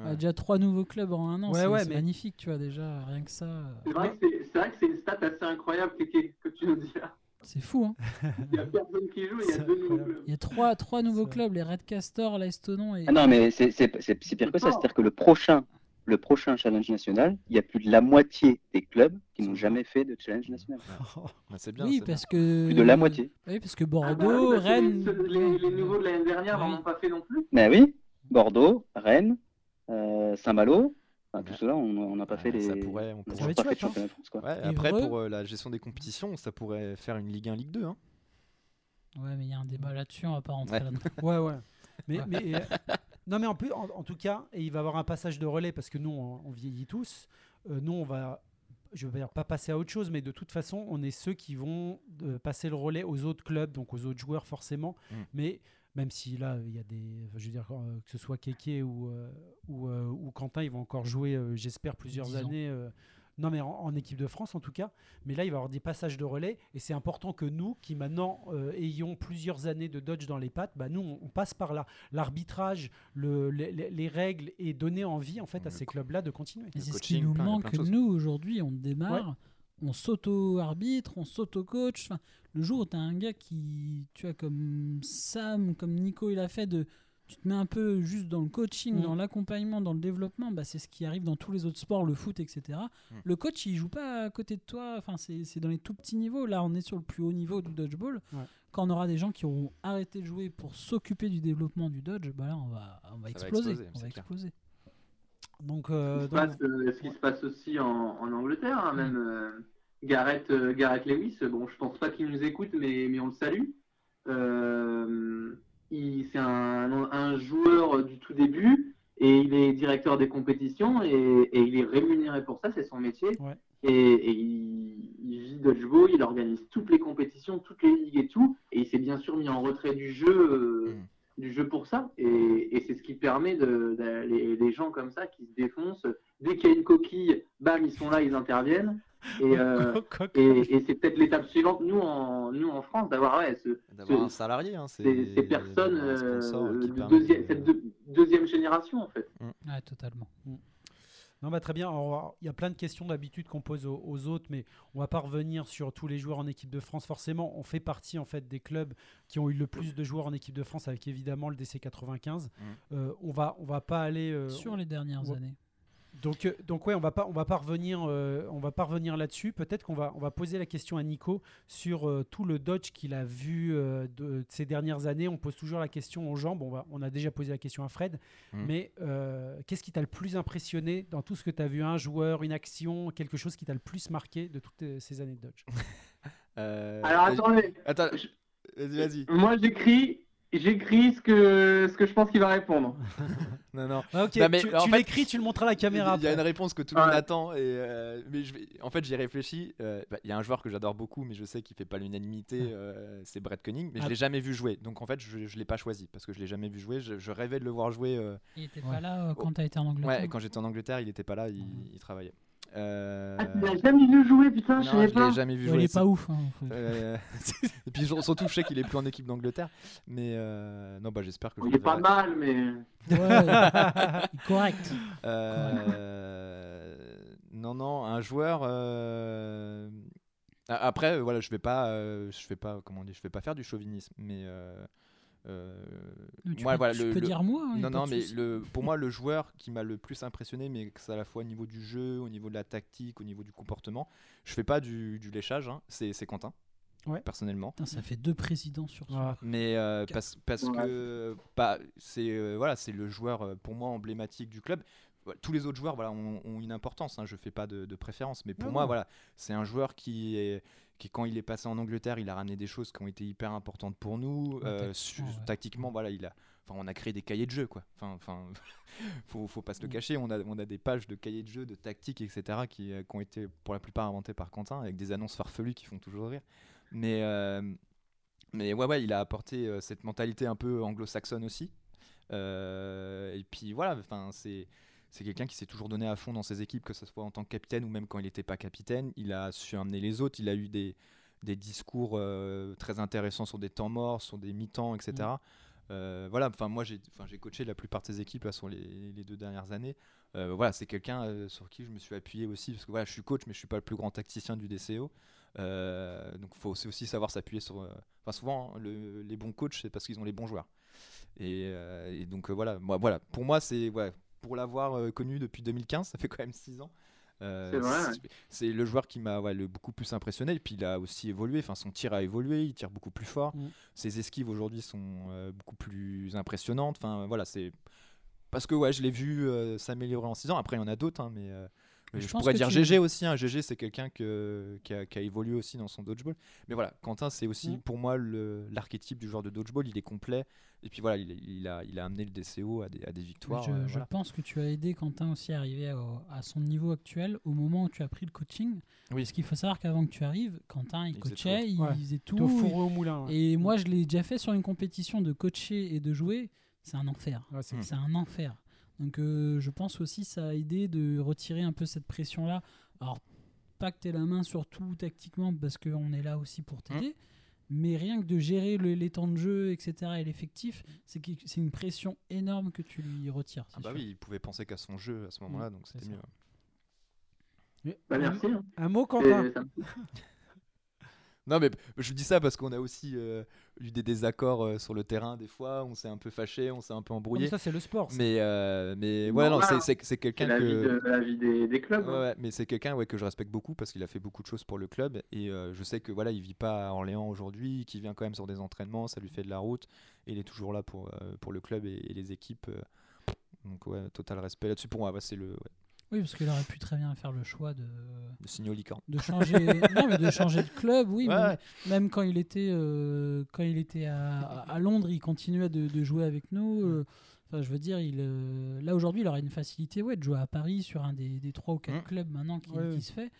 On a déjà trois nouveaux clubs en un an. Ouais, c'est ouais, c'est mais- magnifique, tu vois, déjà, rien que ça. euh, C'est vrai, que c'est- c'est vrai que c'est une stat assez incroyable que, que- que tu nous dis là. C'est fou, hein. Il n'y a personne qui joue, il y a deux nouveaux clubs. Il y a trois, trois nouveaux C'est- clubs, les Red Castor, l'Estonon et. Ah non, mais c'est c'est- c'est- c'est pire que ça. C'est-à-dire que le prochain, le prochain challenge national, il y a plus de la moitié des clubs qui n'ont jamais fait de challenge national. Bah, c'est bien. oui, c'est parce que. Plus de la moitié. Oui, parce que Ah bah Bordeaux, que Rennes. les, les, les nouveaux de l'année dernière Oui. n'en ont pas fait non plus. Mais oui, Bordeaux, Rennes, euh, Saint-Malo, enfin, tout Ouais. cela, on n'a pas Ouais, fait les. ça pourrait- on pas fait de chouette, championnat de France, quoi. Ouais, Et après, pour euh, la gestion des compétitions, ça pourrait faire une Ligue 1, Ligue 2. Hein. Ouais, mais il y a un débat là-dessus, on va pas rentrer Ouais. là-dedans. Ouais, ouais. Mais, Ouais. mais, euh, non, mais en, plus, en, en tout cas, et il va y avoir un passage de relais parce que nous, on, on vieillit tous. Euh, nous, on va, je veux dire, pas passer à autre chose, mais de toute façon, on est ceux qui vont euh, passer le relais aux autres clubs, donc aux autres joueurs forcément. Mm. Mais même si là, il y a des, je veux dire, euh, que ce soit Keke ou, euh, ou, euh, ou Quentin, ils vont encore jouer, euh, j'espère, plusieurs 10 ans. années. Non, mais en, en équipe de France en tout cas. Mais là, il va y avoir des passages de relais. Et c'est important que nous, qui maintenant euh, ayons plusieurs années de Dodge dans les pattes, bah, nous, on, on passe par là. L'arbitrage, le, les, les- les règles et donner envie en fait à Le ces clubs-là de continuer. C'est ce qui nous plein- plein manque, nous, aujourd'hui. On démarre, on s'auto-arbitre, on s'auto-coach. Enfin, le jour où tu as un gars qui, tu vois, comme Sam, comme Nico, il a fait de. Tu te mets un peu juste dans le coaching, Mm. dans l'accompagnement, dans le développement, bah, c'est ce qui arrive dans tous les autres sports, le foot, etc. Mm. Le coach, il joue pas à côté de toi, enfin, c'est c'est dans les tout petits niveaux. Là, on est sur le plus haut niveau du dodgeball. Ouais. Quand on aura des gens qui auront arrêté de jouer pour s'occuper du développement du dodge, bah là, on va, on va Ça va exploser. on va exploser. Donc, Ce euh, qui se donc- passe, euh, ce qui se passe aussi en, en Angleterre, hein, même euh, Gareth, euh, Gareth Lewis, bon, je pense pas qu'il nous écoute, mais, mais on le salue. Euh, c'est un, un joueur du tout début et il est directeur des compétitions et, et il est rémunéré pour ça, c'est son métier. Ouais. Et, et il, il vit dodgeball, il organise toutes les compétitions, toutes les ligues et tout. Et il s'est bien sûr mis en retrait du jeu euh, Mm. Du jeu pour ça. Et, et c'est ce qui permet de, de- les, les gens comme ça qui se défoncent. Dès qu'il y a une coquille, bam, ils sont là, ils interviennent. Et, euh, et, et c'est peut-être l'étape suivante, nous en, nous en France, d'avoir ouais, ce, un salarié, hein, c'est ces, ces personnes euh, de deuxième, cette deux- deuxième génération en fait. Ouais, totalement. Non, bah, très bien. Alors, Il y a plein de questions d'habitude qu'on pose aux, aux autres, mais on va pas revenir sur tous les joueurs en équipe de France. Forcément, on fait partie en fait des clubs qui ont eu le plus de joueurs en équipe de France, avec évidemment le DC 95. Euh, on va, on va pas aller euh, Sur les dernières années. Donc, euh, donc ouais, on va pas, on va pas revenir, euh, on va pas revenir là-dessus. Peut-être qu'on va, on va poser la question à Nico sur euh, tout le dodge qu'il a vu euh, de, de ces dernières années. On pose toujours la question aux gens. Bon, on, va- on a déjà posé la question à Fred, Mhm. mais euh, qu'est-ce qui t'a le plus impressionné dans tout ce que tu as vu, un joueur, une action, quelque chose qui t'a le plus marqué de toutes ces années de dodge? Euh, Alors attendez, Attends, vas-y, vas-y. moi j'écris, j'écris ce que, ce que je pense qu'il va répondre. Non, non. Ah, Non, mais tu, tu l'écris, tu le montres à la caméra. Il y a une réponse que tout le monde Ouais. attend. Et euh, mais je vais... En fait, j'y ai réfléchi. euh, bah, Il y a un joueur que j'adore beaucoup, mais je sais qu'il fait pas l'unanimité. euh, c'est Brett Koenig. Mais Ah. je l'ai jamais vu jouer. Donc en fait, je, je l'ai pas choisi parce que je l'ai jamais vu jouer. Je, je rêvais de le voir jouer. euh, Il était Ouais. pas là euh, quand t'as été en Angleterre. Ouais, quand j'étais en Angleterre, il était pas là. Il, il travaillait. Euh, Ah, tu l'as jamais vu jouer, putain, non, je savais je pas. jamais vu Ouais, jouer. il est pas ouf. hein, faut- Euh, et puis surtout, je sais qu'il est plus en équipe d'Angleterre. Mais euh, non, bah j'espère que je Il le est pas verrai. mal, mais. Ouais, correct. Euh, non, non, un joueur. euh, Après, voilà, je vais pas, euh, je vais pas, comment on dit, je vais pas faire du chauvinisme, mais Mais tu moi, peux, voilà, tu le- peux le- dire moi. hein, non, non, mais le, pour moi, le joueur qui m'a le plus impressionné, mais que c'est à la fois au niveau du jeu, au niveau de la tactique, au niveau du comportement, je fais pas du, du léchage, hein, c'est c'est Quentin, Ouais. personnellement. Putain, ça fait deux présidents sur. Ah, Mais euh, parce, parce Ouais. que bah, c'est euh, voilà, c'est le joueur euh, pour moi emblématique du club. Tous les autres joueurs voilà, ont, ont une importance. Hein, je fais pas de, de préférence, mais pour Non, moi non. voilà, c'est un joueur qui est qui quand il est passé en Angleterre, il a ramené des choses qui ont été hyper importantes pour nous. Euh, tactiquement, su- ouais. Tactiquement, voilà, il a on a créé des cahiers de jeu, quoi. Enfin, enfin, faut, faut pas se le Mm. cacher. On a, on a des pages de cahiers de jeu, de tactiques, etc., qui, euh, qui ont été pour la plupart inventées par Quentin, avec des annonces farfelues qui font toujours rire. Mais, euh, mais ouais, ouais, il a apporté euh, cette mentalité un peu anglo-saxonne aussi. Et puis voilà, enfin, c'est c'est quelqu'un qui s'est toujours donné à fond dans ses équipes, que ce soit en tant que capitaine ou même quand il n'était pas capitaine. Il a su amener les autres. Il a eu des, des discours euh, très intéressants sur des temps morts, sur des mi-temps, etc. Euh, voilà, enfin moi j'ai, coaché la plupart de ses équipes là, sur les, les deux dernières années. Euh, voilà, c'est quelqu'un sur qui je me suis appuyé aussi parce que voilà, je suis coach, mais je suis pas le plus grand tacticien du DCO. Euh, donc faut aussi savoir s'appuyer sur. Enfin souvent hein, le- les bons coachs c'est parce qu'ils ont les bons joueurs. Et, et donc voilà, moi voilà, pour moi c'est ouais, pour l'avoir euh, connu depuis 2015, ça fait quand même 6 ans. euh, C'est le joueur qui m'a ouais, le beaucoup plus impressionné. Et puis il a aussi évolué. Enfin, son tir a évolué. Il tire beaucoup plus fort. Mm. Ses esquives aujourd'hui sont euh, beaucoup plus impressionnantes. Enfin, voilà, c'est parce que ouais, je l'ai vu euh, s'améliorer en 6 ans. Après, il y en a d'autres, hein, mais euh, Je pourrais dire tu- GG aussi. Hein. GG, c'est quelqu'un que, qui, a, qui a évolué aussi dans son dodgeball. Mais voilà, Quentin, c'est aussi Mm. pour moi l'archétype du joueur de dodgeball. Il est complet. Et puis voilà, il, il a, il a amené le DCO à des, à des Mais victoires. je, euh, je voilà. pense que tu as aidé Quentin aussi à arriver à, son niveau actuel au moment où tu as pris le coaching. Oui. Parce qu'il faut savoir qu'avant que tu arrives, Quentin il Il faisait coachait, il Ouais. faisait tout. Au et au moulin. ouais. Et moi je l'ai déjà fait sur une compétition de coacher et de jouer. C'est un enfer. Ouais, c'est- Mm. C'est un enfer. Donc euh, je pense aussi ça a aidé de retirer un peu cette pression-là. Alors pas que tu aies la main sur tout tactiquement parce qu'on est là aussi pour t'aider. Mais rien que de gérer le- les temps de jeu, etc. et l'effectif, c'est une pression énorme que tu lui retires. Ah bah sûr. oui, il pouvait penser qu'à son jeu à ce moment-là, donc c'est c'était mieux. Bah, merci. hein. Un mot, Quentin Non, mais je dis ça parce qu'on a aussi euh, eu des désaccords euh, sur le terrain des fois. On s'est un peu fâché, on s'est un peu Ah, mais embrouillé. Ça, c'est le sport. ça. Mais, euh, mais voilà, non, c'est- quelqu'un la, vie que. de, la vie des, des clubs. Ouais, hein. ouais, mais c'est quelqu'un ouais, que je respecte beaucoup parce qu'il a fait beaucoup de choses pour le club et euh, je sais que voilà il vit pas à Orléans aujourd'hui, qu'il vient quand même sur des entraînements, ça lui fait de la route et il est toujours là pour, euh, pour le club et, et les équipes. euh. donc ouais, total respect là-dessus pour moi, ouais, c'est le, ouais, Oui, parce qu'il aurait pu très bien faire le choix de, licorne. de changer, non, mais de changer de club. Oui, Ouais, même, ouais. même quand il était, euh, quand il était à, à Londres, il continuait de, de jouer avec nous. euh, Enfin, je veux dire, il, euh, là aujourd'hui, il aurait une facilité ouais, de jouer à Paris sur un des, des 3 ou 4 Mm. clubs maintenant qui, Ouais, qui ouais. se fait.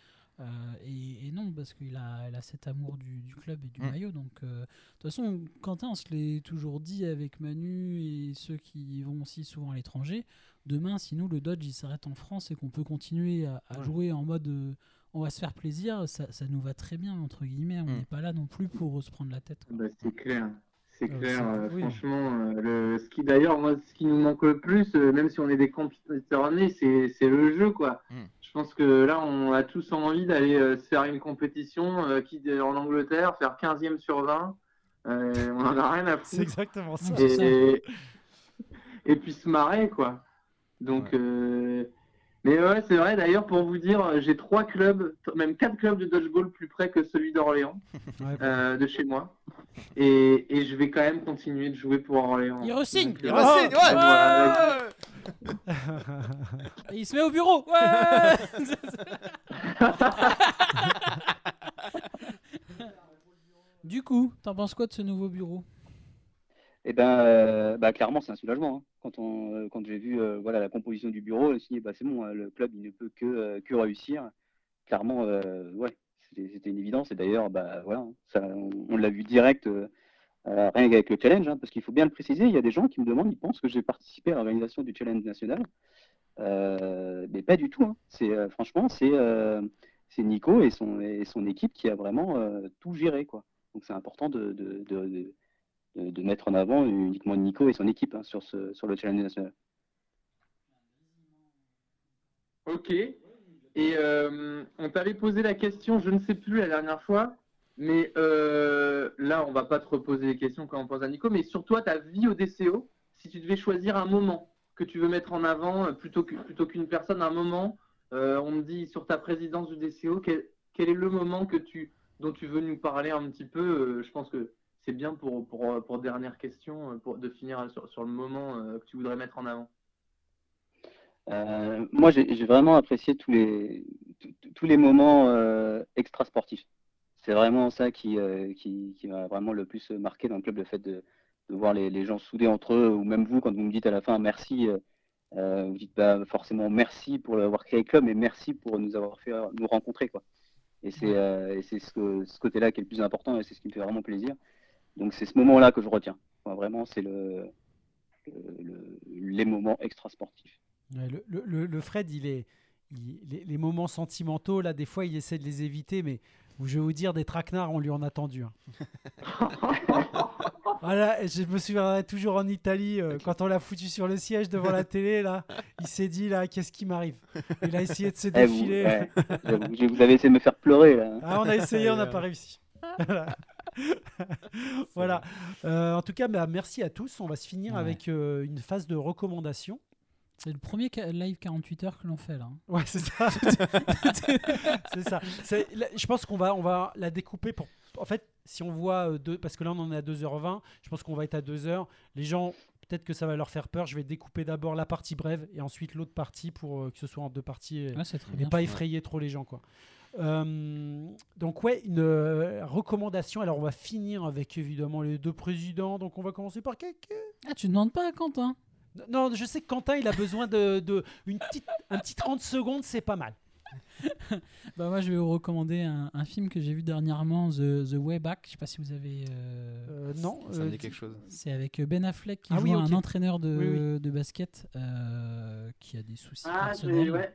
Et, et non, parce qu'il a, il a cet amour du, du club et du maillot. Donc, de toute façon, Quentin, on se l'est toujours dit avec Manu et ceux qui vont aussi souvent à l'étranger. Demain, si nous, le Dodge, il s'arrête en France et qu'on peut continuer à, à Ouais. jouer en mode euh, on va se faire plaisir, ça, ça nous va très bien, entre guillemets. On Mm. n'est pas là non plus pour se prendre la tête. Bah, c'est clair. C'est Euh, clair, euh, oui. franchement. euh, le, ce qui d'ailleurs, moi, ce qui nous manque le plus, euh, même si on est des compétiteurs nés, c'est c'est le jeu, quoi. Mm. Je pense que là, on a tous envie d'aller euh, se faire une compétition euh, qui, en Angleterre, faire 15e sur 20. Euh, on en a rien à C'est foutre. exactement ça. c'est ça. Et, et puis se marrer, quoi. Donc, Ouais. euh, mais ouais, c'est vrai. D'ailleurs, pour vous dire, euh, j'ai trois clubs, même quatre clubs de dodgeball plus près que celui d'Orléans, Ouais. euh, de chez moi. Et, et je vais quand même continuer de jouer pour Orléans. Il re-signe, Donc, il euh, re-signe, ouais. voilà. Il se met au bureau Ouais Du coup, t'en penses quoi de ce nouveau bureau? Et ben, euh, bah, clairement, c'est un soulagement. hein. Euh, quand j'ai vu euh, la composition du bureau, bah, c'est bon, hein, le club ne peut que, euh, réussir. Clairement, euh, c'était une évidence. Et d'ailleurs, bah, on, l'a vu direct, euh, euh, rien qu'avec le challenge, hein, parce qu'il faut bien le préciser, il y a des gens qui me demandent, ils pensent que j'ai participé à l'organisation du challenge national. Euh, mais pas du tout. hein. Euh, franchement, c'est euh, Nico et son, équipe qui a vraiment euh, tout géré. Donc c'est important de- de, mettre en avant uniquement Nico et son équipe hein, sur, ce, sur le challenge national. Ok. Et euh, on t'avait posé la question, je ne sais plus la dernière fois, mais euh, là, on va pas te reposer les questions quand on pose à Nico, mais sur toi, ta vie au DCO, si tu devais choisir un moment que tu veux mettre en avant euh, plutôt que- plutôt qu'une personne, un moment, on me dit sur ta présidence du DCO, quel, quel est le moment que tu, dont tu veux nous parler un petit peu Je pense que c'est bien pour, pour, pour dernière question, euh, pour, de finir sur, sur le moment euh, que tu voudrais mettre en avant. Euh, moi, j'ai vraiment apprécié tous les, tous- les moments euh, extra-sportifs. C'est vraiment ça qui, qui, qui m'a vraiment le plus marqué dans le club, le fait de, de voir les, les gens soudés entre eux, ou même vous, quand vous me dites à la fin merci, vous dites pas forcément merci pour avoir créé le club, mais merci pour nous avoir fait nous rencontrer. Quoi. Et c'est et ce côté-là qui est le plus important, et c'est ce qui me fait vraiment plaisir. Donc c'est ce moment-là que je retiens. Enfin, vraiment, c'est le, le- le- les moments extra-sportifs. Le, le- Fred, il est, il- les, les moments sentimentaux, là, des fois, il essaie de les éviter, mais je vais vous dire, des traquenards, on lui en a tendu. hein. Voilà, et je me souviendrai toujours en Italie, euh, quand on l'a foutu sur le siège devant la télé, là, il s'est dit, là, qu'est-ce qui m'arrive? Il a essayé de se Eh, vous, défiler. vous avez essayé de me faire pleurer là. Ah, on a essayé, on n'a Ouais. pas réussi. Voilà. voilà. Euh, en tout cas, bah, merci à tous. On va se finir Ouais. avec euh, une phase de recommandation. C'est le premier live 48 heures que l'on fait là. hein. Ouais, c'est ça. c'est ça. Là, je pense qu'on va, on va la découper pour. En fait, si on voit euh, deux, parce que là on en est à 2h20, je pense qu'on va être à 2h. Les gens, peut-être que ça va leur faire peur. Je vais découper d'abord la partie brève et ensuite l'autre partie pour que ce soit en deux parties et, Ouais, c'est très et bien. pas effrayer trop les gens, quoi. Euh, donc ouais, une euh, recommandation. Alors on va finir avec évidemment les deux présidents. Donc on va commencer par quelqu'un. Ah, tu demandes pas à Quentin? Non, je sais que Quentin, il a besoin de, de une petite, un petit 30 secondes, c'est pas mal. Bah moi je vais vous recommander un, un film que j'ai vu dernièrement, The, The Way Back. Je sais pas si vous avez. euh, Euh, non, Ça me euh, dit quelque chose. C'est avec Ben Affleck qui Ah joue oui, un entraîneur de, Oui, de basket euh, qui a des soucis Ah, personnels ouais.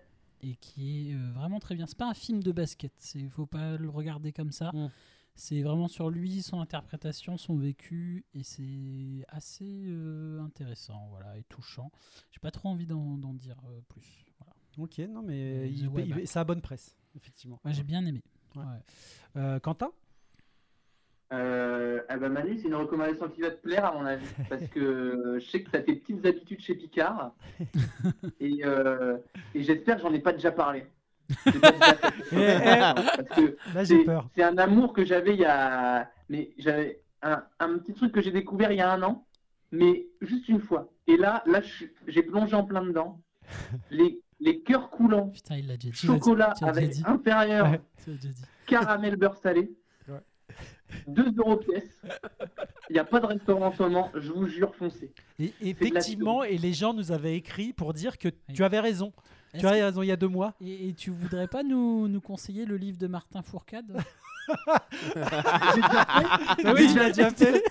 Et qui est euh, vraiment très bien. C'est pas un film de basket, il faut pas le regarder comme ça. Mm. C'est vraiment sur lui, son interprétation, son vécu et c'est assez euh, intéressant, voilà, et touchant. J'ai pas trop envie d'en dire euh, plus. Voilà. Ok, non, mais il, il- ça a bonne presse, effectivement. J'ai bien aimé. Ouais. Ouais. Euh, Quentin? Euh, ah bah Manu, c'est une recommandation qui va te plaire à mon avis, parce que euh, je sais que tu as tes petites habitudes chez Picard, et, euh, et j'espère que j'en ai pas déjà parlé. Pas déjà. Eh, eh. C'est peur. c'est un amour que j'avais il y a... Mais j'avais un, un petit truc que j'ai découvert il y a un an, mais juste une fois. Et là, là j'ai plongé en plein dedans. Les, les cœurs coulants, Putain, il dit. chocolat déjà avec dit. inférieur, Ouais. Tu l'as déjà dit. caramel beurre salé. Ouais. 2 euros pièce. Il n'y a pas de restaurant en ce moment, je vous jure, foncez. Et effectivement, et les gens nous avaient écrit pour dire que tu avais raison. Tu que- raison, il y a deux mois. Et, et tu voudrais pas nous, nous conseiller le livre de Martin Fourcade? Ah oui, tu l'as déjà fait.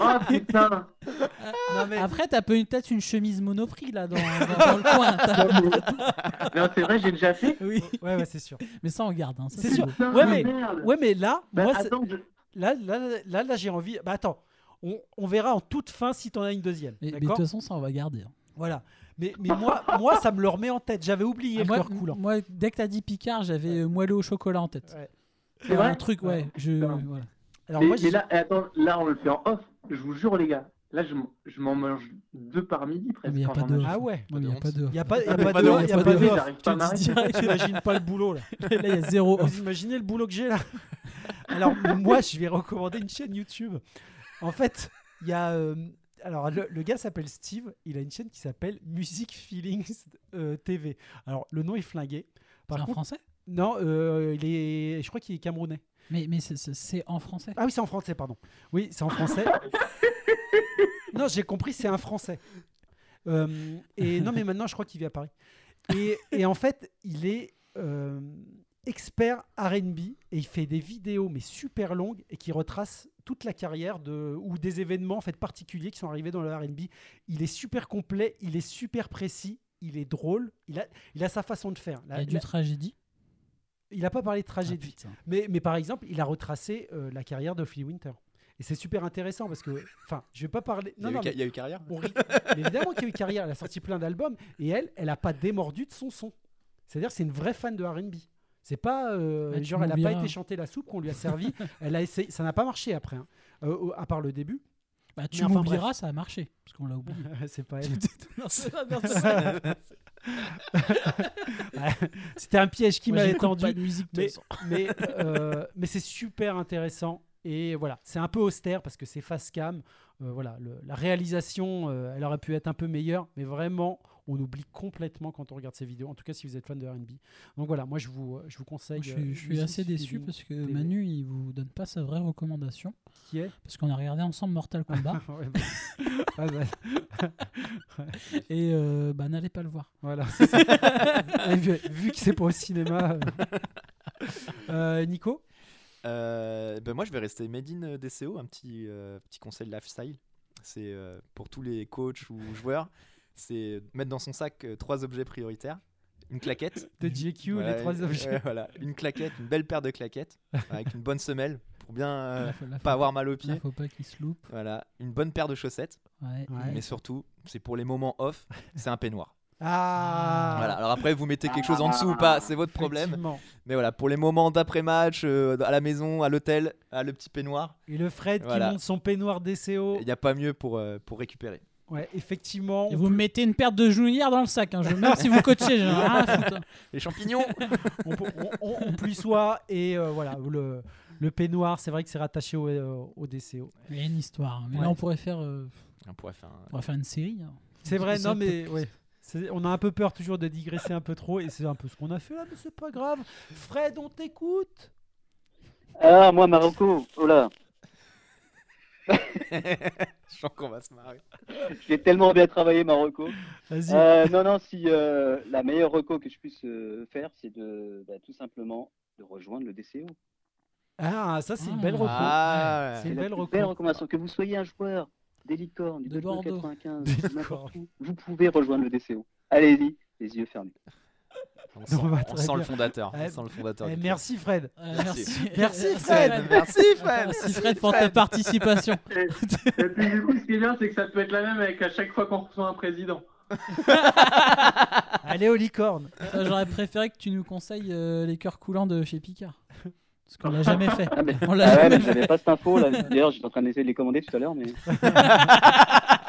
Oh putain Non, mais- Après, t'as peut- peut-être une chemise monoprix là dans, dans- dans le coin. Non, c'est vrai, j'ai déjà fait. Oui, Ouais, ouais, c'est sûr. mais ça on garde. Hein, C'est sûr. Putain, Ouais, mais- merde. Ouais, mais là, Bah, moi, attends, je- là, là, là, là, j'ai envie. Bah attends, on, on verra en toute fin si t'en as une deuxième. Mais, mais de toute façon, ça on va garder. hein. Voilà. Mais, mais moi, moi, ça me le remet en tête. J'avais oublié Ah, le moi, cœur coulant. moi, dès que t'as dit Picard, j'avais euh, moelleux au chocolat en tête. Ouais. C'est vrai un truc, ouais. Je, voilà. Alors mais, moi, mais là, attends, là, on le fait en off. Je vous jure, les gars. Là, je, m'en mange deux par midi presque. mais y a quand pas j'en de- ah ouais. Ouais, mais y a pas de. Il y a pas, y a Ah, pas pas de, de- y a a pas pas de T'imagines pas le boulot là. Là, il y a zéro off. Vous imaginez le boulot que j'ai là Alors moi, je vais recommander une chaîne YouTube. En fait, il y a. euh, alors le, le gars s'appelle Steve. Il a une chaîne qui s'appelle Music Feelings euh, TV. Alors le nom est flingué. C'est Par en contre, français? Non, euh, il est. Je crois qu'il est camerounais. Mais, mais c'est- en français. Ah oui, c'est en français, pardon. Oui, c'est en français. non, j'ai compris, c'est un français. Euh, et non, mais maintenant, je crois qu'il vit à Paris. Et, et en fait, il est euh, expert RB et il fait des vidéos, mais super longues, et qui retracent toute la carrière de, ou des événements en fait, particuliers qui sont arrivés dans le RB. Il est super complet, il est super précis, il est drôle, il a, il a sa façon de faire. Il y a du la- tragédie. Il n'a pas parlé de Ah, tragédie. putain. Mais, mais par exemple, il a retracé euh, la carrière de Phil Winter. Et c'est super intéressant parce que, enfin, je vais pas parler. Il y, Non, a eu non, ca- mais il y a eu carrière on évidemment qu'il y a eu carrière. Elle a sorti plein d'albums et elle, elle a pas démordu de son son. C'est-à-dire, c'est une vraie fan de R&B. C'est pas euh, Ah, genre, elle a pas m'oublieras. été chanter la soupe qu'on lui a servi. elle a essayé. Ça n'a pas marché après, hein. Euh, à part le début. Bah, tu Mais enfin, m'oublieras, ça a marché. Parce qu'on l'a oublié. c'est pas elle. Non, C'était un piège qui m'avait tendu. pas de musique mais, mais, euh, mais c'est super intéressant. Et voilà, c'est un peu austère parce que c'est face cam. Euh, voilà, le- la réalisation, euh, elle aurait pu être un peu meilleure, mais vraiment, on oublie complètement quand on regarde ces vidéos. En tout cas, si vous êtes fan de R&B. Donc voilà, moi je vous, je vous conseille. Moi, je euh, suis, je suis Music assez déçu parce que TV. Manu, il vous donne pas sa vraie recommandation. qui est? Parce qu'on a regardé ensemble Mortal Kombat. Ouais, bah, ouais, bah, et euh, bah, n'allez pas le voir. voilà, c'est ça. Et vu, vu que c'est pas au cinéma. euh. Euh, Nico? Euh, ben moi, je vais rester Made in euh, DCO, un petit, euh, petit conseil lifestyle. C'est euh, pour tous les coachs ou joueurs, c'est mettre dans son sac euh, trois objets prioritaires. Une claquette. de JQ, Voilà, les trois une- objets. voilà, une claquette, une belle paire de claquettes avec une bonne semelle pour bien euh, faut- pas avoir mal aux pieds. faut pas qu'il se loupe. Voilà, une bonne paire de chaussettes. Ouais. Ouais. Mais surtout, c'est pour les moments off, c'est un peignoir. Ah Voilà. Alors après, vous mettez quelque chose en dessous ou pas, c'est votre problème. Mais voilà, pour les moments d'après-match, euh, à la maison, à l'hôtel, à le petit peignoir, Et le Fred Voilà. qui monte son peignoir DCO. il n'y a pas mieux pour, euh, pour récupérer. Ouais, effectivement. Et vous peut- mettez une paire de genouillères dans le sac. Hein. Je, même si vous coachez. Les champignons on, peut- on, on- on plissoie et euh, voilà le, le peignoir c'est vrai que c'est rattaché au, euh, au DCO Il y a une histoire. hein. Mais Ouais. là, on pourrait faire, euh, On pourrait faire un- on pourrait faire une série. hein. c'est vrai non peut- mais ouais on a un peu peur toujours de digresser un peu trop et c'est un peu ce qu'on a fait là mais c'est pas grave Fred on t'écoute Ah, moi, Marocco, oh là, Je sens qu'on va se marrer. j'ai tellement bien travaillé, Marocco. vas-y Euh, non, non, si euh, la meilleure reco que je puisse euh, faire, c'est de bah, tout simplement de rejoindre le DCO. ah ça c'est une Ah. belle reco Ah, c'est C'est une belle reco belle recommandation. Que vous soyez un joueur des licornes, du De Dodgeball Bordeaux. 95, Des n'importe licornes. où, vous pouvez rejoindre le DCO. Allez-y, les yeux fermés. On sent, bah, on très sent le fondateur. Eh, on sent le fondateur Eh, merci Fred Euh, Merci. merci. Merci, Merci, Fred. Merci Fred. Merci Fred pour ta participation. Et puis du coup, ce qui est bien, c'est que ça peut être la même avec à chaque fois qu'on reçoit un président. allez aux licornes Euh, J'aurais préféré que tu nous conseilles euh, les cœurs coulants de chez Picard. Parce qu'on l'a jamais fait. Ah, mais, On ah l'a ouais, mais j'avais pas cette info là. D'ailleurs, j'étais en train d'essayer de les commander tout à l'heure, mais.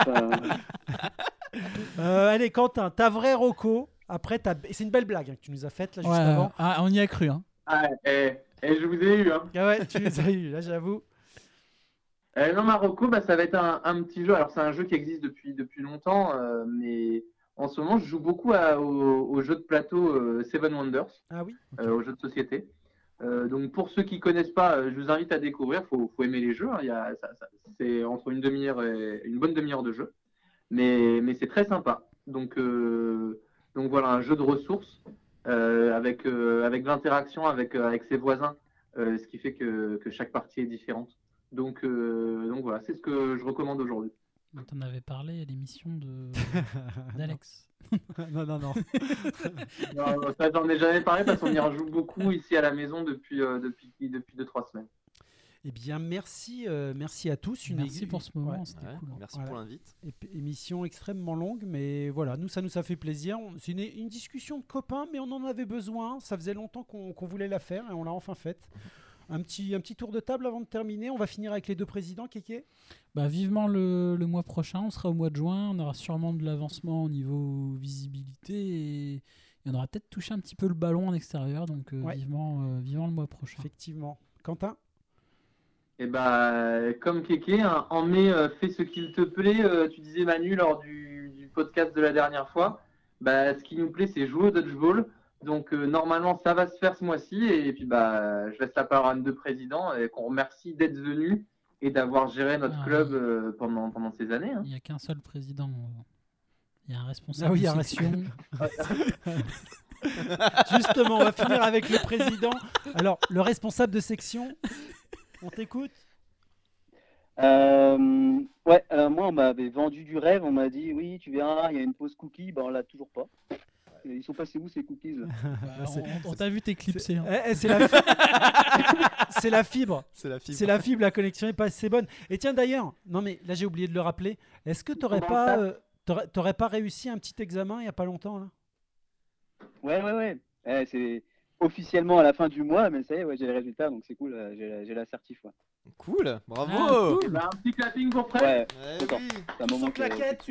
Euh, Euh, allez Quentin ta vraie reco après c'est une belle blague hein, que tu nous as faite là juste Ouais, avant ah, on y a cru. Hein. Ah, et, et je vous ai eu, hein. ah ouais tu nous as eu là j'avoue Euh, non, Marocco, bah, ça va être un, un petit jeu. Alors, c'est un jeu qui existe depuis, depuis longtemps, euh, mais en ce moment, je joue beaucoup à- au, au jeu de plateau euh, Seven Wonders, ah oui euh, au jeu de société. Euh, donc, pour ceux qui connaissent pas, je vous invite à découvrir. faut, faut aimer les jeux. hein. Il y a, ça- ça- c'est entre une demi-heure et une bonne demi-heure de jeu, mais, mais c'est très sympa. Donc, euh, Donc voilà, un jeu de ressources euh, avec, euh, avec l'interaction avec, euh, avec ses voisins, euh, ce qui fait que, que chaque partie est différente. Donc, euh, donc voilà, c'est ce que je recommande aujourd'hui. On t'en avait parlé à l'émission de d'Alex. non, non, non. Non, ça, j'en ai jamais parlé parce qu'on y rejoue beaucoup ici à la maison depuis, euh, depuis, depuis 2-3 semaines. Eh bien, merci, euh, merci à tous. Une Merci pour ce moment, Ouais. c'était Ouais, cool. hein. Merci Voilà. pour l'invite. Émission extrêmement longue, mais voilà, nous, ça nous a fait plaisir. C'est une, une discussion de copains, mais on en avait besoin. Ça faisait longtemps qu'on voulait la faire et on l'a enfin faite. Un petit, un petit tour de table avant de terminer. On va finir avec les deux présidents, Kéké. Bah, vivement le, le mois prochain, on sera au mois de juin, on aura sûrement de l'avancement au niveau visibilité et, et on aura peut-être touché un petit peu le ballon en extérieur, donc euh, Ouais. vivement, euh, vivement le mois prochain. Effectivement. Quentin? Et bah, comme Kéké, hein, en mai, euh, fais ce qu'il te plaît. Euh, tu disais Manu lors du, du podcast de la dernière fois. Bah, ce qui nous plaît, c'est jouer au dodgeball. Donc euh, normalement, ça va se faire ce mois-ci. Et, puis bah, je laisse la parole à nos deux présidents et qu'on remercie d'être venus et d'avoir géré notre Ah, club euh, pendant, pendant ces années. hein. Il n'y a qu'un seul président. euh, Il y a un responsable Ah oui, il y a un section. Justement, on va finir avec le président. Alors, le responsable de section, on t'écoute Euh, ouais, alors moi, on m'avait vendu du rêve. On m'a dit, oui, tu verras, il y a une pause cookie. Ben, on l'a toujours pas. Ils sont passés où ces cookies Bah, c'est- on on t'a vu t'éclipser. hein. Eh, eh, C'est la, fi- c'est la fibre. C'est la fibre. C'est la fibre, la connexion est pas assez bonne. Et tiens d'ailleurs, non mais là j'ai oublié de le rappeler. Est-ce que t'aurais pas, euh, pas réussi un petit examen il y a pas longtemps là? Ouais, ouais, ouais. Eh, c'est officiellement à la fin du mois, mais ça y est, ouais, j'ai les résultats, donc c'est cool. euh, J'ai la, j'ai la certif. Ouais. Cool, bravo. Ah, cool. bah, un petit clapping pour Fred. Ouais, Eh D'accord. oui. c'est un Tous moment que- claquette.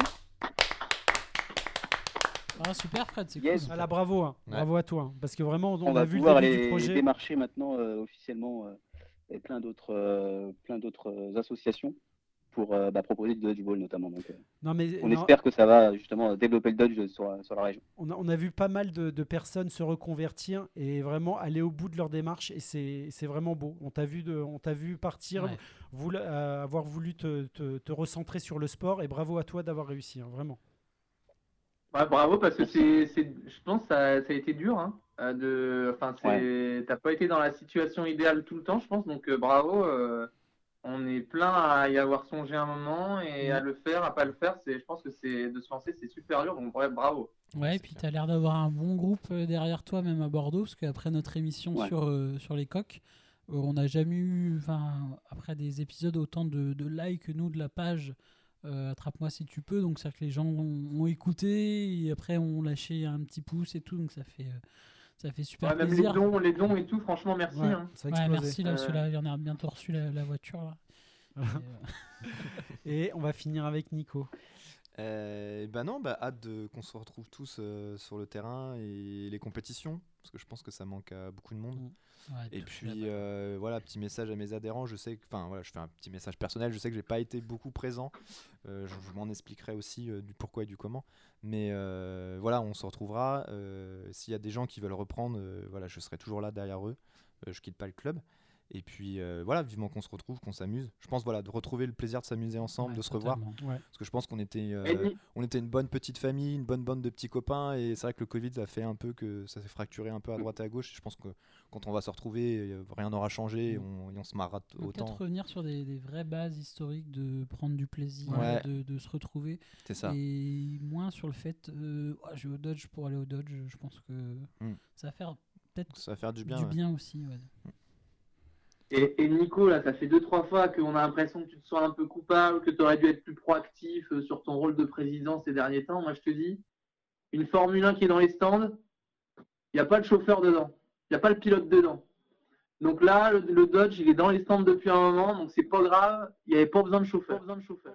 Ah, super Fred, c'est Yes. cool. Voilà, bravo, hein. Ouais. bravo à toi, hein. parce que vraiment on, on, a va vu le pouvoir début du projet. démarcher maintenant euh, officiellement euh, et plein d'autres euh, plein d'autres euh, associations pour euh, bah, proposer du dodgeball notamment. Donc, euh, Non mais on non, espère que ça va justement développer le dodge sur, la- sur la région. on, a, on a vu pas mal de, de personnes se reconvertir et vraiment aller au bout de leur démarche et c'est c'est vraiment beau. On t'a vu de, on t'a vu partir, Ouais. euh, avoir voulu te, te- te recentrer sur le sport et bravo à toi d'avoir réussi, hein, vraiment. Ouais, bravo parce que c'est, je pense que ça, ça a été dur. Hein, euh, de, enfin, t'as pas été dans la situation idéale tout le temps, je pense. Donc euh, bravo. On est plein à y avoir songé un moment et à le faire, à pas le faire. C'est, je pense que c'est de se lancer, c'est super dur. Donc bref, bravo. Ouais, et puis tu as l'air d'avoir un bon groupe euh, derrière toi, même à Bordeaux, parce qu'après notre émission Ouais. sur, euh, sur les coques, euh, on n'a jamais eu, enfin, après des épisodes, autant de, de likes que nous de la page euh, Attrape-moi si tu peux. Donc, c'est que les gens ont, ont écouté et après ont lâché un petit pouce et tout. Donc, ça fait, euh, ça fait super Ouais, même les plaisir. dons, les dons et tout. Franchement, merci. Ouais, hein. ça a Ouais, explosé. merci, là, parce que Euh, là, il y en a bientôt reçu la, la voiture. Là. Et, euh, Et on va finir avec Nico. Euh, bah non, bah hâte de- qu'on se retrouve tous euh, sur le terrain et les compétitions, parce que je pense que ça manque à beaucoup de monde. ouais, Et puis euh, voilà, petit message à mes adhérents. Je sais enfin voilà, je fais un petit message personnel. Je sais que j'ai pas été beaucoup présent. Euh, je je m'en expliquerai aussi euh, du pourquoi et du comment. Mais voilà, on se retrouvera. S'il y a des gens qui veulent reprendre, voilà, je serai toujours là derrière eux. Je quitte pas le club. Et puis euh, voilà, vivement qu'on se retrouve, qu'on s'amuse. Je pense voilà de retrouver le plaisir de s'amuser ensemble, Ouais, de se revoir. Parce que je pense qu'on était, euh, on était une bonne petite famille, une bonne bande de petits copains, et c'est vrai que le Covid a fait un peu que ça s'est fracturé un peu à droite et à gauche. Je pense que quand on va se retrouver, euh, rien n'aura changé, et on, et on se marrera autant. Peut-être revenir sur des, des vraies bases historiques de prendre du plaisir, Ouais. de, de se retrouver, C'est ça. et moins sur le fait euh, Oh, je vais au Dodge pour aller au Dodge. Je pense que Mm. ça va faire peut-être Ça va faire du bien. du ouais. bien aussi. ouais. Et, Nico, là, ça fait deux, trois fois qu'on a l'impression que tu te sens un peu coupable, que tu aurais dû être plus proactif euh, sur ton rôle de président ces derniers temps. Moi, je te dis, une Formule 1 qui est dans les stands, il n'y a pas de chauffeur dedans. Il n'y a pas le pilote dedans. Donc là, le, le Dodge, il est dans les stands depuis un moment, donc c'est pas grave. Il n'y avait pas besoin de chauffeur. Pas besoin de chauffeur.